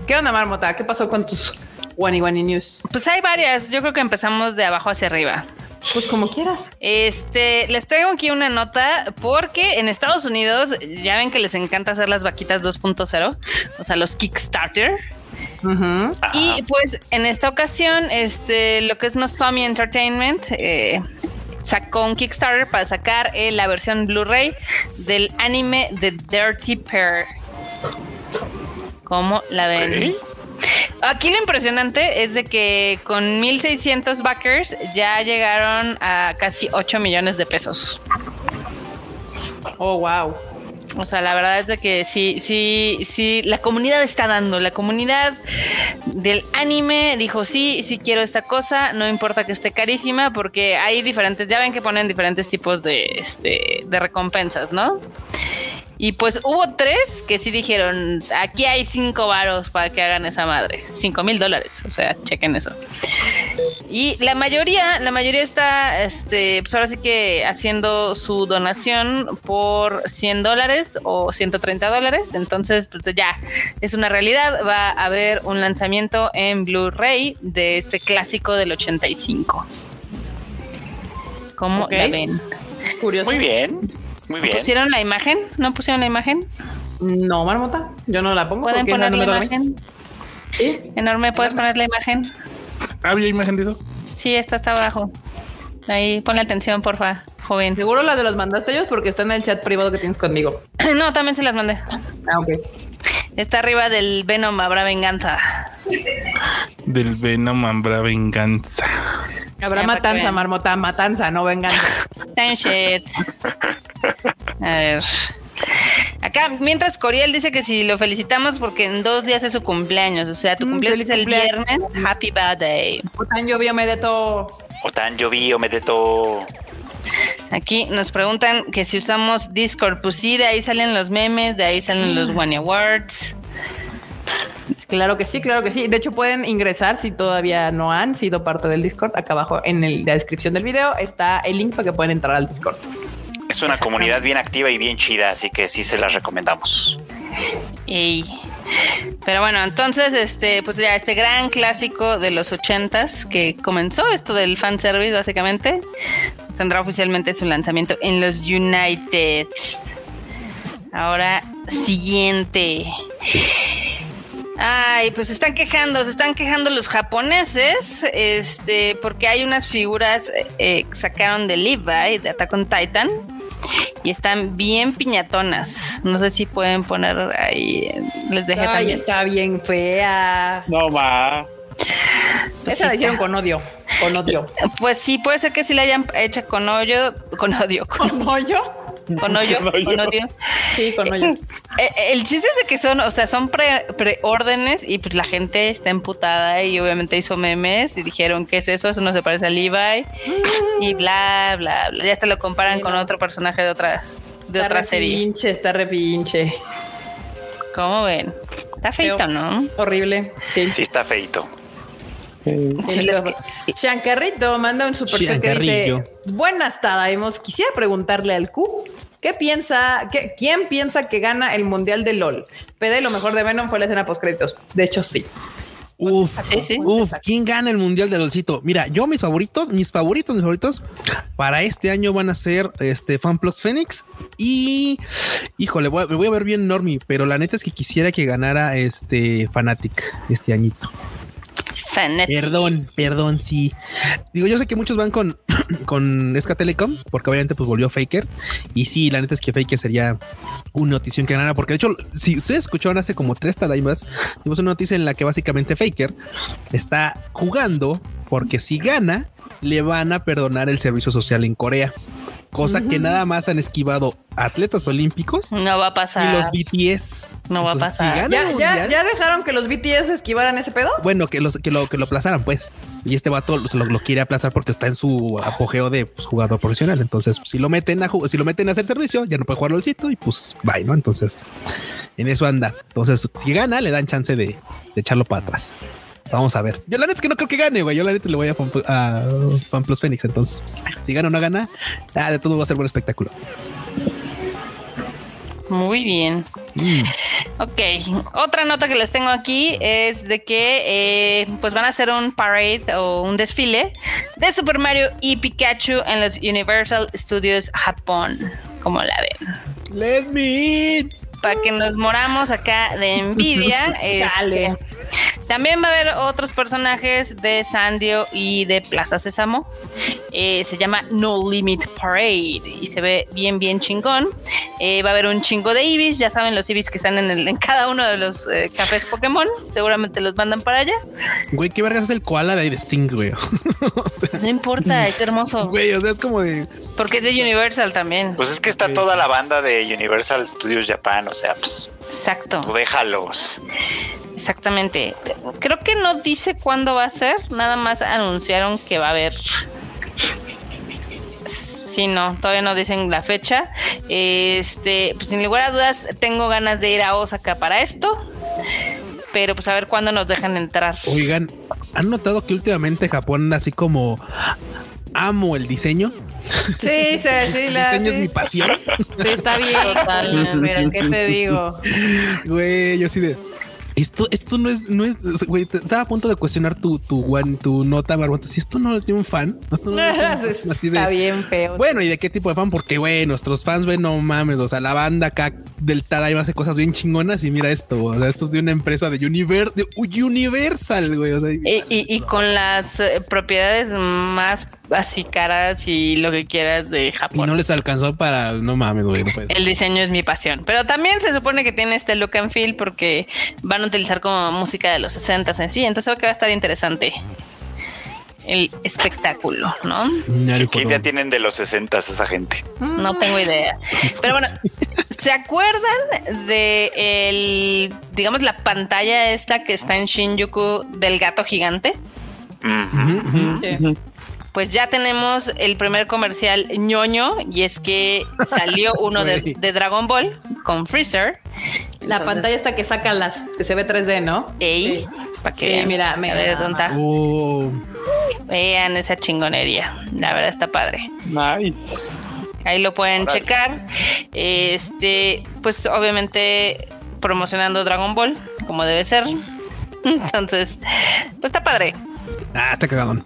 ¿Qué onda, marmota? ¿Qué pasó con tus Wani Wani News? Pues hay varias. Yo creo que empezamos de abajo hacia arriba. Pues como quieras. Este, les traigo aquí una nota porque en Estados Unidos ya ven que les encanta hacer las vaquitas 2.0, o sea, los Kickstarter. Y pues en esta ocasión, este, lo que es Nozomi Entertainment eh, sacó un Kickstarter para sacar eh, la versión Blu-ray del anime The Dirty Pair. ¿Cómo la ven? Aquí lo impresionante es de que con 1600 backers ya llegaron a casi 8 millones de pesos. Oh, wow. O sea, la verdad es de que sí, sí, sí, la comunidad está dando. La comunidad del anime dijo, sí, sí quiero esta cosa, no importa que esté carísima, porque hay diferentes, ya ven que ponen diferentes tipos de, este, de recompensas, ¿no? Y pues hubo tres que sí dijeron, aquí hay cinco varos para que hagan esa madre. Cinco mil dólares. O sea, chequen eso. Y la mayoría, la mayoría está, este, pues ahora sí que haciendo su donación por 100 dólares o 130 dólares. Entonces, pues ya es una realidad. Va a haber un lanzamiento en Blu-ray de este clásico del 85. ¿Cómo la ven? Curioso. Muy bien. Muy bien. ¿Pusieron la imagen? ¿No pusieron la imagen? No, Marmota. Yo no la pongo. ¿Pueden poner la imagen? ¿Sí? Enorme, ¿puedes poner la imagen? ¿Había imagen de eso? Sí, esta está abajo. Ahí, ponle atención, porfa, joven. Seguro la de los mandaste ellos porque está en el chat privado que tienes conmigo. no, también se las mandé. Ah, ok. Está arriba del Venom Habrá Venganza. Del Venom Habrá Venganza. Habrá matanza, marmota, matanza, no venganza. Time shit. A ver. Acá, mientras Coriel dice que si lo felicitamos porque en dos días es su cumpleaños. O sea, tu mm, cumpleaños es el viernes. Happy birthday. Otan llovió, me de todo. Otan llovió, me de todo. Aquí nos preguntan que si usamos Discord. Pues sí, de ahí salen los memes, de ahí salen los mm. One Awards. Claro que sí, claro que sí. De hecho, pueden ingresar si todavía no han sido parte del Discord. Acá abajo en la descripción del video está el link para que puedan entrar al Discord. Es una comunidad bien activa y bien chida, así que sí se las recomendamos. Pero bueno, entonces, este, pues ya este gran clásico de los ochentas que comenzó esto del fanservice, básicamente, pues tendrá oficialmente su lanzamiento en los United. Ahora, siguiente. Ay, pues se están quejando, se están quejando los japoneses, este, porque hay unas figuras eh, que sacaron de Levi, de Attack on Titan, y están bien piñatonas. No sé si pueden poner ahí. Les dejé Ay, está bien fea. No va. Pues Esa la hicieron con odio. Con odio. Pues sí, puede ser que sí la hayan hecho con odio. Con odio. ¿Con odio? Con hoyo, con odio. Sí, con hoyo. Eh, el chiste es de que son, o sea, son preórdenes y pues la gente está emputada y obviamente hizo memes y dijeron, ¿qué es eso? Eso no se parece a Levi y bla, bla, bla. Ya hasta lo comparan con otro personaje de otra, de otra serie. Pinche, está repinche. ¿Cómo ven? Está feito, ¿no? Horrible. Sí. Sí, está feito. Chancarrito manda un super que dice: Buenas tardes. Quisiera preguntarle al Q ¿Qué piensa, qué, quién piensa que gana el mundial de LOL? PD, lo mejor de Venom fue la escena post créditos. De hecho, sí. Uf, uf, ¿quién gana el mundial de LOLcito? Mira, yo mis favoritos, mis favoritos, mis favoritos para este año van a ser este Fan Plus Phoenix y híjole, me voy a ver bien Normie, pero la neta es que quisiera que ganara este Fanatic este añito. Perdón, perdón, sí. Digo, yo sé que muchos van con, con Esca Telecom, porque obviamente pues volvió Faker. Y sí, la neta es que Faker sería una notición que ganara, porque de hecho, si ustedes escucharon hace como tres tadaimas, tuvimos una noticia en la que básicamente Faker está jugando porque si gana, le van a perdonar el servicio social en Corea cosa que nada más han esquivado atletas olímpicos. No va a pasar. Y los BTS. No va a pasar. ¿Ya, dejaron que los BTS esquivaran ese pedo? Bueno, que, los, que, lo, que lo aplazaran, pues. Y este vato lo, lo quiere aplazar porque está en su apogeo de pues, jugador profesional. Entonces, si lo meten a si lo meten a hacer servicio, ya no puede jugar sitio y pues bye, ¿no? Entonces, en eso anda. Entonces, si gana, le dan chance de, de echarlo para atrás. Vamos a ver. Yo la neta es que no creo que gane, güey. Yo la neta le voy a Fan, Plus Phoenix. Entonces, si gana o no gana, ah, de todo va a ser buen espectáculo. Muy bien. Mm. Ok, otra nota que les tengo aquí es de que eh, pues van a hacer un parade o un desfile de Super Mario y Pikachu en los Universal Studios Japón. ¿Cómo la ven? Let me in. Para que nos moramos acá de envidia. este, también va a haber otros personajes de Sandio y de Plaza Sésamo. Eh, se llama No Limit Parade y se ve bien, bien chingón. Eh, va a haber un chingo de Ibis. Ya saben, los Ibis que están en, el, en cada uno de los eh, cafés Pokémon. Seguramente los mandan para allá. Güey, qué vergas es el koala de ahí de Sing, güey. no importa, es hermoso. Güey, o sea, es como de. Porque es de Universal también. Pues es que está toda la banda de Universal Studios Japan, o sea, pues. Exacto. Tú déjalos. Exactamente. Creo que no dice cuándo va a ser, nada más anunciaron que va a haber. Sí, no, todavía no dicen la fecha. Este, pues sin lugar a dudas, tengo ganas de ir a Osaka para esto. Pero pues a ver cuándo nos dejan entrar. Oigan, ¿han notado que últimamente Japón así como amo el diseño? Sí, sí, sí. El diseño es mi pasión. Sí, está bien. Total, pero ¿qué te digo? Güey, yo sí de esto, esto no es, no es, güey, estaba a punto de cuestionar tu, tu, tu nota, Barbota. Si esto no es de un fan, esto no es así de, Está bien feo. Bueno, ¿y de qué tipo de fan? Porque, güey, nuestros fans, ven, no mames, o sea, la banda acá del Tadaima hace cosas bien chingonas y mira esto, o sea, esto es de una empresa de, Universal, güey. O sea, y, y, con las eh, propiedades más así caras y lo que quieras de Japón. Y no les alcanzó para, no mames, güey. El diseño es mi pasión, pero también se supone que tiene este look and feel porque van a utilizar como música de los 60 en sí, entonces creo que va a estar interesante el espectáculo, ¿no? ¿Qué idea tienen de los 60 esa gente? No tengo idea. Pero bueno, ¿se acuerdan de el, digamos, la pantalla esta que está en Shinjuku del gato gigante? Pues ya tenemos el primer comercial ñoño y es que salió uno de, Dragon Ball con Freezer. La pantalla esta que saca las que se ve 3D, ¿no? Ey, para que mira, mira. A ver, ¿dónde está? Oh. Vean esa chingonería. La verdad está padre. Nice. Ahí lo pueden checar. Este, pues obviamente promocionando Dragon Ball, como debe ser. Entonces, pues está padre. Ah, está cagadón.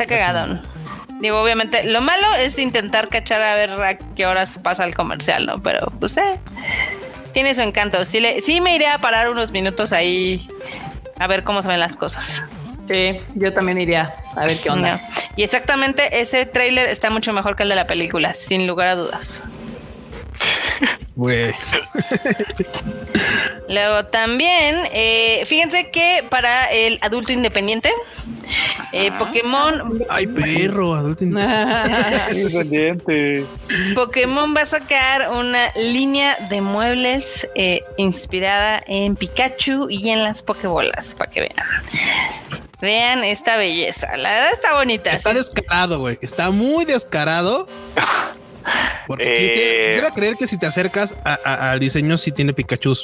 Está cagadón. Digo, obviamente, lo malo es intentar cachar a ver a qué horas pasa el comercial, ¿no? Pero, pues, eh, tiene su encanto. Sí, le, sí me iré a parar unos minutos ahí a ver cómo se ven las cosas. Sí, yo también iría a ver qué onda. Y exactamente ese tráiler está mucho mejor que el de la película, sin lugar a dudas. Luego también, eh, fíjense que para el adulto independiente, eh, Pokémon. Ay, perro, adulto independiente. Pokémon va a sacar una línea de muebles eh, inspirada en Pikachu y en las Pokébolas, para que vean. Vean esta belleza. La verdad está bonita. Está descarado, güey. Está muy descarado. Porque eh, quisiera, creer que si te acercas al diseño, sí tiene Pikachu.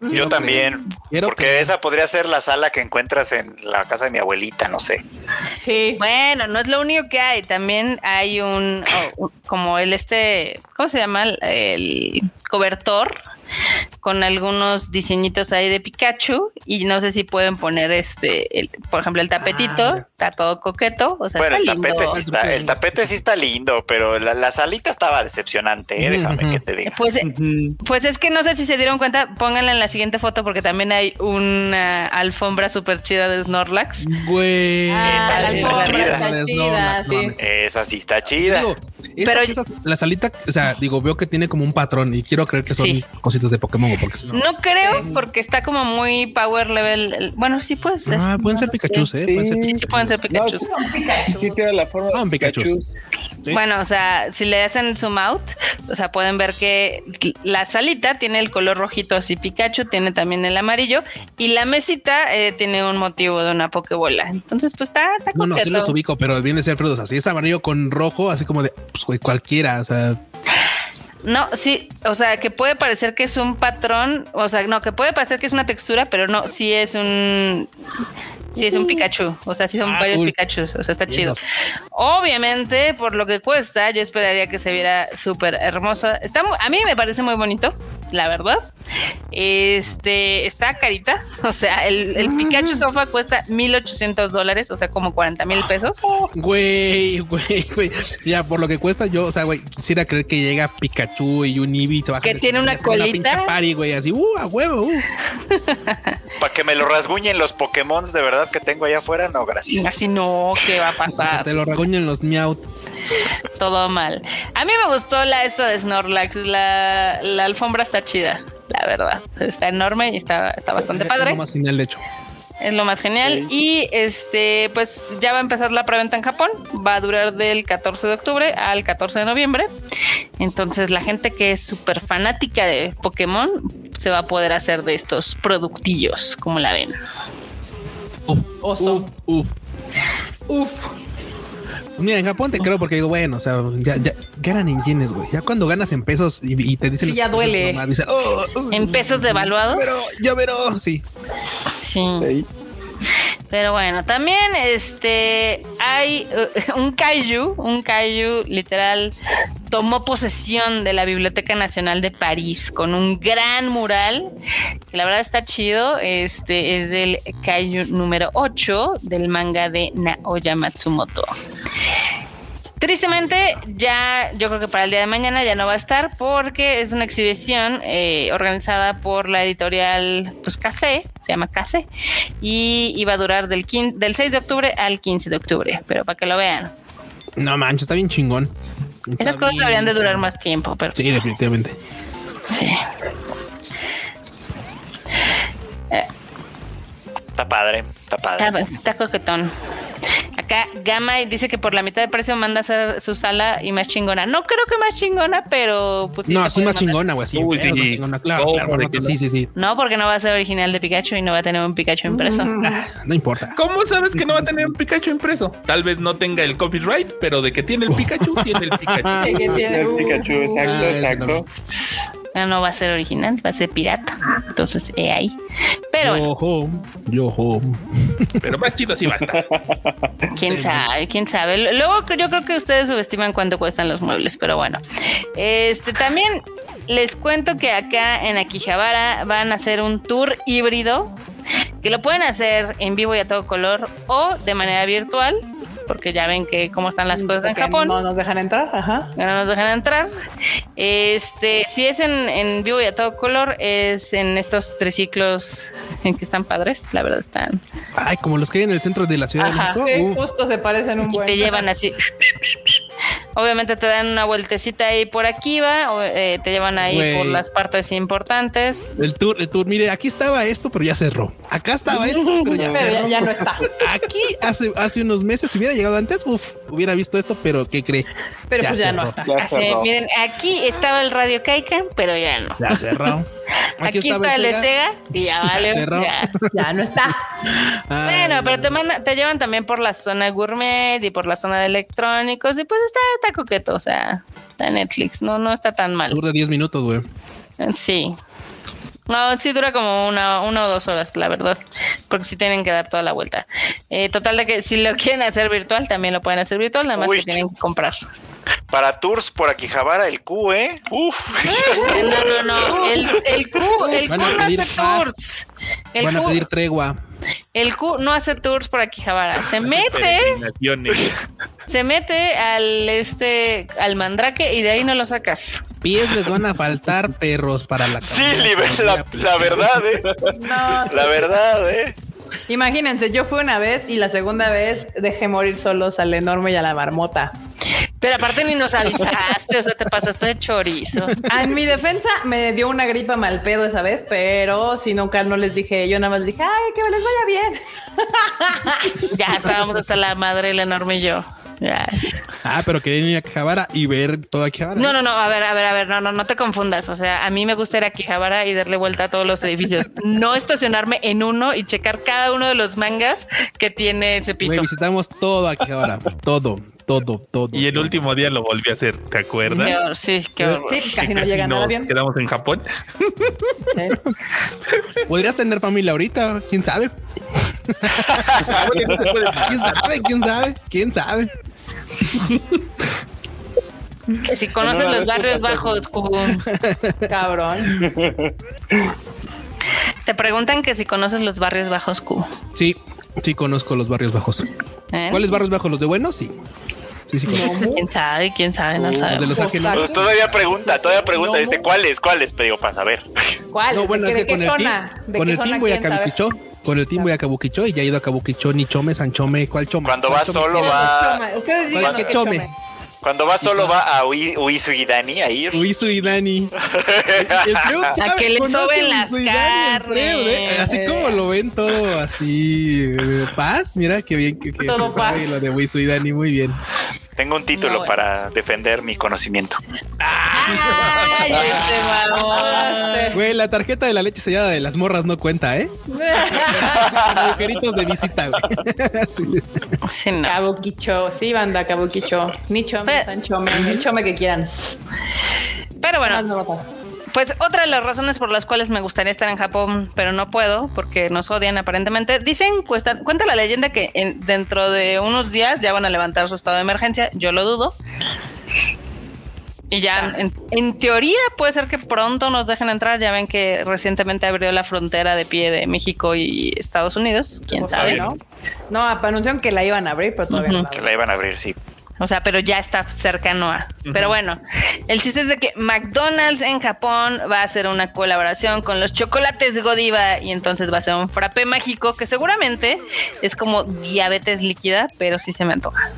Yo también, porque esa podría ser la sala que encuentras en la casa de mi abuelita, no sé. Sí. Bueno, no es lo único que hay. También hay un, oh, como el este, ¿cómo se llama? El cobertor con algunos diseñitos ahí de Pikachu y no sé si pueden poner este, por ejemplo, el tapetito, ah, está todo coqueto. O sea, bueno, el, tapete sí está, el tapete sí está lindo, pero la, salita estaba decepcionante, ¿eh? déjame que te diga. Pues, pues es que no sé si se dieron cuenta, pónganla en la siguiente foto porque también hay una alfombra súper chida de Snorlax. Güey, ah, la chida. Esa sí está chida. pero la salita, o sea, digo, veo que tiene como un patrón y quiero creer que son cositas de Pokémon. Porque no, creo, porque está como muy power level. Bueno, sí puede ser. Ah, pueden ser Pikachu, ¿eh? Pueden ser, sí, pueden ser Pikachu. sí, queda la forma de Pikachu. Bueno, o sea, si le hacen zoom out, o sea, pueden ver que la salita tiene el color rojito así Pikachu, tiene también el amarillo y la mesita eh, tiene un motivo de una pokebola. Entonces, pues está, está No, no, sí los ubico, pero viene a ser pero así es amarillo con rojo, así como de pues, cualquiera, o sea. No, sí, o sea, que puede parecer que es un patrón, o sea, no, que puede parecer que es una textura, pero no, sí es un Sí, es un Pikachu. O sea, sí son ah, varios Pikachus. O sea, está chido. Obviamente, por lo que cuesta, yo esperaría que se viera súper hermosa. Está, a mí me parece muy bonito la verdad. Este está carita. O sea, el, el Pikachu Sofa cuesta 1800 dólares, o sea, como 40 mil pesos. Güey, güey, güey. Ya, por lo que cuesta, yo, o sea, güey, quisiera creer que llega Pikachu y un Eevee. Que tiene una colita. Una güey, así, uh, a huevo, uh. Para que me lo rasguñen los Pokémon de verdad que tengo allá afuera, no, gracias. Así no, ¿qué va a pasar? Que te lo rasguñen los Meowth. Todo mal. A mí me gustó la esta de Snorlax. La, la alfombra está chida, la verdad. Está enorme y está, está bastante padre. Es lo más genial, de hecho. Es lo más genial. Y este, pues ya va a empezar la preventa en Japón. Va a durar del 14 de octubre al 14 de noviembre. Entonces, la gente que es súper fanática de Pokémon se va a poder hacer de estos productillos, como la ven. Uf, uf, uf. Mira, en Japón te creo porque digo, bueno, o sea, ya, ya ganan en yenes, güey. Ya cuando ganas en pesos y, te dicen. Sí, ya duele. Oh, en pesos devaluados. Pero yo veró, sí. Sí. Pero bueno, también este hay uh, un kaiju, un kaiju literal tomó posesión de la Biblioteca Nacional de París con un gran mural que la verdad está chido. Este es del Kaiju número 8 del manga de Naoya Matsumoto. Tristemente, ya yo creo que para el día de mañana ya no va a estar porque es una exhibición eh, organizada por la editorial pues Case, se llama Case, y iba a durar del, del 6 de octubre al 15 de octubre, pero para que lo vean. No manches, está bien chingón. Esas cosas deberían de durar más tiempo, pero. Sí, definitivamente. Sí. Está padre, está padre. Está, coquetón. Acá Gama dice que por la mitad de precio manda a hacer su sala y más chingona. No creo que más chingona, pero pues, No, sí más chingona, güey. Sí, chingona, claro, claro, sí, sí, sí. No, porque no va a ser original de Pikachu y no va a tener un Pikachu impreso. Ah, no importa. ¿Cómo sabes que no va a tener un Pikachu impreso? Tal vez no tenga el copyright, pero de que tiene el Pikachu, tiene el Pikachu. de que tiene el Pikachu, exacto, ah, exacto. No, va a ser original, va a ser pirata. Entonces, he ahí. Pero. Yo home, yo home. Pero más chido sí va a estar. Quién sabe, quién sabe. Luego yo creo que ustedes subestiman cuánto cuestan los muebles, pero bueno. Este también les cuento que acá en Akihabara van a hacer un tour híbrido que lo pueden hacer en vivo y a todo color o de manera virtual porque ya ven que cómo están las cosas en Japón. No nos dejan entrar, ajá. No nos dejan entrar. Este, si es en, vivo y a todo color, es en estos triciclos en que están padres, la verdad están. Ay, como los que hay en el centro de la ciudad de México. justo se parecen un y te llevan así. Obviamente te dan una vueltecita ahí por aquí, va, o, eh, te llevan ahí por las partes importantes. El tour, el tour, mire, aquí estaba esto, pero ya cerró. Acá estaba esto, pero ya cerró. Ya, no está. Aquí hace, hace unos meses, si hubiera llegado antes, uf, hubiera visto esto, pero ¿qué cree? Pero pues ya no está. miren, aquí estaba el Radio Kaikan, pero ya no. Ya cerró. Aquí, está el Sega y ya vale. Ya, no está. bueno, pero te, manda, te llevan también por la zona gourmet y por la zona de electrónicos y pues está, está coqueto, o sea, está Netflix, no, no está tan mal. Dura 10 minutos, güey. Sí. No, sí dura como una, una o dos horas, la verdad, porque sí tienen que dar toda la vuelta. Eh, total de que si lo quieren hacer virtual, también lo pueden hacer virtual, nada más que tienen que comprar. Para tours por aquí Javara, el Q, ¿eh? Uf. No, no, no. El, el Q, el Q no hace tours. El Van a pedir tregua. El Q no hace tours por aquí Javara. Se mete. se mete al este al mandrake y de ahí no lo sacas. Pies les van a faltar perros para la Sí, la, la, verdad, eh. la verdad, eh. Imagínense, yo fui una vez y la segunda vez dejé morir solos al enorme y a la marmota. Pero aparte ni nos avisaste, o sea, te pasaste de chorizo. En mi defensa me dio una gripa mal pedo esa vez, pero si nunca no les dije, yo nada más dije, ay, que les vaya bien. Ya estábamos hasta la madre, el enorme y yo. Ah, pero querían ir a Quijabara y ver todo Quijabara. No, no, no, a ver, a ver, a ver, no, no, no te confundas. O sea, a mí me gusta ir a Quijabara y darle vuelta a todos los edificios. No estacionarme en uno y checar cada uno de los mangas que tiene ese piso. visitamos todo Quijabara, todo, todo, todo. Y el último día lo volví a hacer, ¿te acuerdas? sí, qué Sí, casi no llega nada bien. Quedamos en Japón. Podrías tener familia ahorita, quién sabe. ¿Quién sabe? ¿Quién sabe? ¿Quién sabe? Que si conoces los barrios bajos, Cabrón. Te preguntan que si conoces los barrios bajos, Q. Sí, sí conozco los barrios bajos. ¿Eh? ¿Cuáles barrios bajos? ¿Los de buenos? Sí. Sí, sí, ¿Quién sabe? ¿Quién sabe? No sabe. De los pues todavía pregunta, todavía pregunta. este, ¿Cuáles? ¿Cuáles? Pero para saber. ¿Cuál? No, bueno, es que con, el team, con el team voy a Kabukicho. Con el team voy a Kabukicho y ya he ido a Kabukicho, ni Chome, Sanchome, ¿cuál Chome? Cuando va solo va. Ustedes digan ¿Qué Chome? Cuando va solo va a Uisu y Dani a ir. Uisu y Dani. a que le soben las carnes. ¿eh? Así como lo ven todo así. Eh, paz, mira qué bien que, que todo paz. lo de Uisu y Dani, muy bien. Tengo un título para defender mi conocimiento. Ay, este Güey, la tarjeta de la leche sellada de las morras no cuenta, ¿eh? agujeritos de visita, güey. sí, no. Kabukicho, sí, banda, Kabukicho. Ni san chome, el chome que quieran. Pero bueno. Pues otra de las razones por las cuales me gustaría estar en Japón, pero no puedo porque nos odian aparentemente. Dicen, cuesta, cuenta la leyenda que dentro de unos días ya van a levantar su estado de emergencia. Yo lo dudo. Y ya en, teoría puede ser que pronto nos dejen entrar. Ya ven que recientemente abrió la frontera de pie de México y Estados Unidos. Quién sabe, ¿no? No, anunciaron que la iban a abrir, pero todavía no. Que la iban a abrir, sí. O sea, pero ya está cercano a. Pero bueno, el chiste es de que McDonald's en Japón va a hacer una colaboración con los chocolates Godiva y entonces va a ser un frappé mágico que seguramente es como diabetes líquida, pero sí se me antoja.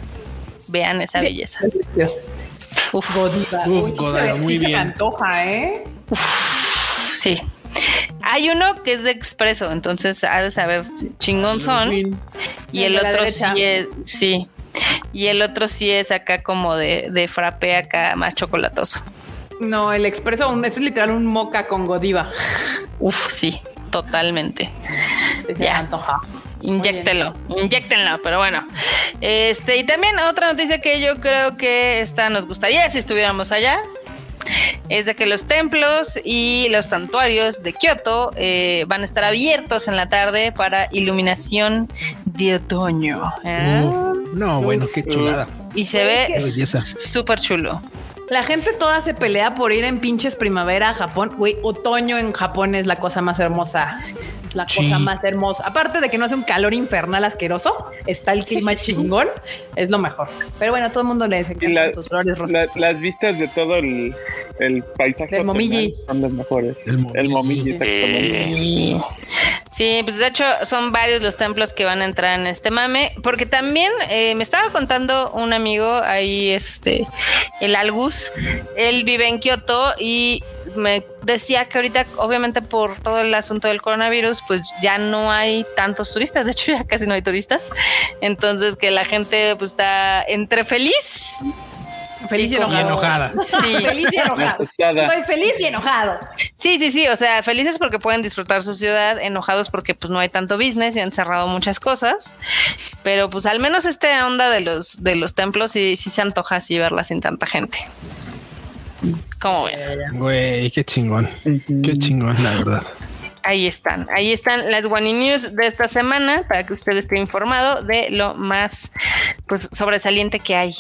Vean esa belleza. Uf, Godiva. Uf, Godiva, muy bien. Se me antoja, ¿eh? sí. Hay uno que es de expreso, entonces ha de saber chingón son. Y el otro sí es, sí, y el otro sí es acá como de, de frappe acá más chocolatoso. No, el expreso es literal un moca con godiva. Uf, sí, totalmente. ya. antoja. Inyéctelo, inyéctenlo, pero bueno. Este, y también otra noticia que yo creo que esta nos gustaría si estuviéramos allá. Es de que los templos y los santuarios de Kioto eh, van a estar abiertos en la tarde para iluminación de otoño. ¿eh? no, bueno, qué chulada. Y se ve súper chulo. La gente toda se pelea por ir en pinches primavera a Japón. Güey, otoño en Japón es la cosa más hermosa la cosa más hermosa. Aparte de que no hace un calor infernal asqueroso, está el clima chingón, es lo mejor. Pero bueno, todo el mundo le encanta sus flores rosas. las vistas de todo el, el paisaje del Momiji son las mejores. El Momiji, Sí, pues de hecho son varios los templos que van a entrar en este mame, porque también eh, me estaba contando un amigo ahí, este, el Algus, él vive en Kioto y me decía que ahorita, obviamente por todo el asunto del coronavirus, pues ya no hay tantos turistas, de hecho ya casi no hay turistas, entonces que la gente pues está entre feliz Feliz y, enojada. Sí. feliz y enojado. Estoy feliz y enojado. Sí, sí, sí. O sea, felices porque pueden disfrutar su ciudad, enojados porque pues no hay tanto business y han cerrado muchas cosas. Pero pues al menos esta onda de los, de los templos sí, sí se antoja así verla sin tanta gente. ¿Cómo ven? Güey, qué chingón. Qué chingón, la verdad. Ahí están, ahí están las One News de esta semana para que usted esté informado de lo más pues sobresaliente que hay.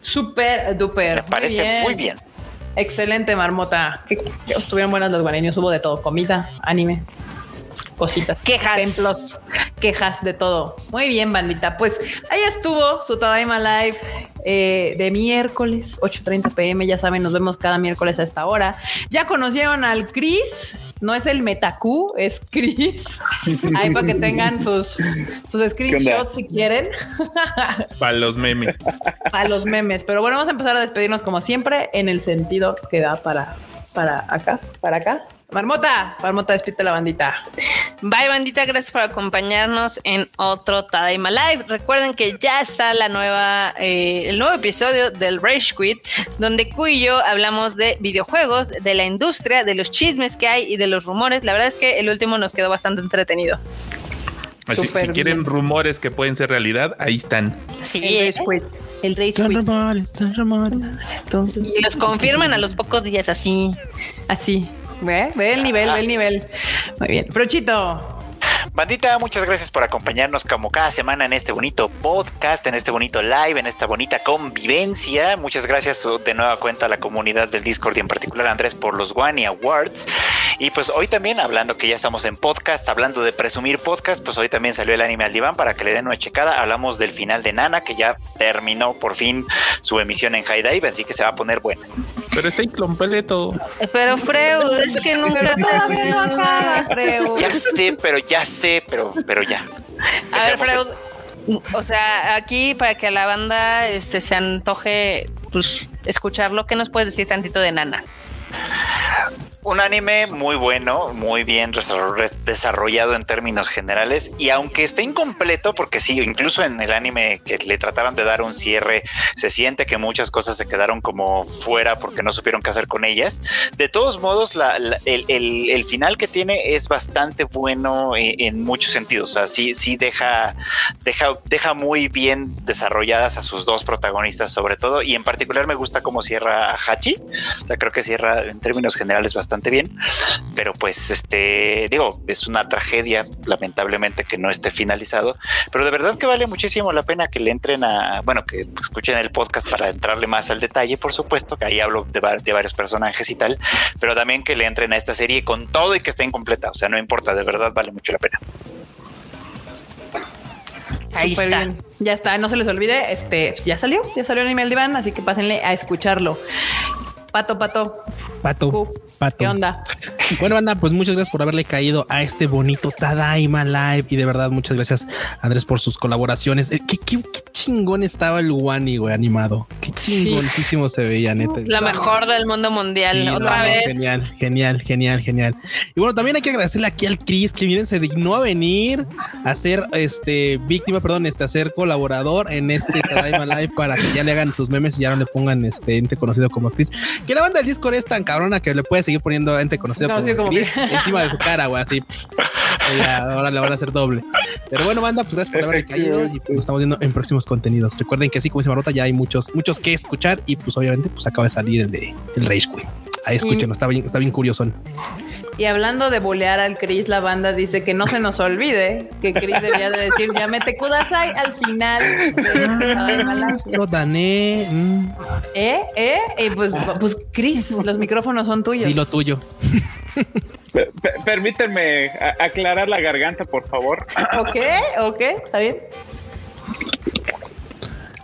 Súper duper. Me parece muy bien. Excelente, Marmota. Que, estuvieron buenas las One News, hubo de todo, comida, anime, cositas, quejas, templos, quejas de todo. Muy bien, bandita. Pues ahí estuvo su Tadaima Live eh, de miércoles, 8:30 pm. Ya saben, nos vemos cada miércoles a esta hora. Ya conocieron al Chris, no es el Metacú, es Chris. Ahí para que tengan sus, sus screenshots si quieren. Para los memes. Para los memes. Pero bueno, vamos a empezar a despedirnos como siempre en el sentido que da para, para acá, para acá. Marmota, Marmota, despídete la bandita. Bye, bandita. Gracias por acompañarnos en otro Tadaima Live. Recuerden que ya está la nueva, eh, el nuevo episodio del Rage Quit, donde Q y yo hablamos de videojuegos, de la industria, de los chismes que hay y de los rumores. La verdad es que el último nos quedó bastante entretenido. Así, si quieren rumores que pueden ser realidad, ahí están. Sí, el Rage Quit. El Rage Quit. Y los confirman a los pocos días así. Así. Ve, ve el nivel, ve el nivel. Muy bien. Prochito. Bandita, muchas gracias por acompañarnos como cada semana en este bonito podcast, en este bonito live, en esta bonita convivencia. Muchas gracias de nueva cuenta a la comunidad del Discord y en particular a Andrés por los Guani Awards. Y pues hoy también, hablando que ya estamos en podcast, hablando de presumir podcast, pues hoy también salió el anime al diván para que le den una checada. Hablamos del final de Nana, que ya terminó por fin su emisión en High Dive, así que se va a poner bueno. Pero está incompleto. Pero Freud, es que nunca Ya sé, pero ya sé, pero, pero ya. A ver, Freud, o sea, aquí para que a la banda este, se antoje pues, escucharlo, ¿qué nos puedes decir tantito de Nana? Un anime muy bueno, muy bien desarrollado en términos generales y aunque esté incompleto, porque sí, incluso en el anime que le trataron de dar un cierre, se siente que muchas cosas se quedaron como fuera porque no supieron qué hacer con ellas. De todos modos, el, final que tiene es bastante bueno en, muchos sentidos. O sea, sí, sí deja, deja, deja muy bien desarrolladas a sus dos protagonistas sobre todo y en particular me gusta cómo cierra a Hachi. O sea, creo que cierra en términos generales bastante bien, pero pues este, digo, es una tragedia, lamentablemente, que no esté finalizado, pero de verdad que vale muchísimo la pena que le entren a, bueno, que escuchen el podcast para entrarle más al detalle, por supuesto, que ahí hablo de, de varios personajes y tal, pero también que le entren a esta serie con todo y que esté incompleta, o sea, no importa, de verdad vale mucho la pena. Ahí está. Ya está, no se les olvide, este, ya salió, ya salió en email Diván, así que pásenle a escucharlo. Pato, pato. Pato, pato. ¿Qué onda? Bueno, banda, pues muchas gracias por haberle caído a este bonito Tadaima Live. Y de verdad, muchas gracias, Andrés, por sus colaboraciones. Eh, ¿Qué, chingón estaba el Wani, güey, animado. Qué chingoncísimo se veía, neta. La mejor del mundo mundial, otra vez. Genial, genial, genial, genial. Y bueno, también hay que agradecerle aquí al Chris, que miren, se dignó a venir a ser este víctima, perdón, este, a ser colaborador en este Tadaima Live para que ya le hagan sus memes y ya no le pongan este ente conocido como Chris. Que la banda del Discord es tan cabrona que le puede seguir poniendo ente conocido como, Chris encima de su cara, güey, así. ahora le van a hacer doble. Pero bueno, banda, pues gracias por haber caído y pues, nos estamos viendo en próximos contenidos. Recuerden que así como se Marota ya hay muchos, muchos que escuchar y pues obviamente pues acaba de salir el de el Rage Queen. Ahí escuchen, está bien, está bien curioso. Y hablando de bolear al Chris, la banda dice que no se nos olvide que Chris debía de decir ya mete Kudasai al final. Lo dané. Mm. ¿Eh? ¿Eh? Y pues, pues Chris, los micrófonos son tuyos. Y lo tuyo. Permítanme aclarar la garganta, por favor. Ok, ok, está bien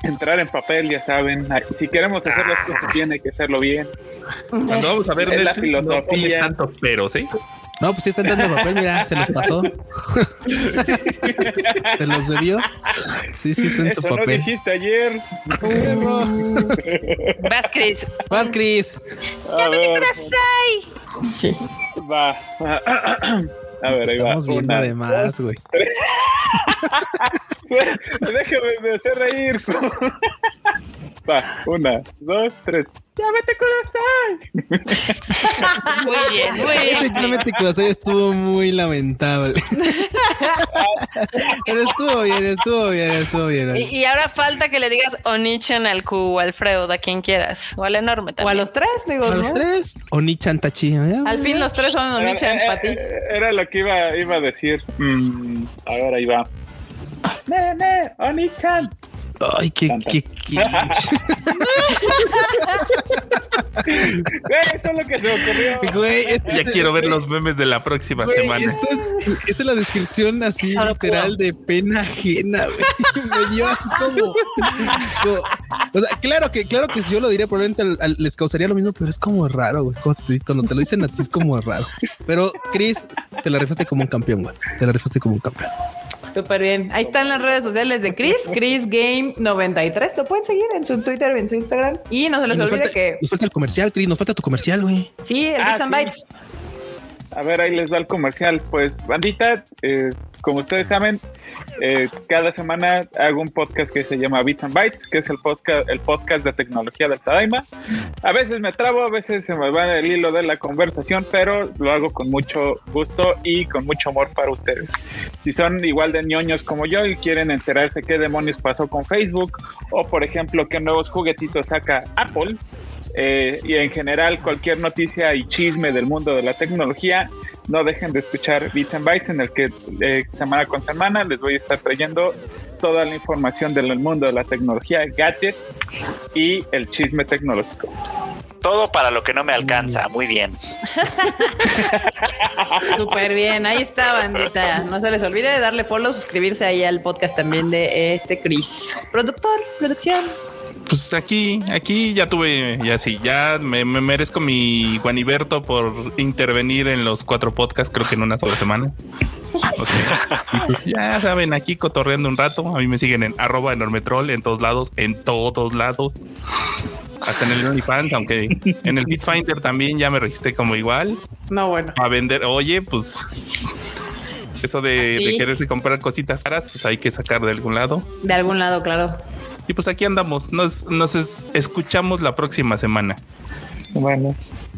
entrar en papel, ya saben. Si queremos hacer las cosas bien, hay que hacerlo bien. Cuando vamos a ver es la filosofía. No tanto, pero sí. No, pues sí está entrando papel, mira, se los pasó. se los bebió. Sí, sí está en Eso su papel. No dijiste ayer. Vas, Chris. Vas, Chris. Ya me Sí. Va. A ver, ahí Estamos va. viendo Una, además, güey. Déjame me hacer reír. Va, una, dos, tres. ¡Ya vete con Muy bien, muy bien. Ese Llámate Kudasai estuvo muy lamentable. Pero estuvo bien, estuvo bien, estuvo bien. Y, y ahora falta que le digas Onichan al Q o al Freud, a quien quieras. O al enorme O a los tres, digo. A los ¿no? tres. Onichan Tachi. Al fin los tres son Onichan para ti. Era lo que iba, iba a decir. Mm, a ver, ahí va. Ne, ne, Oni-chan. Ay, qué, qué, qué. Güey, eso es lo que se me ocurrió. Güey, Ya quiero ver los memes de la próxima Güey, semana. esto es, esta es la descripción así literal de pena ajena, güey. Me dio así como, como- O sea, claro que, claro que si yo lo diría, probablemente al- al- les causaría lo mismo, pero es como raro, güey. Cuando te, cuando te lo dicen a ti es como raro. Pero, Chris, te la rifaste como un campeón, güey. Te la rifaste como un campeón. Súper bien. Ahí están las redes sociales de Chris, Chris Game 93. Lo pueden seguir en su Twitter en su Instagram. Y no se les olvide falta, que nos falta el comercial, Chris. Nos falta tu comercial, güey. sí, el Ah, Bits and sí. Bytes. A ver, ahí les va el comercial. Pues, bandita, eh, como ustedes saben, eh, cada semana hago un podcast que se llama Bits and Bytes, que es el podcast, el podcast de tecnología del Tadaima. A veces me trabo, a veces se me va el hilo de la conversación, pero lo hago con mucho gusto y con mucho amor para ustedes. Si son igual de ñoños como yo y quieren enterarse qué demonios pasó con Facebook, o por ejemplo, qué nuevos juguetitos saca Apple, eh, y en general cualquier noticia y chisme del mundo de la tecnología, no dejen de escuchar Bits and Bytes en el que eh, semana con semana les voy a estar trayendo toda la información del mundo de la tecnología, gadgets y el chisme tecnológico. Todo para lo que no me alcanza. Muy bien. Súper bien. Ahí está, bandita. No se les olvide de darle follow, suscribirse ahí al podcast también de este Chris. Productor, producción. Pues aquí, aquí ya tuve, ya sí, ya me, me merezco mi Guaniberto por intervenir en los cuatro podcasts, creo que en una sola semana. O sea, y pues ya saben, aquí cotorreando un rato. A mí me siguen en arroba enormetrol en todos lados, en todos lados. Hasta en el OnlyFans, aunque en el Bitfinder también ya me registré como igual. No, bueno. A vender, oye, pues eso de, quererse comprar cositas caras, pues hay que sacar de algún lado. De algún lado, claro. Y pues aquí andamos, nos, nos es- escuchamos la próxima semana. Bueno,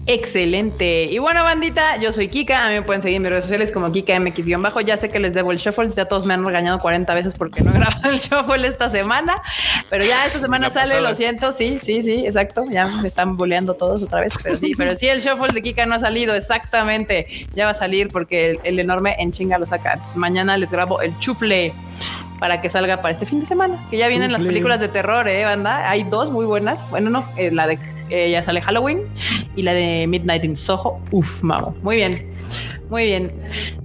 Excelente. Y bueno, bandita, yo soy Kika. A mí me pueden seguir en mis redes sociales como KikaMX-bajo. Ya sé que les debo el shuffle. Ya todos me han regañado 40 veces porque no he grabado el shuffle esta semana. Pero ya esta semana sale, lo siento. Sí, sí, sí, exacto. Ya me están boleando todos otra vez. Pero sí, pero sí, el shuffle de Kika no ha salido. Exactamente. Ya va a salir porque el, enorme en chinga lo saca. Entonces mañana les grabo el chufle para que salga para este fin de semana. Que ya vienen las películas de terror, ¿eh, banda? Hay dos muy buenas. Bueno, no, eh, la de eh, ya sale Halloween y la de Midnight in Soho. Uf, mamo. Muy bien. Muy bien.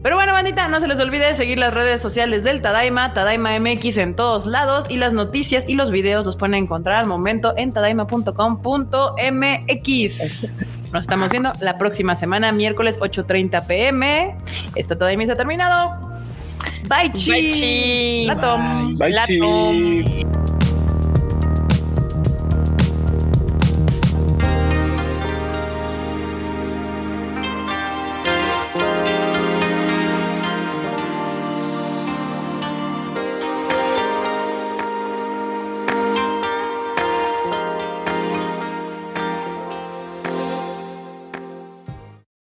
Pero bueno, bandita, no se les olvide seguir las redes sociales del Tadaima, Tadaima MX en todos lados y las noticias y los videos los pueden encontrar al momento en tadaima.com.mx. Nos estamos viendo la próxima semana, miércoles 8.30 pm. Esta Tadaima se ha terminado. Bye, chi. Bye, chi. Bye, chi.